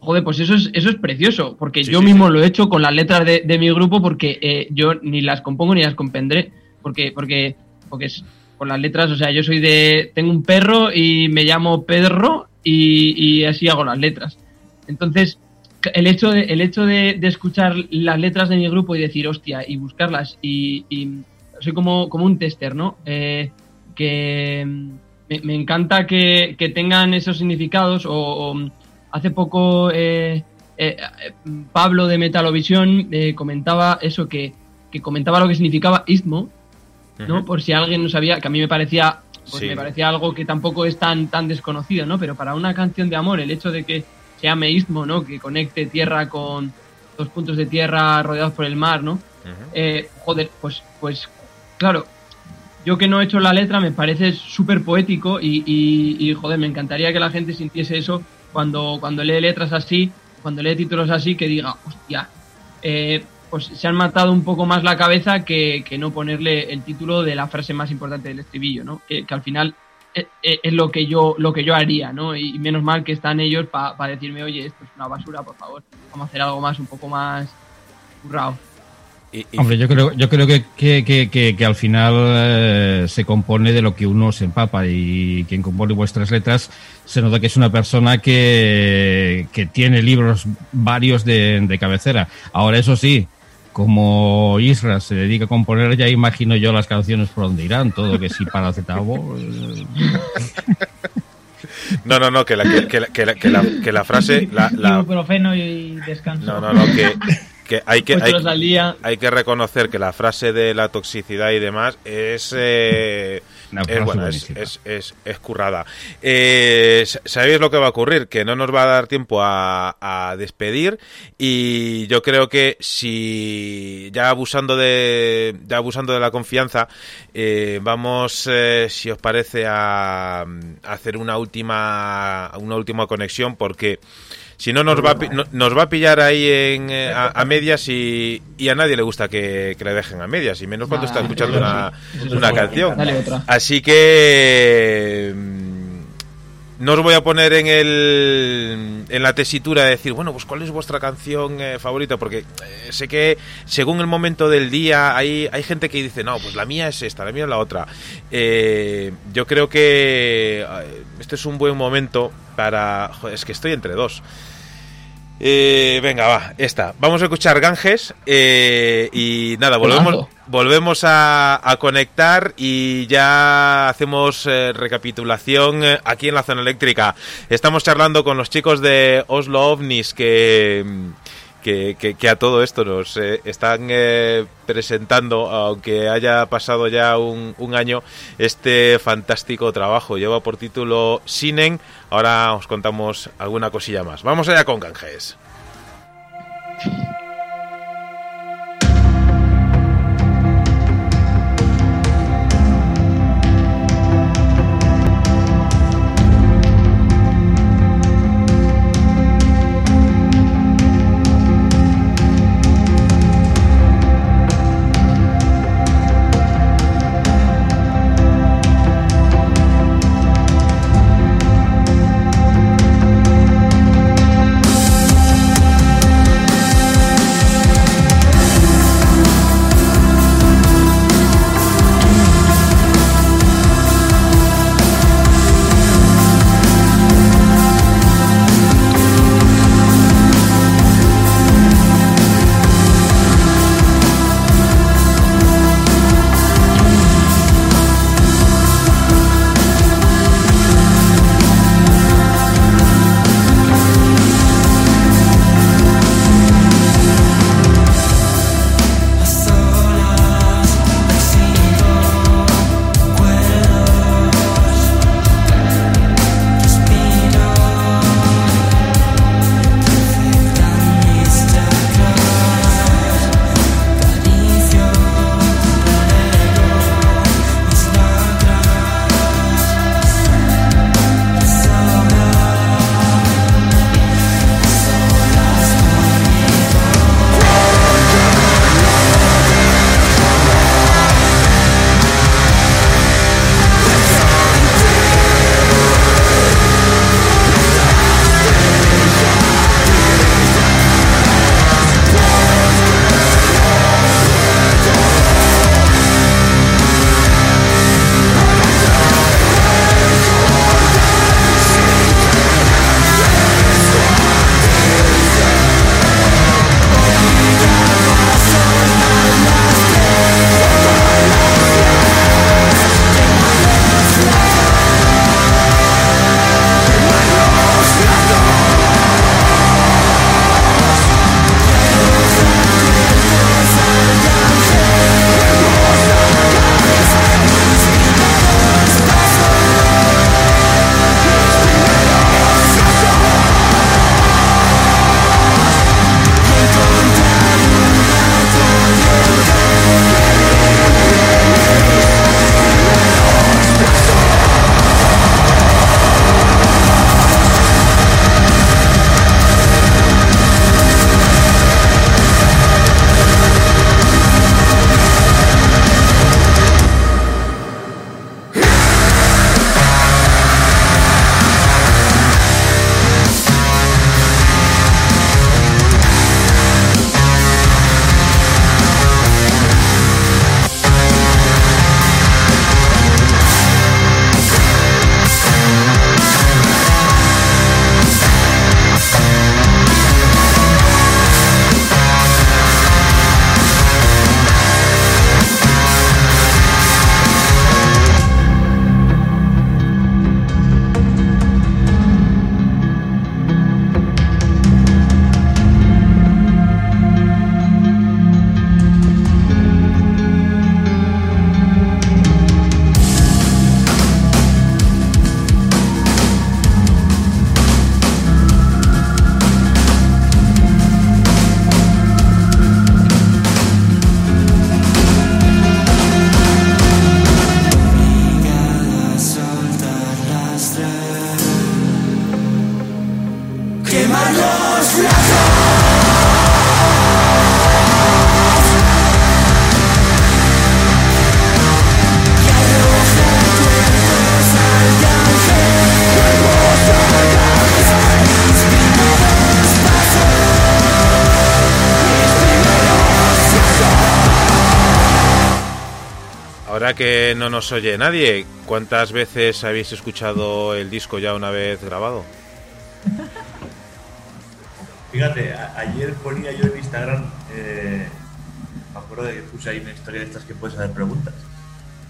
Joder, pues eso es, eso es precioso, porque Sí, yo sí, mismo lo he hecho con las letras de, de mi grupo porque eh, yo ni las compongo ni las compendré, porque, porque, porque es con las letras, o sea, yo soy de, tengo un perro y me llamo Pedro y, así hago las letras. Entonces, el hecho de, el hecho de, escuchar las letras de mi grupo y decir, hostia, y buscarlas, y, soy como, como un tester, ¿no? Eh, que me, encanta que, tengan esos significados, o, hace poco eh, eh, Pablo de Metalovisión comentaba eso, que, que comentaba lo que significaba istmo, ¿no? Por si alguien no sabía, que a mí me parecía, pues Sí. me parecía algo que tampoco es tan, tan desconocido, ¿no? Pero para una canción de amor, el hecho de que se llame istmo, ¿no? Que conecte tierra con, dos puntos de tierra rodeados por el mar, ¿no? Eh, joder, pues, pues, claro, yo que no he hecho la letra me parece súper poético y, y, y, joder, me encantaría que la gente sintiese eso cuando, cuando lee letras así, cuando lee títulos así, que diga, hostia, eh, pues se han matado un poco más la cabeza que, que, no ponerle el título de la frase más importante del estribillo, ¿no? Que, que al final es, es, lo que yo lo que yo haría, ¿no? Y menos mal que están ellos para pa decirme, oye, esto es una basura, por favor, vamos a hacer algo más, un poco más currado. Hombre, yo creo, yo creo que, que, que, que al final eh, se compone de lo que uno se empapa y quien compone vuestras letras se nota que es una persona que, que tiene libros varios de, de cabecera. Ahora, eso sí, como Isra se dedica a componer, ya imagino yo las canciones por donde irán, todo que sí para Zetabo. No, no, no, que la, que, que, la, que, la, que, la, que la frase... La, la... Ibuprofeno y descanso. No, no, no, que, que hay que hay, hay, que reconocer que la frase de la toxicidad y demás es eh, es buena, es, es, es, es, currada. Eh, Sabéis lo que va a ocurrir, que no nos va a dar tiempo a, a, despedir y yo creo que si ya abusando de ya abusando de la confianza eh, vamos, eh, si os parece, a, a hacer una última una última conexión porque si no nos va a, no, nos va a pillar ahí en, eh, a, a, medias y, y, a nadie le gusta que, que, le dejen a medias y menos cuando está escuchando una, una canción. así que no os voy a poner en el en la tesitura de decir bueno pues cuál es vuestra canción eh, favorita porque eh, sé que según el momento del día hay hay gente que dice no pues la mía es esta la mía es la otra eh, yo creo que este es un buen momento para es que estoy entre dos. Eh, venga, va, esta. Vamos a escuchar Ganges eh, y nada, volvemos, volvemos a, conectar y ya hacemos eh, recapitulación eh, aquí en la zona eléctrica. Estamos charlando con los chicos de Oslo OVNIS que que, que, a todo esto nos eh, están presentando, aunque haya pasado ya un, un, año, este fantástico trabajo. Lleva por título Sinen. Ahora os contamos alguna cosilla más. Vamos allá con Ganges. No nos oye nadie, ¿cuántas veces habéis escuchado el disco ya una vez grabado? Fíjate, ayer ponía yo en Instagram, eh, me acuerdo de que puse ahí una historia de estas que puedes hacer preguntas.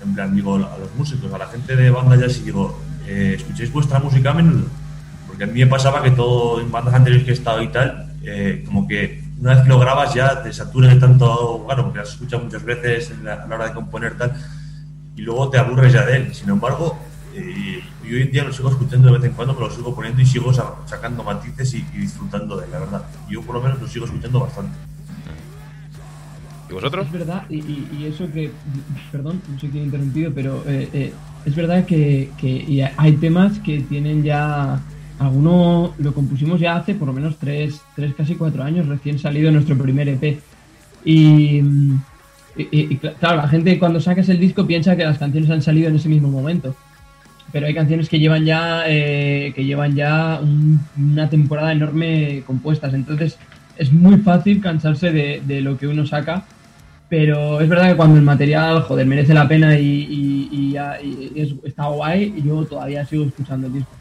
En plan, digo, a los músicos, a la gente de banda ya sí digo, eh, ¿escucháis vuestra música a menudo? Porque a mí me pasaba que todo en bandas anteriores que he estado y tal, eh, como que una vez que lo grabas ya te saturas de tanto, claro, porque lo has escuchado muchas veces en la- a la hora de componer tal, y luego te aburres ya de él. Sin embargo, eh, yo hoy en día lo sigo escuchando de vez en cuando, me lo sigo poniendo y sigo sa- sacando matices y, y disfrutando de él, la verdad. Yo por lo menos lo sigo escuchando bastante. ¿Y vosotros? Es verdad, y, y- y eso que, perdón, no sé quién ha interrumpido, pero eh, eh, es verdad que, que y hay temas que tienen ya, alguno lo compusimos ya hace por lo menos tres, tres casi cuatro años, recién salido nuestro primer EP. Y, mm, y- y- y cl- claro, la gente cuando sacas el disco piensa que las canciones han salido en ese mismo momento. Pero hay canciones que llevan ya, eh, que llevan ya un- una temporada enorme compuestas. Entonces es muy fácil cansarse de, de lo que uno saca. Pero es verdad que cuando el material, joder, merece la pena y, y es- está guay, yo todavía sigo escuchando el disco.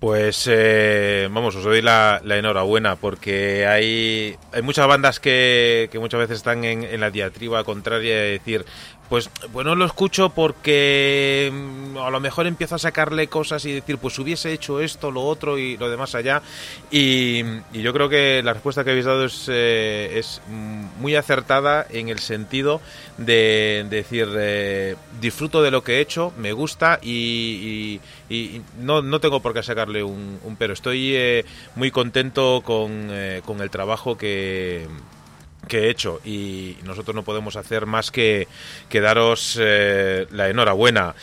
Pues eh, vamos, os doy la, enhorabuena porque hay, hay muchas bandas que, que muchas veces están en, en la diatriba contraria de decir, pues bueno, lo escucho porque mm, a lo mejor empiezo a sacarle cosas y decir, pues hubiese hecho esto, lo otro y lo demás allá. Y, yo creo que la respuesta que habéis dado es, eh, es muy acertada en el sentido de, decir, eh, disfruto de lo que he hecho, me gusta y, y- y no, no tengo por qué sacarle un, un pero. Estoy eh, muy contento con, eh, con el trabajo que, que he hecho y nosotros no podemos hacer más que, que daros eh, la enhorabuena.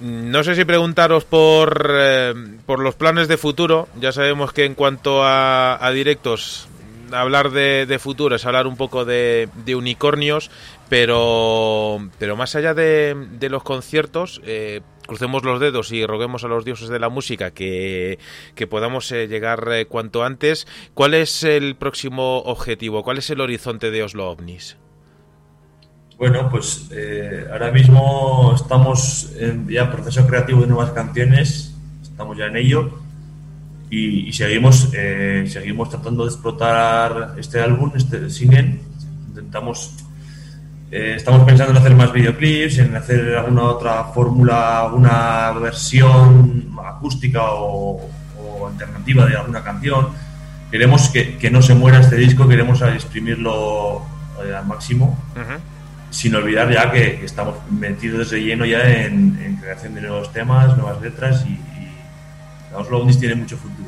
No sé si preguntaros por, eh, por los planes de futuro. Ya sabemos que en cuanto a, a directos, hablar de, de futuro es hablar un poco de, de unicornios, pero, pero más allá de, los conciertos, eh, crucemos los dedos y roguemos a los dioses de la música que, que podamos eh, llegar eh, cuanto antes. ¿Cuál es el próximo objetivo? ¿Cuál es el horizonte de Oslo OVNIs? Bueno, pues eh, ahora mismo estamos en ya proceso creativo de nuevas canciones, estamos ya en ello y, y seguimos seguimos tratando de explotar este álbum, este Singen. Intentamos, eh, estamos pensando en hacer más videoclips, en hacer alguna otra fórmula, alguna versión acústica o, o alternativa de alguna canción. Queremos que, que no se muera este disco, queremos exprimirlo eh, al máximo sin olvidar ya que, que estamos metidos de lleno ya en, en creación de nuevos temas, nuevas letras y, y los Ovnis tiene mucho futuro.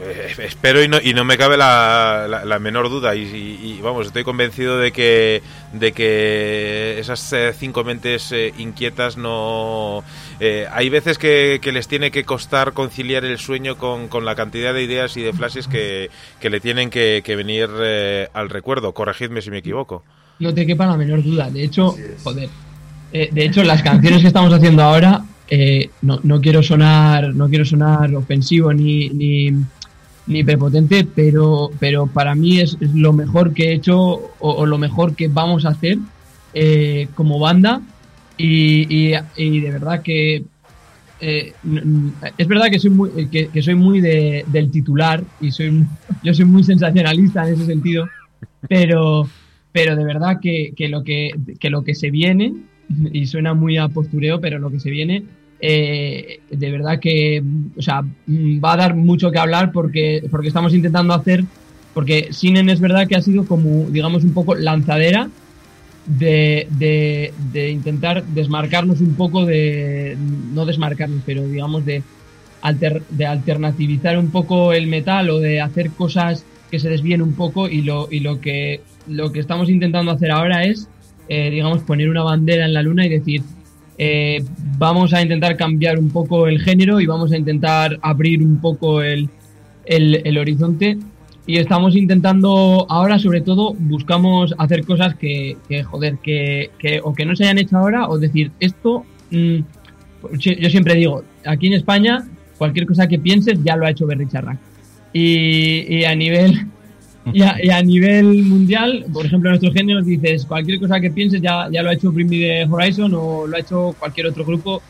Eh, Espero y no, y no me cabe la, la- la menor duda y, y- y, vamos, estoy convencido de que, de que esas eh, cinco mentes eh, inquietas no... eh, hay veces que, que les tiene que costar conciliar el sueño con, con la cantidad de ideas y de flashes que, que le tienen que, que venir eh, al recuerdo. Corregidme si me equivoco. No te quepa la menor duda. De hecho, joder. eh, de hecho, las canciones que estamos haciendo ahora, eh, no, no quiero sonar, no quiero sonar ofensivo ni, ni, ni prepotente, pero, pero para mí es, lo mejor que he hecho o, lo mejor que vamos a hacer eh, como banda. Y, y- de verdad que eh, es verdad que soy muy, que, que soy muy de- del titular y soy yo soy muy sensacionalista en ese sentido, pero pero de verdad que, que lo que, que lo que se viene y suena muy a postureo, pero lo que se viene eh, de verdad que o sea, mm, va a dar mucho que hablar porque porque estamos intentando hacer porque Sinen es verdad que ha sido como digamos un poco lanzadera de, de, intentar desmarcarnos un poco de, no desmarcarnos, pero digamos de, alter- de alternativizar un poco el metal o de hacer cosas que se desvíen un poco y lo, y lo, que, lo que estamos intentando hacer ahora es, eh, digamos, poner una bandera en la luna y decir, eh, vamos a intentar cambiar un poco el género y vamos a intentar abrir un poco el, el, el horizonte. Y estamos intentando ahora sobre todo buscamos hacer cosas que, que, joder que, que o que no se hayan hecho ahora o decir esto mm, yo siempre digo aquí en España cualquier cosa que pienses ya lo ha hecho Berry Charrac. Y, y a nivel y, a, y a nivel mundial, por ejemplo, en nuestros géneros dices cualquier cosa que pienses ya, ya lo ha hecho Bring Me the Horizon o lo ha hecho cualquier otro grupo.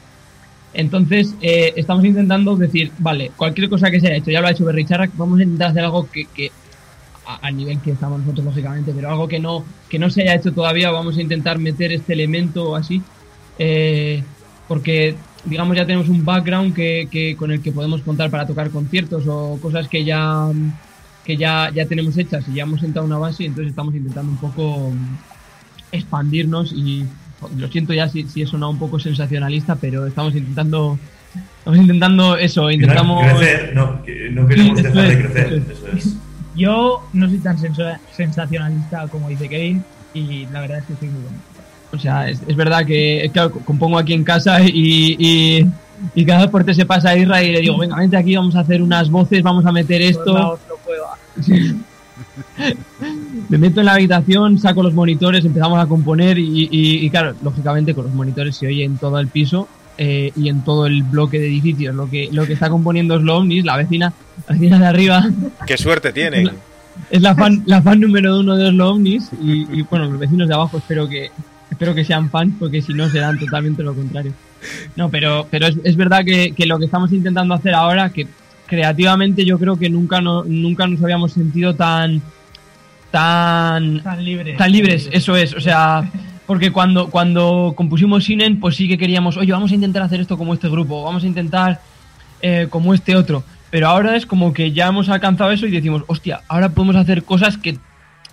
Entonces, eh, estamos intentando decir, vale, cualquier cosa que se haya hecho, ya lo ha hecho Berry Charrac, vamos a intentar hacer algo que, que al nivel que estamos nosotros, lógicamente, pero algo que no, que no se haya hecho todavía, vamos a intentar meter este elemento así, eh, porque, digamos, ya tenemos un background que, que, con el que podemos contar para tocar conciertos o cosas que ya, que ya, ya tenemos hechas y ya hemos sentado una base, entonces estamos intentando un poco expandirnos y lo siento ya si, si he sonado un poco sensacionalista, pero estamos intentando, estamos intentando eso, intentamos... Crecer, no, que no queremos Sí, dejar de es, crecer. eso Eso es. Yo no soy tan sensa- sensacionalista como dice Kevin y la verdad es que estoy muy bueno. O sea, es, es verdad que que compongo aquí en casa y, y, y cada vez por te se pasa a Isra y le digo, venga, vente aquí, vamos a hacer unas voces, vamos a meter esto. Me meto en la habitación, saco los monitores, empezamos a componer y, y- y claro, lógicamente con los monitores se oye en todo el piso eh, y en todo el bloque de edificios. Lo que, lo que está componiendo es Omnis, la vecina, la vecina de arriba. Qué suerte tienen. es la fan, la fan número uno de Oslo Omnis y, y, bueno, los vecinos de abajo espero que espero que sean fans porque si no serán totalmente lo contrario. No, pero, pero es, es verdad que, que lo que estamos intentando hacer ahora, que creativamente yo creo que nunca, no, nunca nos habíamos sentido tan tan Tan libres. tan libres, eso es, o sea, porque cuando, cuando compusimos Sinen, pues sí que queríamos, oye, vamos a intentar hacer esto como este grupo, vamos a intentar eh, como este otro. Pero ahora es como que ya hemos alcanzado eso y decimos, hostia, ahora podemos hacer cosas que,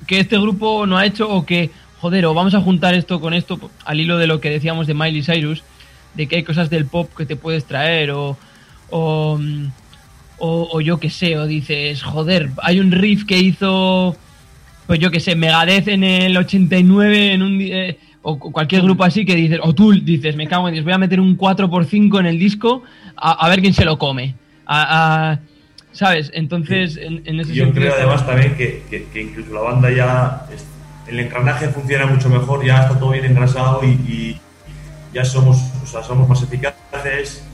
que este grupo no ha hecho o que, joder, o vamos a juntar esto con esto, al hilo de lo que decíamos de Miley Cyrus, de que hay cosas del pop que te puedes traer o, o, mm, o, o yo qué sé, o dices, joder, hay un riff que hizo, pues yo qué sé, Megadeth en el 89 en un... eh, o cu- cualquier grupo así que dices, o tú dices, me cago en Dios, voy a meter un 4x5 en el disco a, a ver quién se lo come. A- a- ¿Sabes? Entonces, en, en ese Yo sentido... creo además también que, que- que incluso la banda ya, el engranaje funciona mucho mejor, ya está todo bien engrasado y, y ya somos, o sea, somos más eficaces,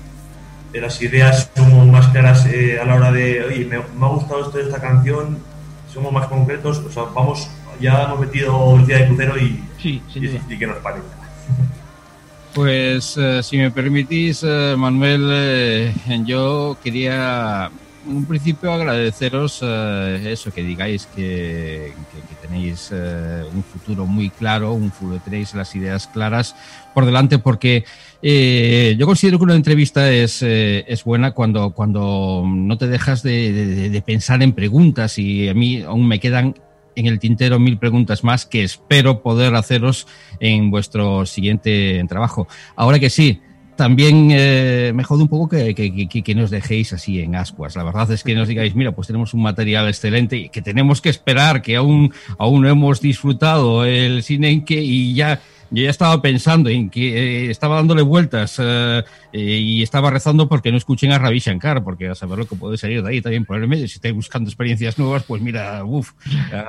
eh, las ideas somos más claras eh, a la hora de, oye, me, me ha gustado esto de esta canción, somos más concretos, o sea, vamos, ya hemos metido velocidad de crucero y, sí, y, y que nos pare. Pues eh, si me permitís, eh, Manuel, eh, yo quería en un principio agradeceros eso, que digáis que, que- que tenéis un futuro muy claro, un futuro, tenéis las ideas claras por delante, porque eh, yo considero que una entrevista es, eh, es buena cuando, cuando no te dejas de, de- pensar en preguntas y a mí aún me quedan en el tintero mil preguntas más que espero poder haceros en vuestro siguiente trabajo. Ahora que sí, también eh, me jode un poco que, que, que, nos dejéis así en ascuas. La verdad es que nos digáis, mira, pues tenemos un material excelente y que tenemos que esperar, que aún, aún no hemos disfrutado el cine que y ya yo ya estaba pensando en que eh, estaba dándole vueltas eh, eh, y estaba rezando porque no escuchen a Ravi Shankar, porque a saber lo que puede salir de ahí también por el medio. Si estáis buscando experiencias nuevas, pues mira, uff,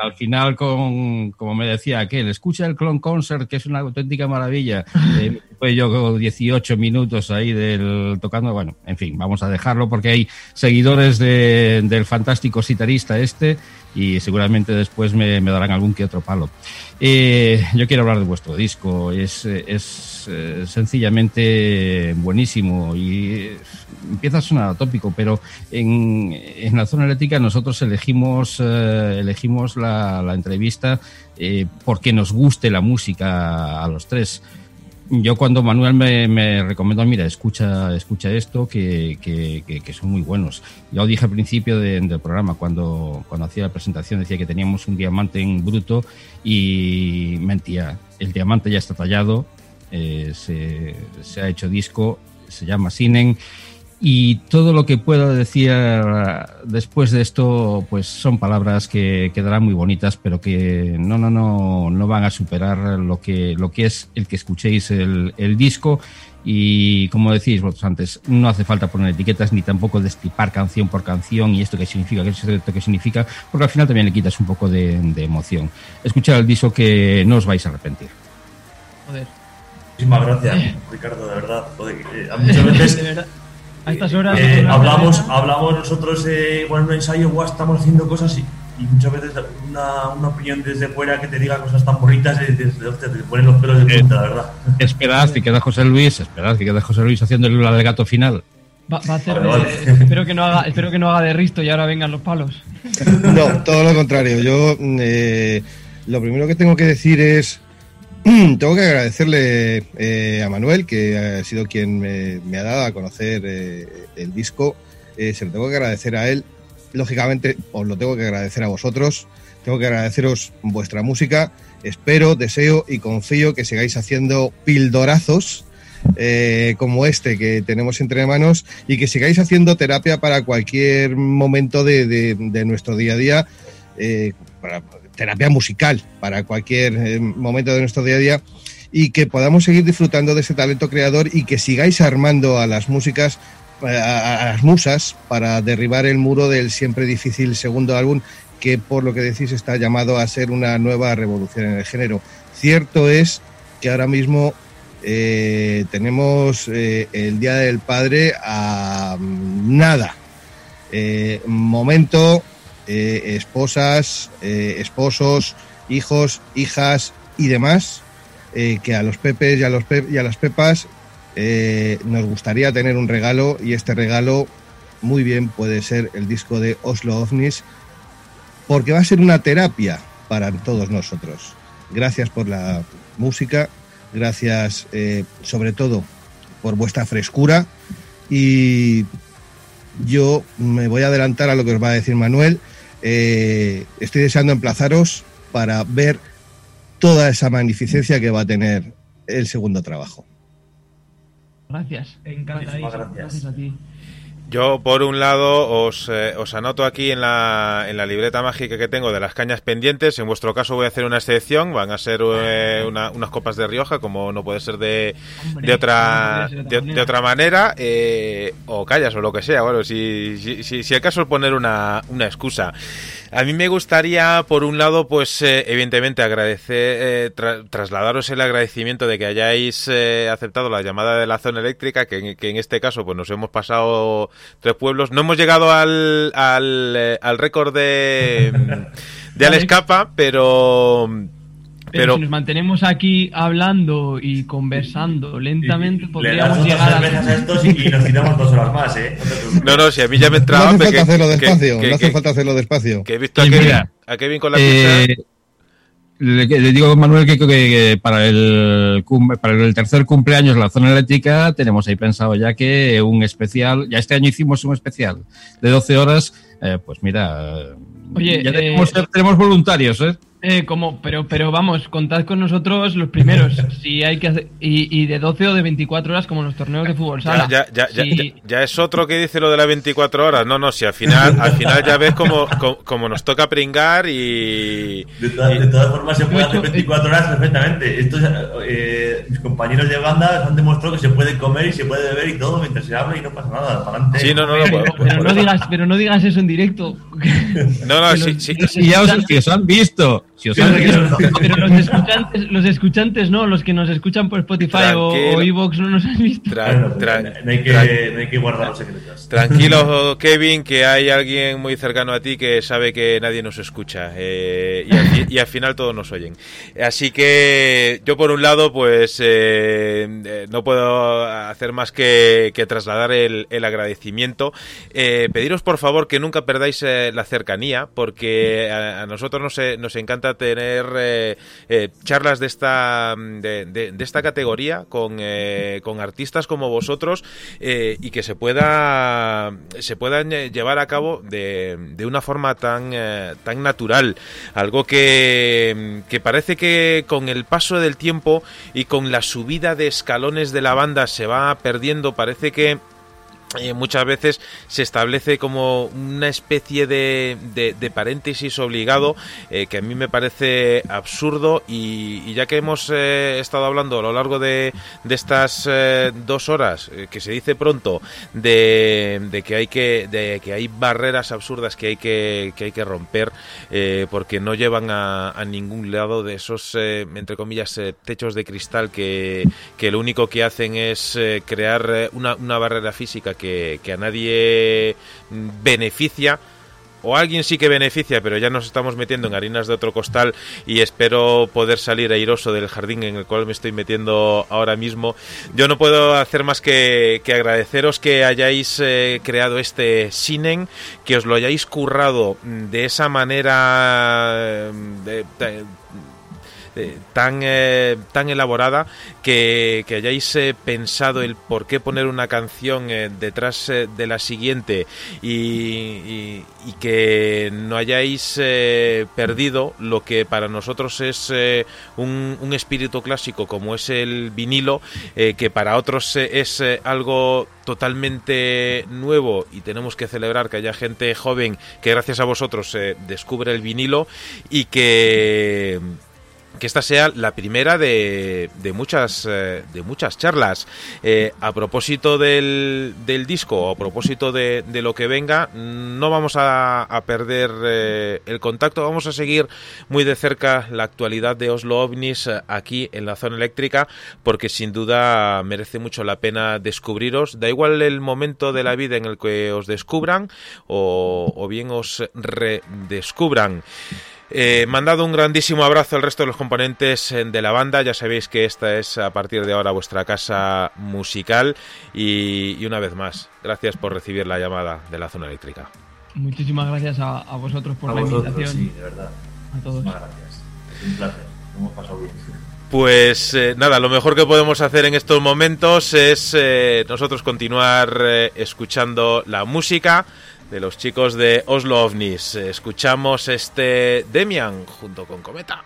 al final, con, como me decía aquel, escucha el Clone Concert, que es una auténtica maravilla. Eh, pues yo con 18 minutos ahí del tocando, bueno, en fin, vamos a dejarlo porque hay seguidores de- del fantástico citarista este y seguramente después me, me darán algún que otro palo. Eh, yo quiero hablar de vuestro disco, es, eh, eh, sencillamente buenísimo y eh, empieza a sonar atópico, pero en, en la zona eléctrica nosotros elegimos, eh, elegimos la, la entrevista eh, porque nos guste la música a los tres. Yo cuando Manuel me, me recomendó, mira, escucha, escucha esto, que, que, que- son muy buenos. Yo dije al principio de- del programa, cuando, cuando hacía la presentación, decía que teníamos un diamante en bruto y mentía. El diamante ya está tallado, eh, se, ha hecho disco, se llama Sinen. Y todo lo que puedo decir eh, después de esto, pues son palabras que quedarán muy bonitas, pero que no, no, no, no van a superar lo que, lo que es el que escuchéis el, disco. Y como decís vosotros antes, no hace falta poner etiquetas ni tampoco destripar canción por canción y esto que significa, que esto que significa, porque al final también le quitas un poco de, emoción. Escuchad el disco que no os vais a arrepentir. Joder. Muchísimas gracias, Ricardo, de verdad. Joder, eh, muchas veces De verdad. A estas horas. Eh, hablamos, hablamos nosotros, eh, bueno, en un ensayo, guau, estamos haciendo cosas y y muchas veces una, una opinión desde fuera que te diga cosas tan bonitas y dices, hostia, te ponen los pelos de punta, la verdad. Esperad que queda José Luis, esperad que queda José Luis haciendo el alegato final. Va, va a hacer Vale, de- vale. espero que no haga espero que no haga de risto y ahora vengan los palos. No, todo lo contrario. Yo mm, eh, lo primero que tengo que decir es, tengo que agradecerle eh, a Manuel, que ha sido quien me, ha dado a conocer eh, el disco. Eh, se lo tengo que agradecer a él. Lógicamente, os lo tengo que agradecer a vosotros. Tengo que agradeceros vuestra música. Espero, deseo y confío que sigáis haciendo pildorazos como este que tenemos entre manos y que sigáis haciendo terapia para cualquier momento de, nuestro día a día, terapia musical para cualquier eh, momento de nuestro día a día y que podamos seguir disfrutando de ese talento creador y que sigáis armando a las músicas eh, a, las musas para derribar el muro del siempre difícil segundo álbum que por lo que decís está llamado a ser una nueva revolución en el género. Cierto es que ahora mismo eh, tenemos el Día del Padre a nada. Momento, eh, esposas, eh, esposos, hijos, hijas y demás, eh, que a los pepes y a, los pe- y a las pepas nos gustaría tener un regalo y este regalo muy bien puede ser el disco de Oslo OVNIS porque va a ser una terapia para todos nosotros. Gracias por la música, gracias sobre todo por vuestra frescura y yo me voy a adelantar a lo que os va a decir Manuel. Eh, estoy deseando emplazaros para ver toda esa magnificencia que va a tener el segundo trabajo. Gracias. Encantadísimo. Gracias a ti. Yo, por un lado, os, eh, os anoto aquí en la, en la libreta mágica que tengo de las cañas pendientes. En vuestro caso voy a hacer una excepción. Van a ser eh, una- unas copas de Rioja, como no puede ser de, Hombre, de, otra, no de de, otra manera. eh, o callas o lo que sea. Bueno, si, si, si, si el caso es poner una, una excusa. A mí me gustaría, por un lado, pues eh, evidentemente agradecer, eh, tra- trasladaros el agradecimiento de que hayáis eh, aceptado la llamada de la zona eléctrica, que, en- que en este caso pues nos hemos pasado tres pueblos. No hemos llegado al, al, eh, al récord de, de Alex Capa, pero... Pero, Pero si nos mantenemos aquí hablando y conversando lentamente, Le podríamos llegar a... a estos y, y nos tiramos dos horas más, ¿eh? No no, no, si a mí ya me No entraba hace hambre, falta que- hacerlo que- despacio, que- no hace que- falta hacerlo despacio. que he visto a Kevin, mira, a Kevin con la. Eh, le, le digo a Manuel que, que- que para, el, cum- para el tercer cumpleaños de la zona eléctrica tenemos ahí pensado ya que un especial, ya este año hicimos un especial de 12 horas, eh, pues mira, Oye, ya eh, tenemos, ya tenemos voluntarios, ¿eh? Eh, como, pero, pero vamos, contad con nosotros los primeros. si hay que hacer, y, y de 12 o de 24 horas como los torneos de fútbol sala. Ya, ya, ya, Si- ya, ya es otro que dice lo de las 24 horas. No, no, si al final, al final ya ves como, como, como nos toca pringar y. De, todas- de todas formas, se puede hacer hecho- 24 horas perfectamente. Estos, eh, mis compañeros de banda han demostrado que se puede comer y se puede beber y todo mientras se habla y no pasa nada. Para adelante. Sí, no, no, no, pero, pero no digas, pero no digas eso en directo. No, no, sí, los- sí. Y ya os, que os han visto, si os han pero, los escuchantes, los escuchantes no, los que nos escuchan por Spotify o, Tranquilo. o Evox no nos han visto. No, hay que, tra- no hay que guardar los secretos. Tranquilo, Kevin, que hay alguien muy cercano a ti que sabe que nadie nos escucha eh, y, al, fi- y al final todos nos oyen. Así que yo por un lado, pues eh, eh, no puedo hacer más que, que trasladar el, el agradecimiento. Eh, pediros por favor que nunca perdáis eh, la cercanía, porque a, a nosotros nos, nos encanta tener eh, eh, charlas de esta de, de- esta categoría con, eh, con artistas como vosotros y que se pueda se puedan llevar a cabo de, de una forma tan tan natural. Algo que, que parece que con el paso del tiempo y con la subida de escalones de la banda se va perdiendo parece que eh, muchas veces se establece como una especie de, de- paréntesis obligado eh, que a mí me parece absurdo y, ya que hemos eh, estado hablando a lo largo de, de estas dos horas que se dice pronto de, de que hay que de que hay barreras absurdas que hay que, que hay que romper porque no llevan a, a ningún lado de esos entre comillas techos de cristal que, que lo único que hacen es crear una, una barrera física que, a nadie beneficia o alguien sí que beneficia, pero ya nos estamos metiendo en harinas de otro costal y espero poder salir airoso del jardín en el cual me estoy metiendo ahora mismo. Yo no puedo hacer más que, que agradeceros que hayáis eh, creado este Sinen, que os lo hayáis currado de esa manera eh, eh, tan, eh, tan elaborada que, que hayáis eh, pensado el por qué poner una canción detrás de la siguiente y, que no hayáis perdido lo que para nosotros es un, espíritu clásico como es el vinilo, que para otros es algo totalmente nuevo y tenemos que celebrar que haya gente joven que gracias a vosotros eh, descubre el vinilo y que que esta sea la primera de, de muchas eh, de muchas charlas. Eh, a propósito del, del disco a propósito de, de lo que venga no vamos a, a perder eh, el contacto. Vamos a seguir muy de cerca la actualidad de Oslo OVNIs aquí en la zona eléctrica porque sin duda merece mucho la pena descubriros. Da igual el momento de la vida en el que os descubran o, o bien os redescubran eh, mandado un grandísimo abrazo al resto de los componentes eh, de la banda. Ya sabéis que esta es a partir de ahora vuestra casa musical. Y, y una vez más, gracias por recibir la llamada de la zona eléctrica. Muchísimas gracias a, a vosotros por A la vosotros, invitación. sí, de verdad. A todos. Muchas gracias. Es un placer. Hemos pasado bien. Pues eh, nada, lo mejor que podemos hacer en estos momentos es eh, nosotros continuar eh, escuchando la música de los chicos de Oslo OVNIs. Escuchamos este Demian junto con Cometa.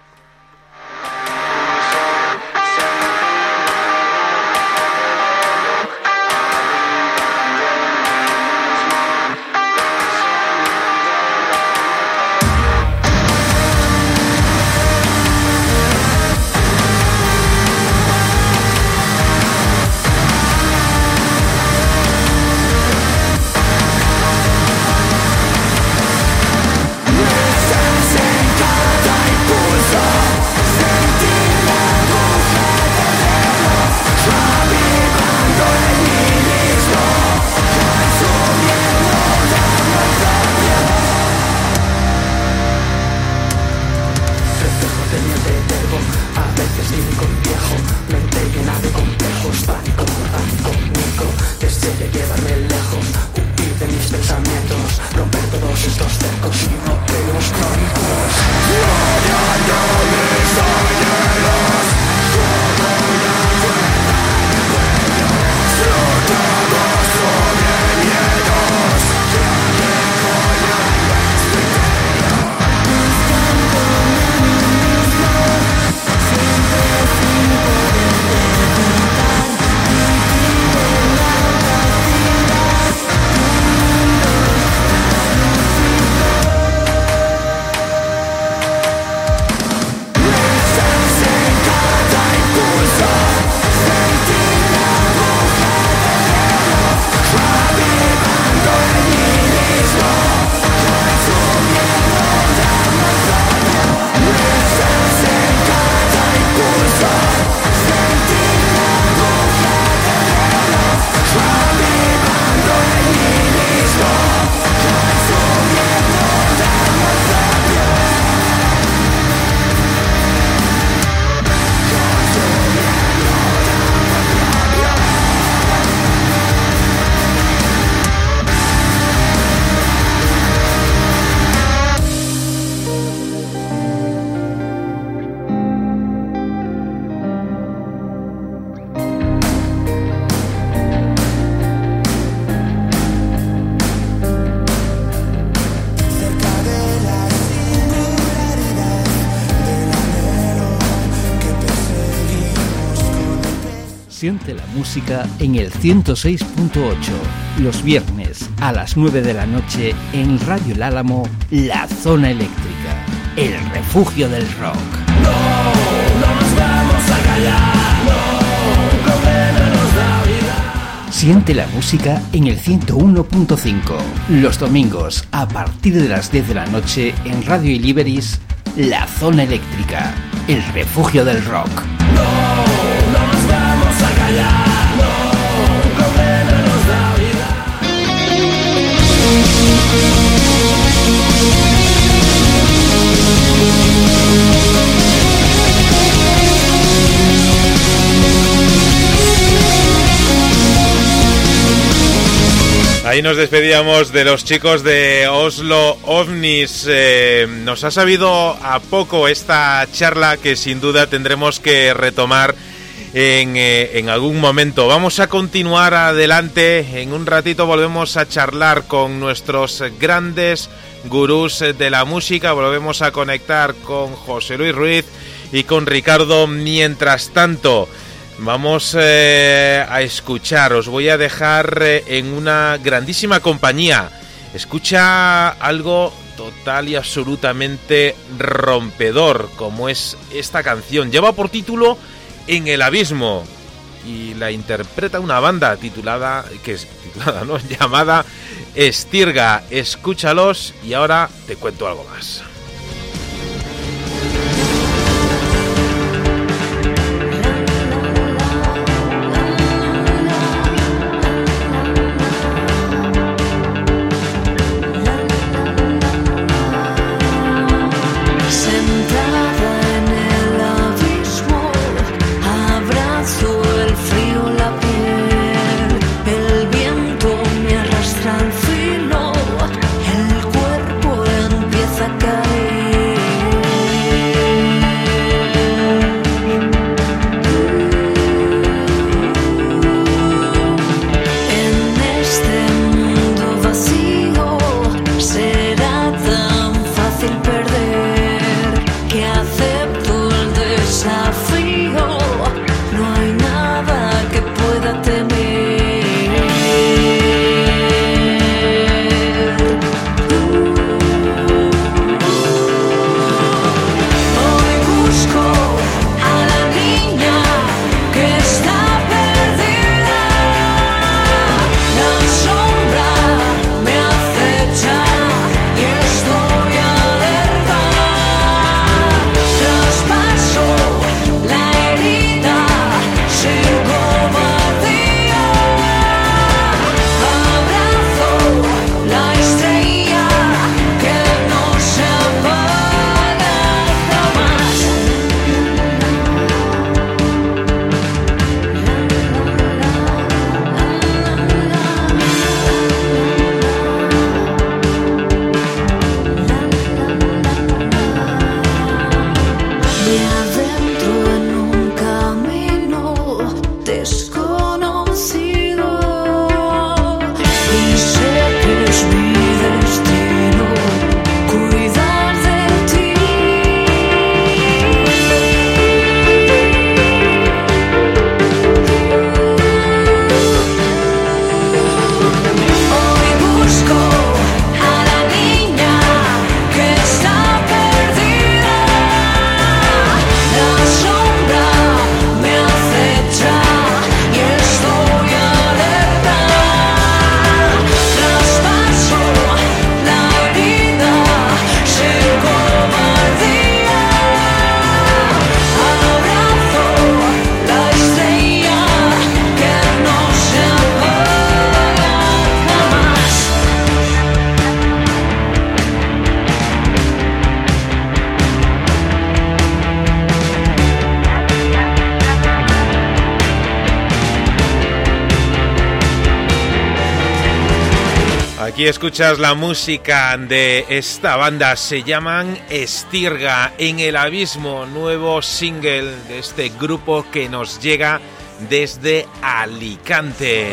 En el 106.8, los viernes a las 9 de la noche en Radio El Álamo, La Zona Eléctrica, el refugio del rock. No nos vamos a callar, no, problema nos da vida. Siente la música en el 101.5, los domingos a partir de las 10 de la noche en Radio Iliberis, La Zona Eléctrica, el refugio del rock. Ahí nos despedíamos de los chicos de Oslo OVNIS. Eh, nos ha sabido a poco esta charla que sin duda tendremos que retomar en, eh, en, algún momento. Vamos a continuar adelante. En un ratito volvemos a charlar con nuestros grandes gurús de la música. Volvemos a conectar con José Luis Ruiz y con Ricardo. Mientras tanto, vamos eh, a escuchar. Os voy a dejar eh, en una grandísima compañía. Escucha algo total y absolutamente rompedor, como es esta canción. Lleva por título En el abismo y la interpreta una banda titulada, que es titulada, ¿no? llamada Estirga. Escúchalos y ahora te cuento algo más. Escuchas la música de esta banda, se llaman Estirga en el Abismo, nuevo single de este grupo que nos llega desde Alicante.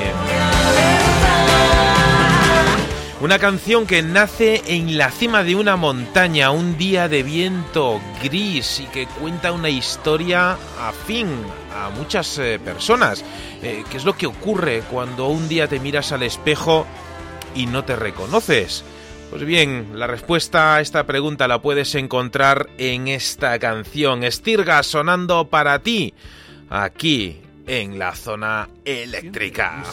Una canción que nace en la cima de una montaña, un día de viento gris y que cuenta una historia afín a muchas eh, personas. Eh, ¿Qué es lo que ocurre cuando un día te miras al espejo y no te reconoces? Pues bien, la respuesta a esta pregunta la puedes encontrar en esta canción, Estirga sonando para ti, aquí en la zona eléctrica.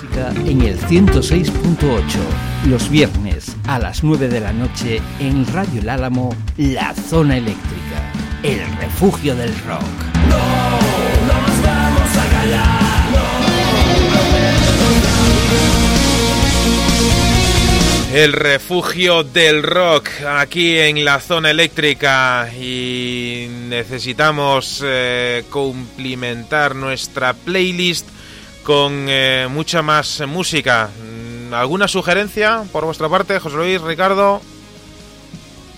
En el 106.8, los viernes a las 9 de la noche en Radio El Álamo, la zona eléctrica, el refugio del rock. No, El refugio del rock aquí en la zona eléctrica y necesitamos eh, cumplimentar nuestra playlist con eh, mucha más música. ¿Alguna sugerencia por vuestra parte, José Luis, Ricardo?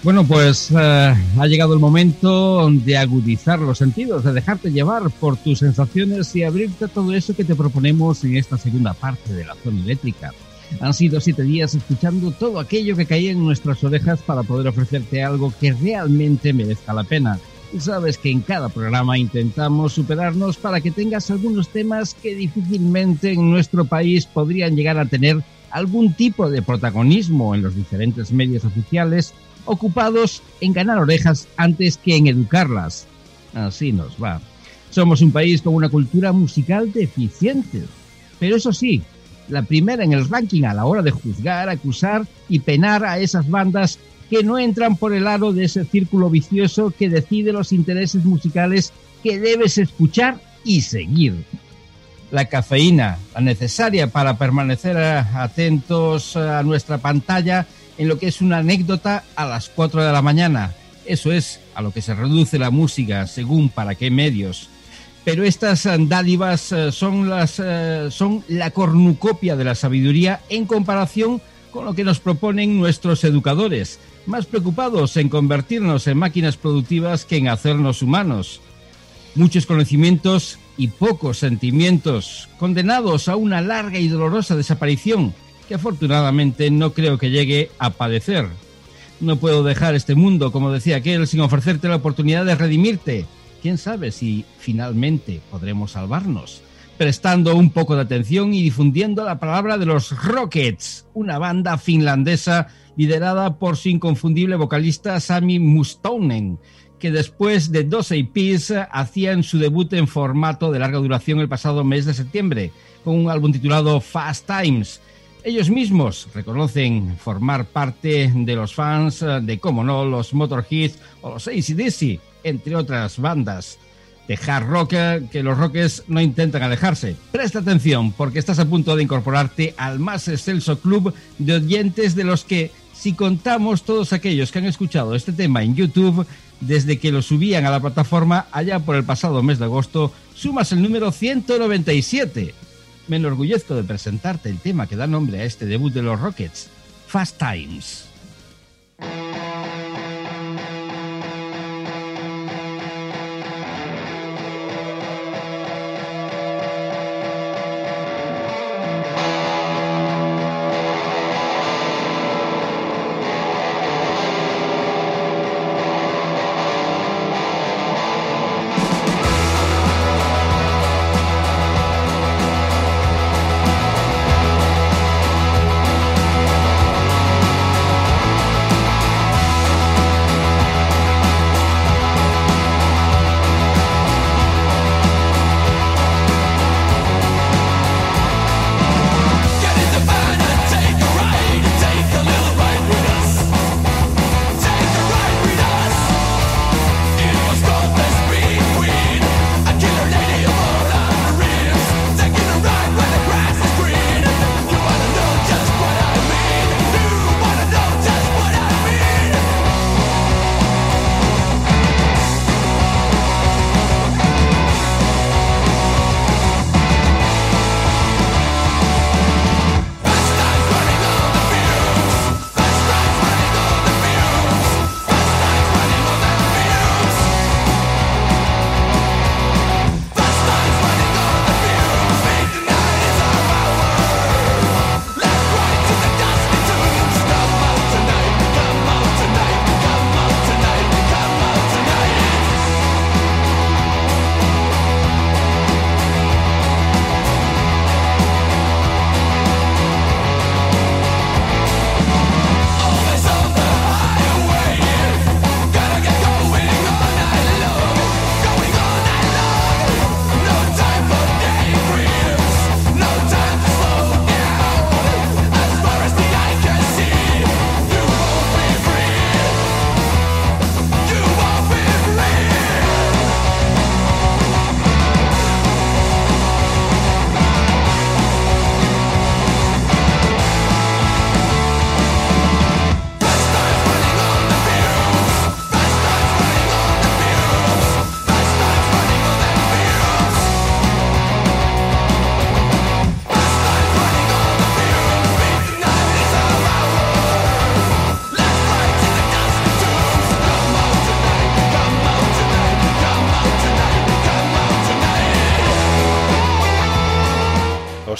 Bueno, pues eh, ha llegado el momento de agudizar los sentidos, de dejarte llevar por tus sensaciones y abrirte a todo eso que te proponemos en esta segunda parte de la zona eléctrica. Han sido siete días escuchando todo aquello que caía en nuestras orejas para poder ofrecerte algo que realmente merezca la pena. Sabes que en cada programa intentamos superarnos para que tengas algunos temas que difícilmente en nuestro país podrían llegar a tener algún tipo de protagonismo en los diferentes medios oficiales ocupados en ganar orejas antes que en educarlas. Así nos va. Somos un país con una cultura musical deficiente. Pero eso sí, la primera en el ranking a la hora de juzgar, acusar y penar a esas bandas que no entran por el aro de ese círculo vicioso que decide los intereses musicales que debes escuchar y seguir. La cafeína, la necesaria para permanecer atentos a nuestra pantalla en lo que es una anécdota a las 4 de la mañana. Eso es a lo que se reduce la música, según para qué medios. Pero estas eh, dádivas eh, son, las, eh, son la cornucopia de la sabiduría en comparación con lo que nos proponen nuestros educadores, más preocupados en convertirnos en máquinas productivas que en hacernos humanos. Muchos conocimientos y pocos sentimientos, condenados a una larga y dolorosa desaparición, que afortunadamente no creo que llegue a padecer. No puedo dejar este mundo, como decía aquel, sin ofrecerte la oportunidad de redimirte. Quién sabe si finalmente podremos salvarnos. Prestando un poco de atención y difundiendo la palabra de los Rockets, una banda finlandesa liderada por su inconfundible vocalista Sami Mustonen, que después de dos EPs hacían su debut en formato de larga duración el pasado mes de septiembre, con un álbum titulado Fast Times ellos mismos reconocen formar parte de los fans de, como no, los Motorhead o los ACDC, entre otras bandas de hard rock que los rockers no intentan alejarse. Presta atención porque estás a punto de incorporarte al más excelso club de oyentes de los que, si contamos todos aquellos que han escuchado este tema en YouTube, desde que lo subían a la plataforma allá por el pasado mes de agosto, sumas el número 197 me enorgullezco de presentarte el tema que da nombre a este debut de los Rockets, Fast Times.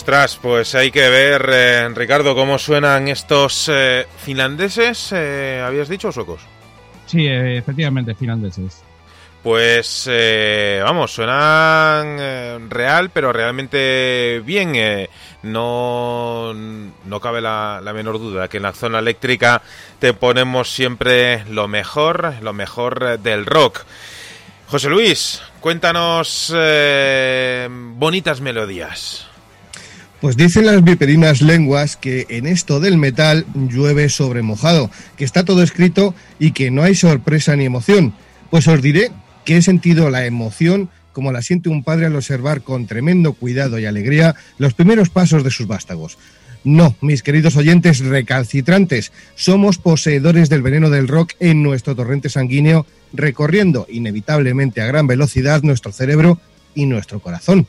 Ostras, pues hay que ver, eh, Ricardo, cómo suenan estos eh, finlandeses, eh, ¿habías dicho suecos? Sí, eh, efectivamente, finlandeses. Pues eh, vamos, suenan real, pero realmente bien. no, no cabe la, la menor duda que en la zona eléctrica te ponemos siempre lo mejor, lo mejor del rock. José Luis, cuéntanos bonitas melodías. Pues dicen las viperinas lenguas que en esto del metal llueve sobre mojado, que está todo escrito y que no hay sorpresa ni emoción. Pues os diré que he sentido la emoción como la siente un padre al observar con tremendo cuidado y alegría los primeros pasos de sus vástagos. No, mis queridos oyentes recalcitrantes, somos poseedores del veneno del rock en nuestro torrente sanguíneo, recorriendo inevitablemente a gran velocidad nuestro cerebro y nuestro corazón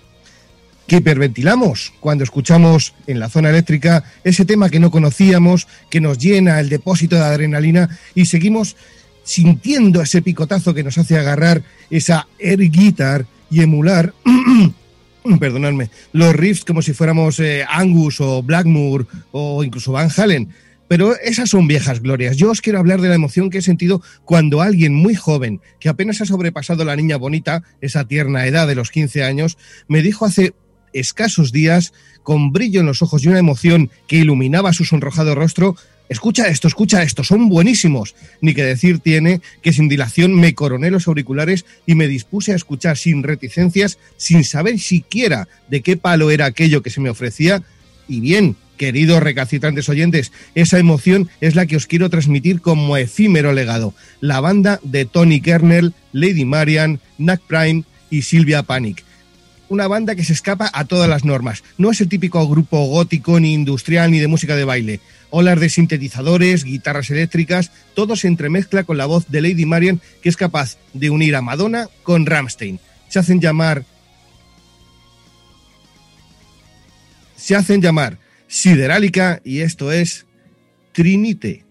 que hiperventilamos cuando escuchamos en la zona eléctrica ese tema que no conocíamos, que nos llena el depósito de adrenalina y seguimos sintiendo ese picotazo que nos hace agarrar esa air guitar y emular, perdonadme, los riffs como si fuéramos eh, Angus o Blackmoor o incluso Van Halen. Pero esas son viejas glorias. Yo os quiero hablar de la emoción que he sentido cuando alguien muy joven, que apenas ha sobrepasado la niña bonita, esa tierna edad de los 15 años, me dijo hace escasos días, con brillo en los ojos y una emoción que iluminaba su sonrojado rostro, escucha esto, escucha esto, son buenísimos. Ni que decir tiene que sin dilación me coroné los auriculares y me dispuse a escuchar sin reticencias, sin saber siquiera de qué palo era aquello que se me ofrecía. Y bien, queridos recalcitrantes oyentes, esa emoción es la que os quiero transmitir como efímero legado. La banda de Tony Kernel, Lady Marian, Knack Prime y Silvia Panic una banda que se escapa a todas las normas. No es el típico grupo gótico, ni industrial, ni de música de baile. Olas de sintetizadores, guitarras eléctricas, todo se entremezcla con la voz de Lady Marian, que es capaz de unir a Madonna con Ramstein. Se hacen llamar. Se hacen llamar Siderálica y esto es Trinite.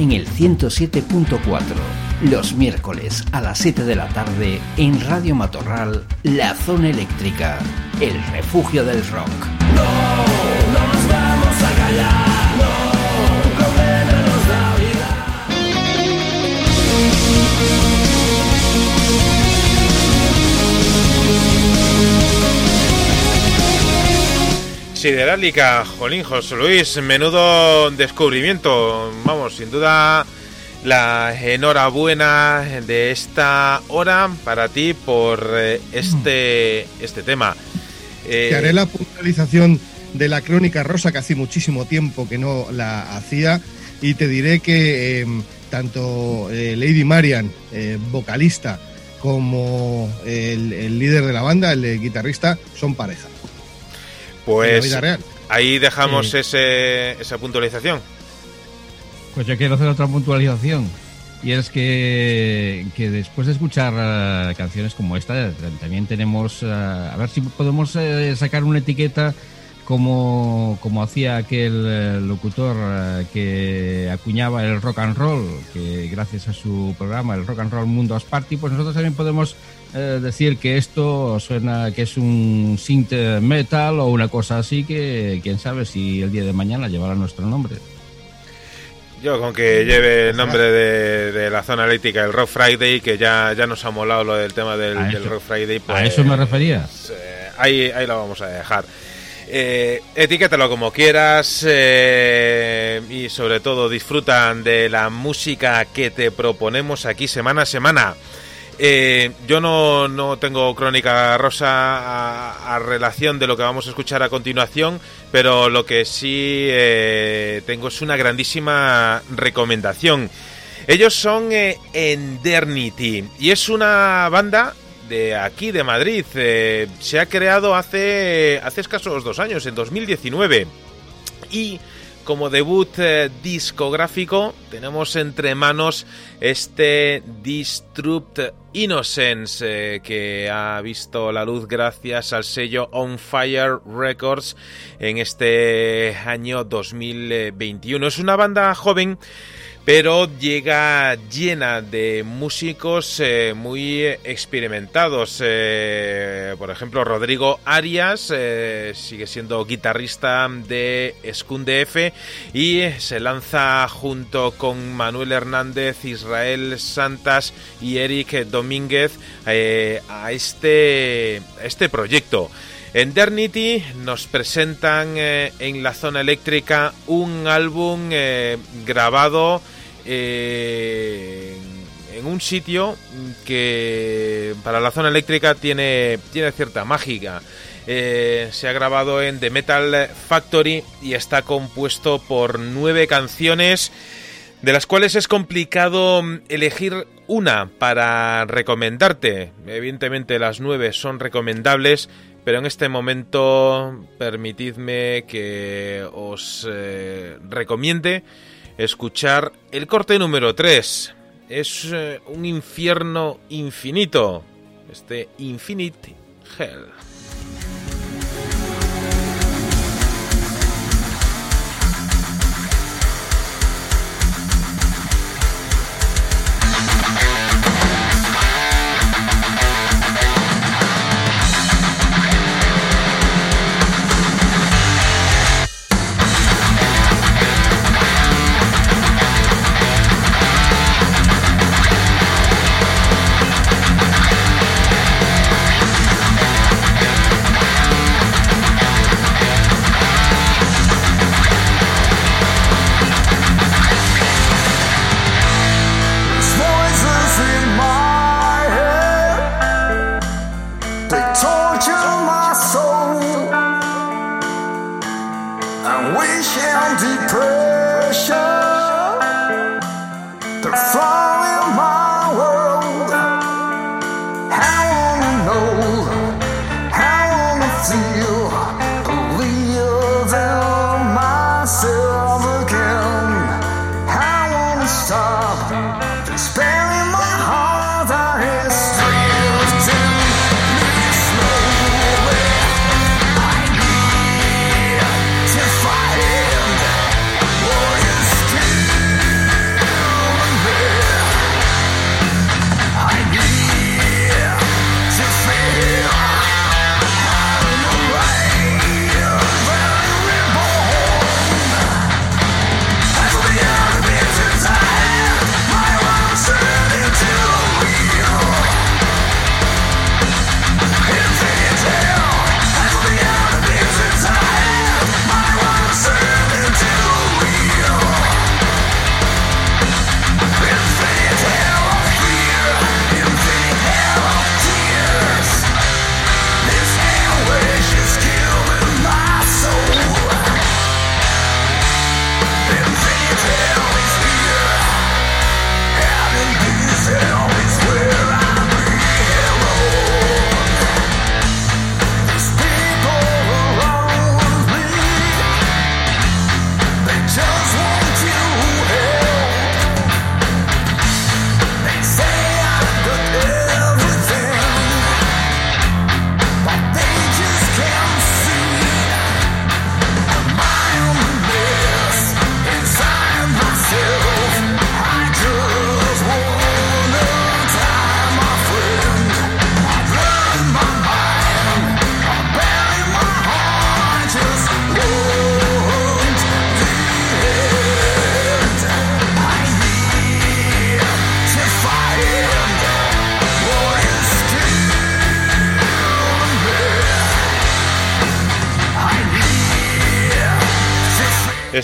En el 107.4, los miércoles a las 7 de la tarde en Radio Matorral, La Zona Eléctrica, el refugio del rock. No, no nos vamos a callar, Siderálica, Jolín, José Luis, menudo descubrimiento. Vamos, sin duda, la enhorabuena de esta hora para ti por eh, este, este tema. Eh, Te haré la puntualización de la crónica rosa que hace muchísimo tiempo que no la hacía y te diré que eh, tanto eh, Lady Marian, eh, vocalista, como el, el líder de la banda, el eh, guitarrista, son pareja. En la pues vida real. ahí dejamos ese, esa puntualización. Pues yo quiero hacer otra puntualización. Y es que, que después de escuchar eh, canciones como esta, también tenemos, eh, a ver si podemos eh, sacar una etiqueta como, como hacía aquel locutor que acuñaba el rock and roll, que gracias a su programa, el Rock and Roll Mundo As Party, pues nosotros también podemos eh, decir que esto suena que es un synth metal o una cosa así que quién sabe si el día de mañana llevará nuestro nombre. Yo con que lleve el nombre de, de la zona eléctrica, el Rock Friday, que ya, ya nos ha molado lo del tema del, Rock Friday. Pues, A eso me refería. eh, ahí, ahí lo vamos a dejar. Eh, etiquétalo como quieras eh, y sobre todo disfrutan de la música que te proponemos aquí semana a semana. Eh, yo no, no tengo crónica rosa a, relación de lo que vamos a escuchar a continuación, pero lo que sí eh, tengo es una grandísima recomendación. Ellos son eh, Endernity y es una banda de aquí de Madrid. Se ha creado hace, hace escasos dos años, en 2019. Y como debut discográfico tenemos entre manos este Distrupt Innocence eh, que ha visto la luz gracias al sello On Fire Records en este año 2021. Es una banda joven pero llega llena de músicos eh, muy experimentados. Eh, por ejemplo, Rodrigo Arias eh, sigue siendo guitarrista de Skun F y se lanza junto con Manuel Hernández, Israel Santas y Eric Domínguez a, este, a este proyecto. Endernity nos presentan eh, en la zona eléctrica un álbum eh, grabado eh, en, un sitio que para la zona eléctrica tiene, tiene cierta mágica. Se ha grabado en The Metal Factory y está compuesto por nueve canciones de las cuales es complicado mm, elegir una para recomendarte. Evidentemente las nueve son recomendables, pero en este momento permitidme que os eh, recomiende escuchar el corte número 3. Es eh, un infierno infinito. Este Infinite Hell.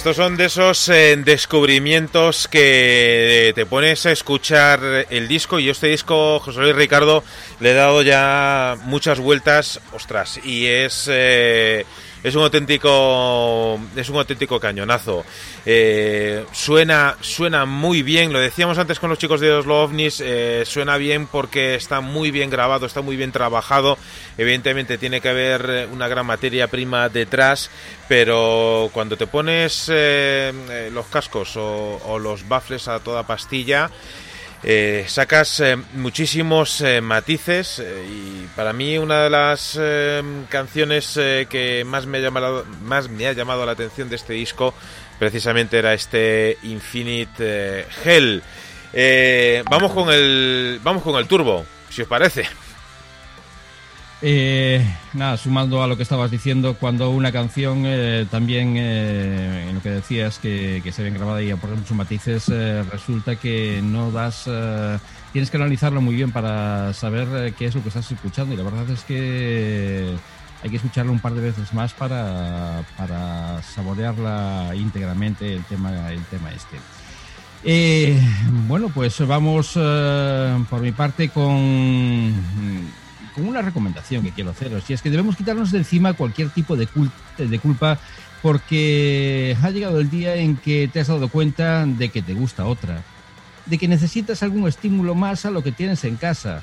Estos son de esos eh, descubrimientos que te pones a escuchar el disco y este disco, José Luis Ricardo, le he dado ya muchas vueltas, ostras, y es... Eh, es un auténtico es un auténtico cañonazo. Eh, suena suena muy bien. Lo decíamos antes con los chicos de Oslo OVNIs eh, suena bien porque está muy bien grabado está muy bien trabajado. Evidentemente tiene que haber una gran materia prima detrás pero cuando te pones eh, los cascos o, o los baffles a toda pastilla eh, sacas eh, muchísimos eh, matices y para mí una de las canciones que más me, ha llamado, más me ha llamado la atención de este disco precisamente era este Infinite Hell. vamos con el vamos con el turbo, si os parece. Eh, nada, sumando a lo que estabas diciendo, cuando una canción eh, también, eh, en lo que decías, que, se ven grabada y aporta muchos matices, resulta que no das. Tienes que analizarlo muy bien para saber qué es lo que estás escuchando. Y la verdad es que hay que escucharlo un par de veces más para, para saborearla íntegramente el tema, el tema este. bueno, pues vamos por mi parte con con una recomendación que quiero haceros, y es que debemos quitarnos de encima cualquier tipo de, de culpa porque ha llegado el día en que te has dado cuenta de que te gusta otra, de que necesitas algún estímulo más a lo que tienes en casa.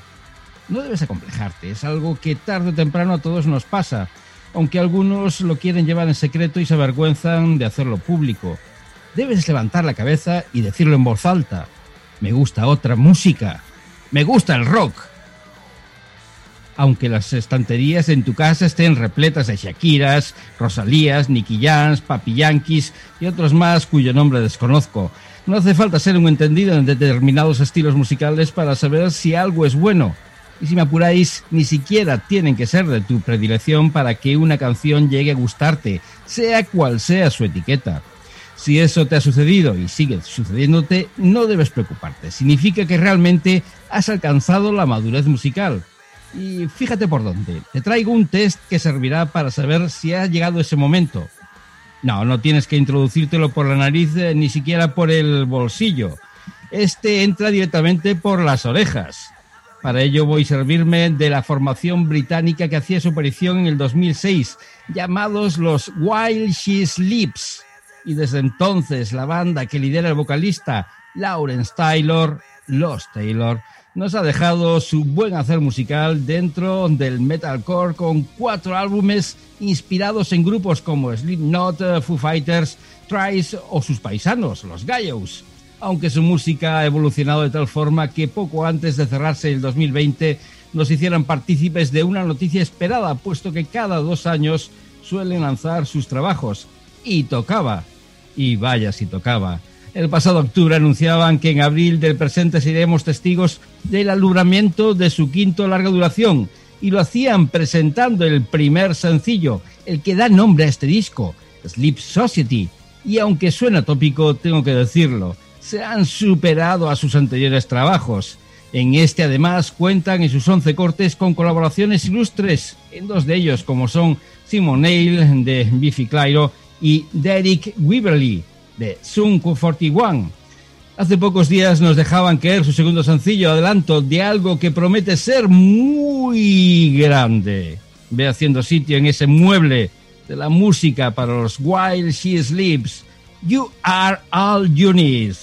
No debes acomplejarte, es algo que tarde o temprano a todos nos pasa, aunque algunos lo quieren llevar en secreto y se avergüenzan de hacerlo público. Debes levantar la cabeza y decirlo en voz alta. Me gusta otra música. Me gusta el rock aunque las estanterías en tu casa estén repletas de Shakiras, Rosalías, Nicky Jams, Papi Yankees y otros más cuyo nombre desconozco. No hace falta ser un entendido en determinados estilos musicales para saber si algo es bueno. Y si me apuráis, ni siquiera tienen que ser de tu predilección para que una canción llegue a gustarte, sea cual sea su etiqueta. Si eso te ha sucedido y sigue sucediéndote, no debes preocuparte. Significa que realmente has alcanzado la madurez musical y fíjate por dónde. Te traigo un test que servirá para saber si ha llegado ese momento. No, no tienes que introducírtelo por la nariz eh, ni siquiera por el bolsillo. Este entra directamente por las orejas. Para ello voy a servirme de la formación británica que hacía su aparición en el 2006, llamados los While She Sleeps. Y desde entonces la banda que lidera el vocalista Lawrence Taylor, Los Taylor, nos ha dejado su buen hacer musical dentro del metalcore con cuatro álbumes inspirados en grupos como Slipknot, Foo Fighters, Trice o sus paisanos, los Gallows. Aunque su música ha evolucionado de tal forma que poco antes de cerrarse el 2020 nos hicieran partícipes de una noticia esperada, puesto que cada dos años suelen lanzar sus trabajos. Y tocaba. Y vaya si tocaba. El pasado octubre anunciaban que en abril del presente seremos testigos del alumbramiento de su quinto larga duración y lo hacían presentando el primer sencillo, el que da nombre a este disco, Sleep Society. Y aunque suena tópico, tengo que decirlo, se han superado a sus anteriores trabajos. En este además cuentan en sus 11 cortes con colaboraciones ilustres, en dos de ellos como son Simon Neil de Biffy Clyro y Derek Weaverly de Sun 41. Hace pocos días nos dejaban caer su segundo sencillo, adelanto de algo que promete ser muy grande. Ve haciendo sitio en ese mueble de la música para los While She Sleeps. You are all you need.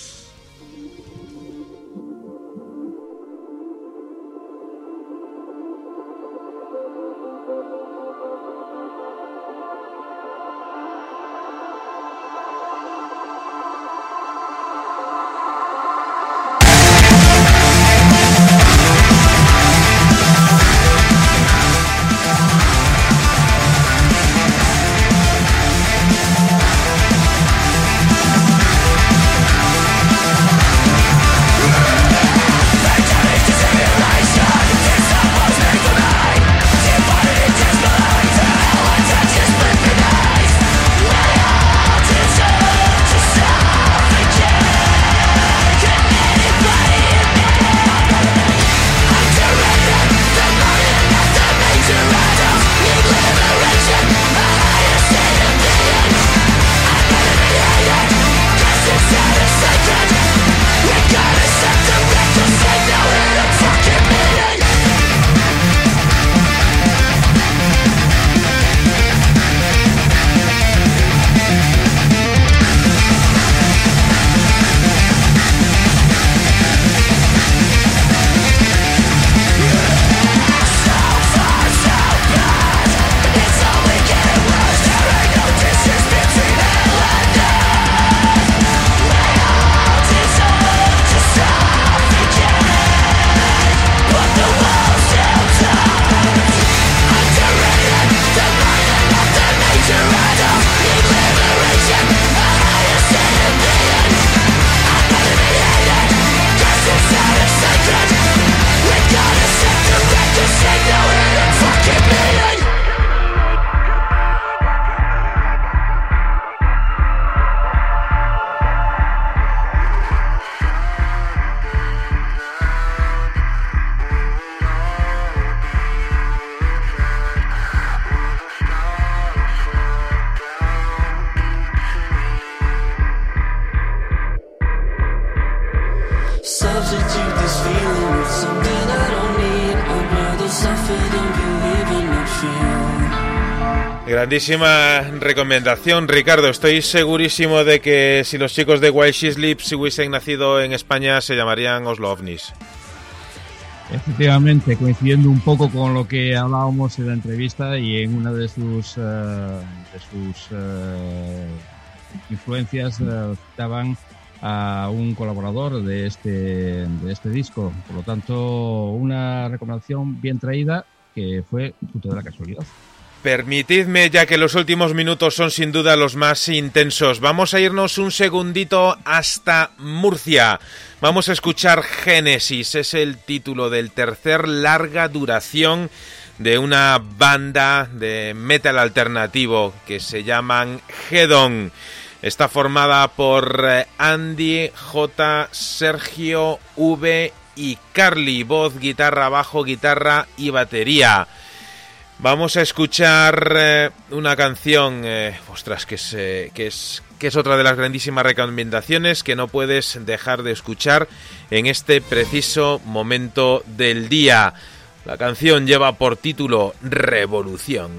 Grandísima recomendación, Ricardo. Estoy segurísimo de que si los chicos de Wild She Sleeps hubiesen nacido en España se llamarían Oslo OVNIs. Efectivamente, coincidiendo un poco con lo que hablábamos en la entrevista y en una de sus, eh, de sus eh, influencias eh, citaban a un colaborador de este, de este disco. Por lo tanto, una recomendación bien traída que fue fruto de la casualidad. Permitidme, ya que los últimos minutos son sin duda los más intensos, vamos a irnos un segundito hasta Murcia. Vamos a escuchar Génesis, es el título del tercer larga duración de una banda de metal alternativo que se llaman Hedon. Está formada por eh, Andy, J, Sergio, V y Carly, voz, guitarra, bajo, guitarra y batería. Vamos a escuchar eh, una canción, eh, ostras, que es, eh, que, es, que es otra de las grandísimas recomendaciones que no puedes dejar de escuchar en este preciso momento del día. La canción lleva por título Revolución.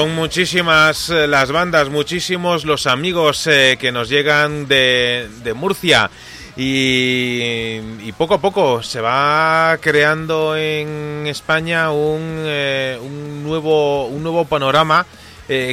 Son muchísimas eh, las bandas, muchísimos los amigos eh, que nos llegan de, Murcia y, poco a poco se va creando en España un, eh, un nuevo, un nuevo panorama.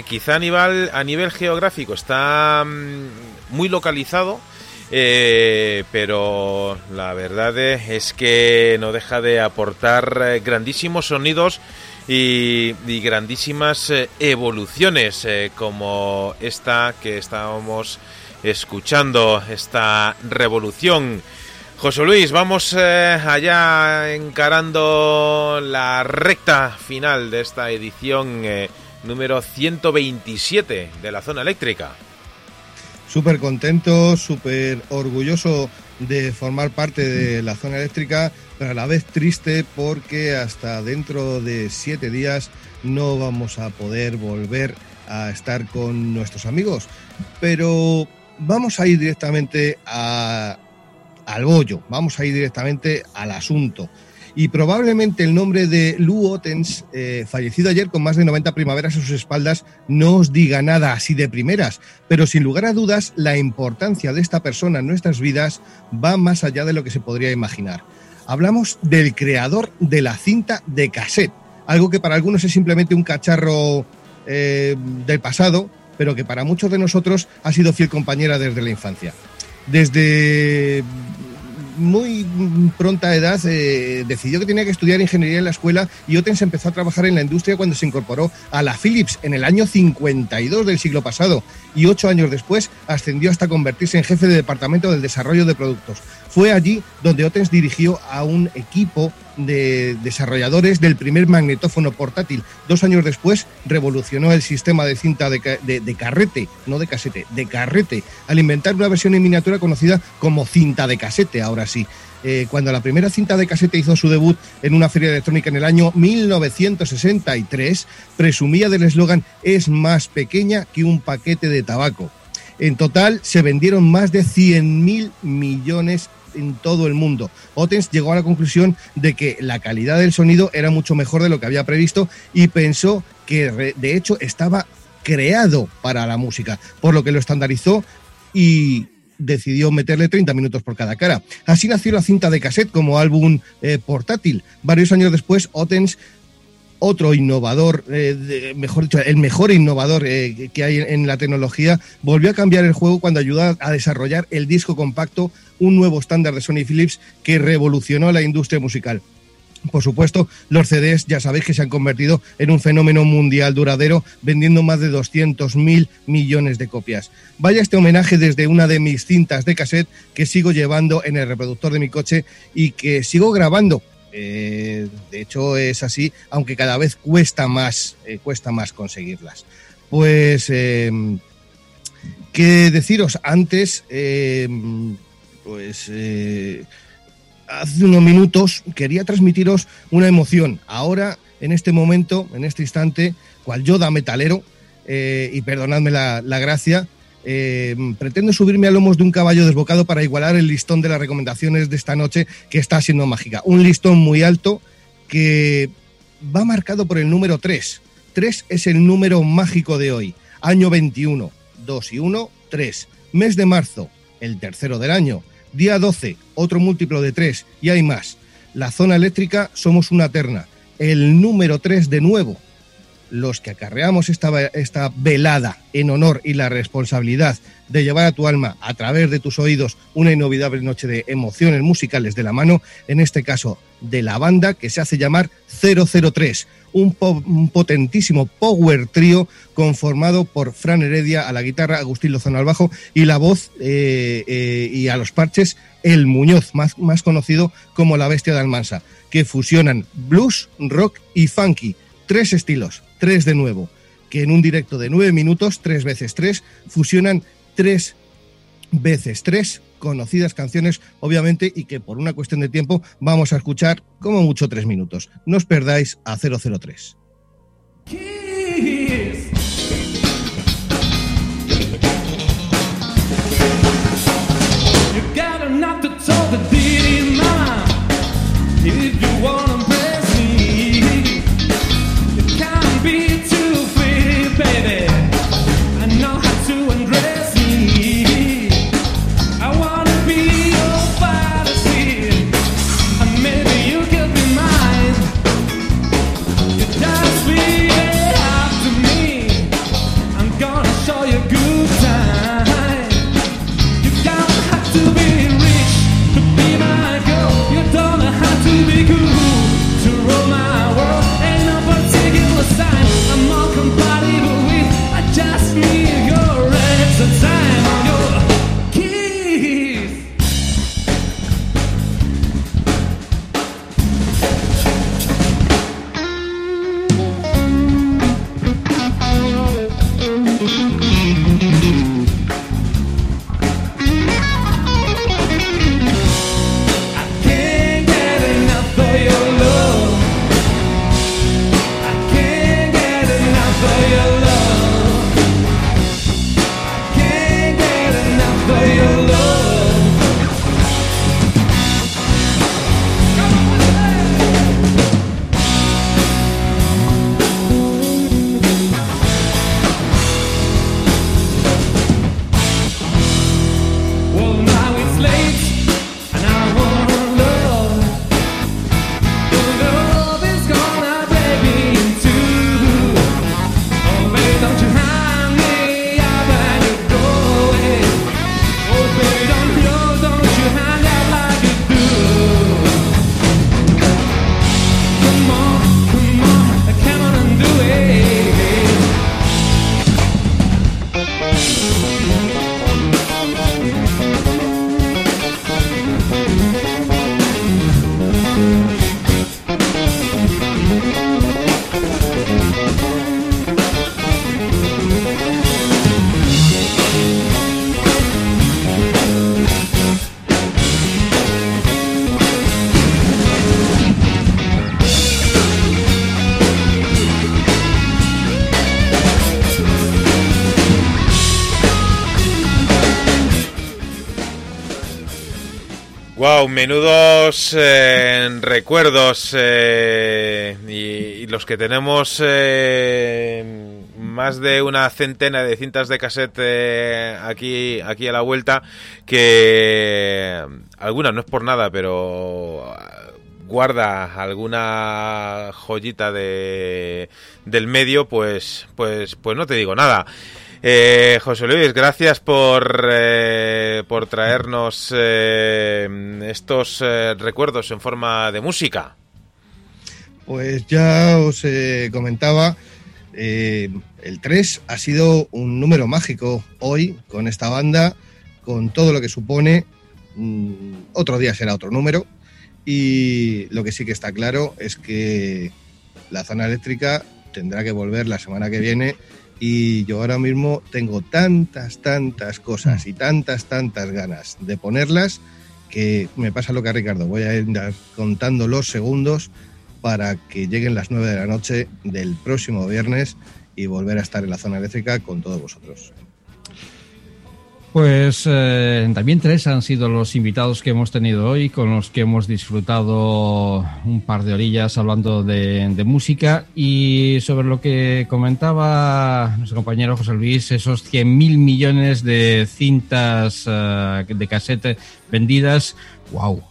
quizá a nivel, a nivel geográfico está mm, muy localizado, pero la verdad es que no deja de aportar grandísimos sonidos y, y grandísimas eh, evoluciones eh, como esta que estábamos escuchando, esta revolución. José Luis, vamos eh, allá encarando la recta final de esta edición número 127 de la zona eléctrica. Súper contento, súper orgulloso de formar parte de la zona eléctrica, pero a la vez triste porque hasta dentro de siete días no vamos a poder volver a estar con nuestros amigos. Pero vamos a ir directamente a- al bollo, vamos a ir directamente al asunto. Y probablemente el nombre de Lou Ottens, eh, fallecido ayer con más de 90 primaveras a sus espaldas, no os diga nada así de primeras, pero sin lugar a dudas la importancia de esta persona en nuestras vidas va más allá de lo que se podría imaginar. Hablamos del creador de la cinta de cassette, algo que para algunos es simplemente un cacharro eh, del pasado, pero que para muchos de nosotros ha sido fiel compañera desde la infancia. Desde muy pronta edad eh, decidió que tenía que estudiar ingeniería en la escuela y Ottens empezó a trabajar en la industria cuando se incorporó a la Philips en el año 52 del siglo pasado y ocho años después ascendió hasta convertirse en jefe de departamento del desarrollo de productos. Fue allí donde Ottens dirigió a un equipo de desarrolladores del primer magnetófono portátil. Dos años después revolucionó el sistema de cinta de, ca- de- de carrete, no de casete, de carrete, al inventar una versión en miniatura conocida como cinta de casete, ahora sí. Eh, cuando la primera cinta de casete hizo su debut en una feria electrónica en el año 1963, presumía del eslogan es más pequeña que un paquete de tabaco. En total se vendieron más de 100.000 millones en todo el mundo. Ottens llegó a la conclusión de que la calidad del sonido era mucho mejor de lo que había previsto y pensó que de hecho estaba creado para la música, por lo que lo estandarizó y decidió meterle 30 minutos por cada cara. Así nació la cinta de cassette como álbum eh, portátil. Varios años después, Ottens otro innovador, eh, mejor dicho, el mejor innovador eh, que hay en la tecnología, volvió a cambiar el juego cuando ayudó a desarrollar el disco compacto, un nuevo estándar de Sony Philips que revolucionó la industria musical. Por supuesto, los CDs ya sabéis que se han convertido en un fenómeno mundial duradero, vendiendo más de 200.000 millones de copias. Vaya este homenaje desde una de mis cintas de cassette que sigo llevando en el reproductor de mi coche y que sigo grabando. Eh, de hecho es así, aunque cada vez cuesta más, eh, cuesta más conseguirlas. Pues, eh, ¿qué deciros? Antes, pues, eh, hace unos minutos quería transmitiros una emoción. Ahora, en este momento, en este instante, cual Yoda metalero, eh, y perdonadme la, la gracia, eh, pretendo subirme a lomos de un caballo desbocado para igualar el listón de las recomendaciones de esta noche que está siendo mágica. Un listón muy alto que va marcado por el número 3. 3 es el número mágico de hoy. Año 21. 2 y 1, 3. Mes de marzo, el tercero del año. Día 12, otro múltiplo de 3 y hay más. La zona eléctrica somos una terna. El número 3 de nuevo. Los que acarreamos esta, esta velada en honor y la responsabilidad de llevar a tu alma a través de tus oídos una inolvidable noche de emociones musicales de la mano, en este caso de la banda que se hace llamar 003, un, po- un potentísimo power trío conformado por Fran Heredia a la guitarra, Agustín Lozano al bajo y la voz eh, eh, y a los parches El Muñoz, más, más conocido como la Bestia de Almansa, que fusionan blues, rock y funky, tres estilos, tres de nuevo, que en un directo de nueve minutos, tres veces tres, fusionan tres veces tres conocidas canciones, obviamente, y que por una cuestión de tiempo vamos a escuchar como mucho tres minutos. No os perdáis a 003. You Menudos eh, recuerdos eh, y, y los que tenemos eh, más de una centena de cintas de cassette eh, aquí aquí a la vuelta que algunas no es por nada, pero guarda alguna joyita de del medio, pues pues pues no te digo nada. Eh, José Luis, gracias por, eh, por traernos eh, estos eh, recuerdos en forma de música. Pues ya os comentaba, el 3 ha sido un número mágico hoy con esta banda, con todo lo que supone. Mm, otro día será otro número. Y lo que sí que está claro es que la zona eléctrica tendrá que volver la semana que viene y yo ahora mismo tengo tantas, tantas cosas y tantas, tantas ganas de ponerlas que me pasa lo que a Ricardo. Voy a ir contando los segundos para que lleguen las 9 de la noche del próximo viernes y volver a estar en la zona eléctrica con todos vosotros. Pues eh, también tres han sido los invitados que hemos tenido hoy, con los que hemos disfrutado un par de orillas hablando de, música. Y sobre lo que comentaba nuestro compañero José Luis, esos 100.000 millones de cintas eh, de cassette vendidas, wow,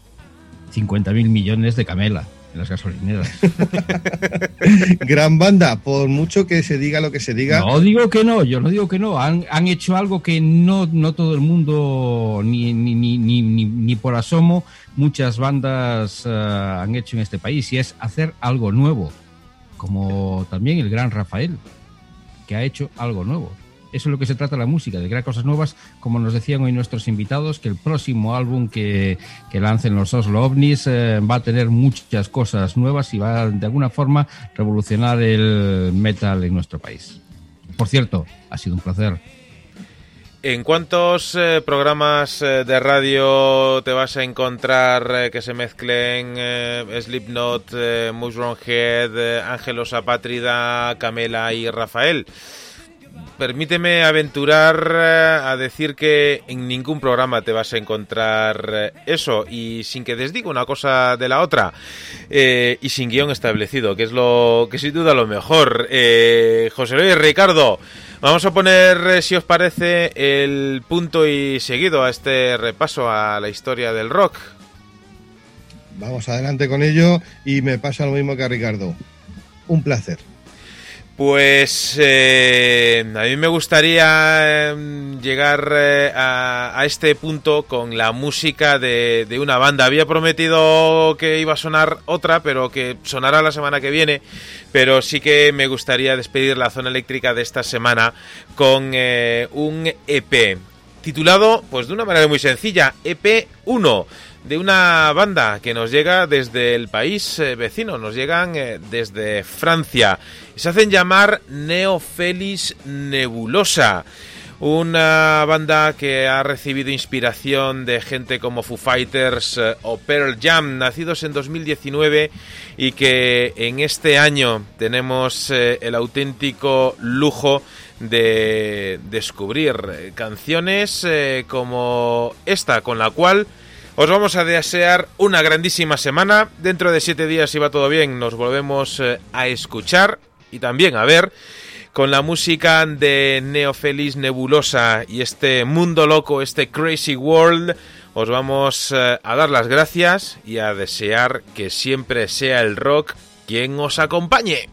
50.000 millones de camela en las gasolineras. Gran banda, por mucho que se diga lo que se diga. No digo que no, yo no digo que no. Han, han hecho algo que no, no todo el mundo, ni, ni, ni, ni, por asomo, muchas bandas uh, han hecho en este país, y es hacer algo nuevo. Como también el gran Rafael, que ha hecho algo nuevo. Eso es lo que se trata la música, de crear cosas nuevas, como nos decían hoy nuestros invitados, que el próximo álbum que, que lancen los Oslo OVNIs eh, va a tener muchas cosas nuevas y va de alguna forma revolucionar el metal en nuestro país. Por cierto, ha sido un placer. ¿En cuántos eh, programas eh, de radio te vas a encontrar que se mezclen Slipknot, Mushroom Head, Ángelos Apátrida, Camela y Rafael? Permíteme aventurar eh, a decir que en ningún programa te vas a encontrar eh, eso y sin que desdiga una cosa de la otra eh, y sin guion establecido, que es lo que sin duda lo mejor. José Luis Ricardo, vamos a poner, si os parece, el punto y seguido a este repaso a la historia del rock. Vamos adelante con ello y me pasa lo mismo que a Ricardo. Un placer. Pues eh, a mí me gustaría eh, llegar eh, a, a, este punto con la música de, de, una banda. Había prometido que iba a sonar otra, pero que sonará la semana que viene. Pero sí que me gustaría despedir la zona eléctrica de esta semana con eh, un EP titulado, pues de una manera muy sencilla, EP 1 de una banda que nos llega desde el país eh, vecino, nos llegan eh, desde Francia. Se hacen llamar Neofelis Nebulosa. Una banda que ha recibido inspiración de gente como Foo Fighters eh, o Pearl Jam, nacidos en 2019 y que en este año tenemos el auténtico lujo de descubrir canciones como esta, con la cual os vamos a desear una grandísima semana. Dentro de siete días, si va todo bien, nos volvemos eh, a escuchar y también a ver con la música de Neofelis Nebulosa y este mundo loco, este crazy world. Os vamos eh, a dar las gracias y a desear que siempre sea el rock quien os acompañe.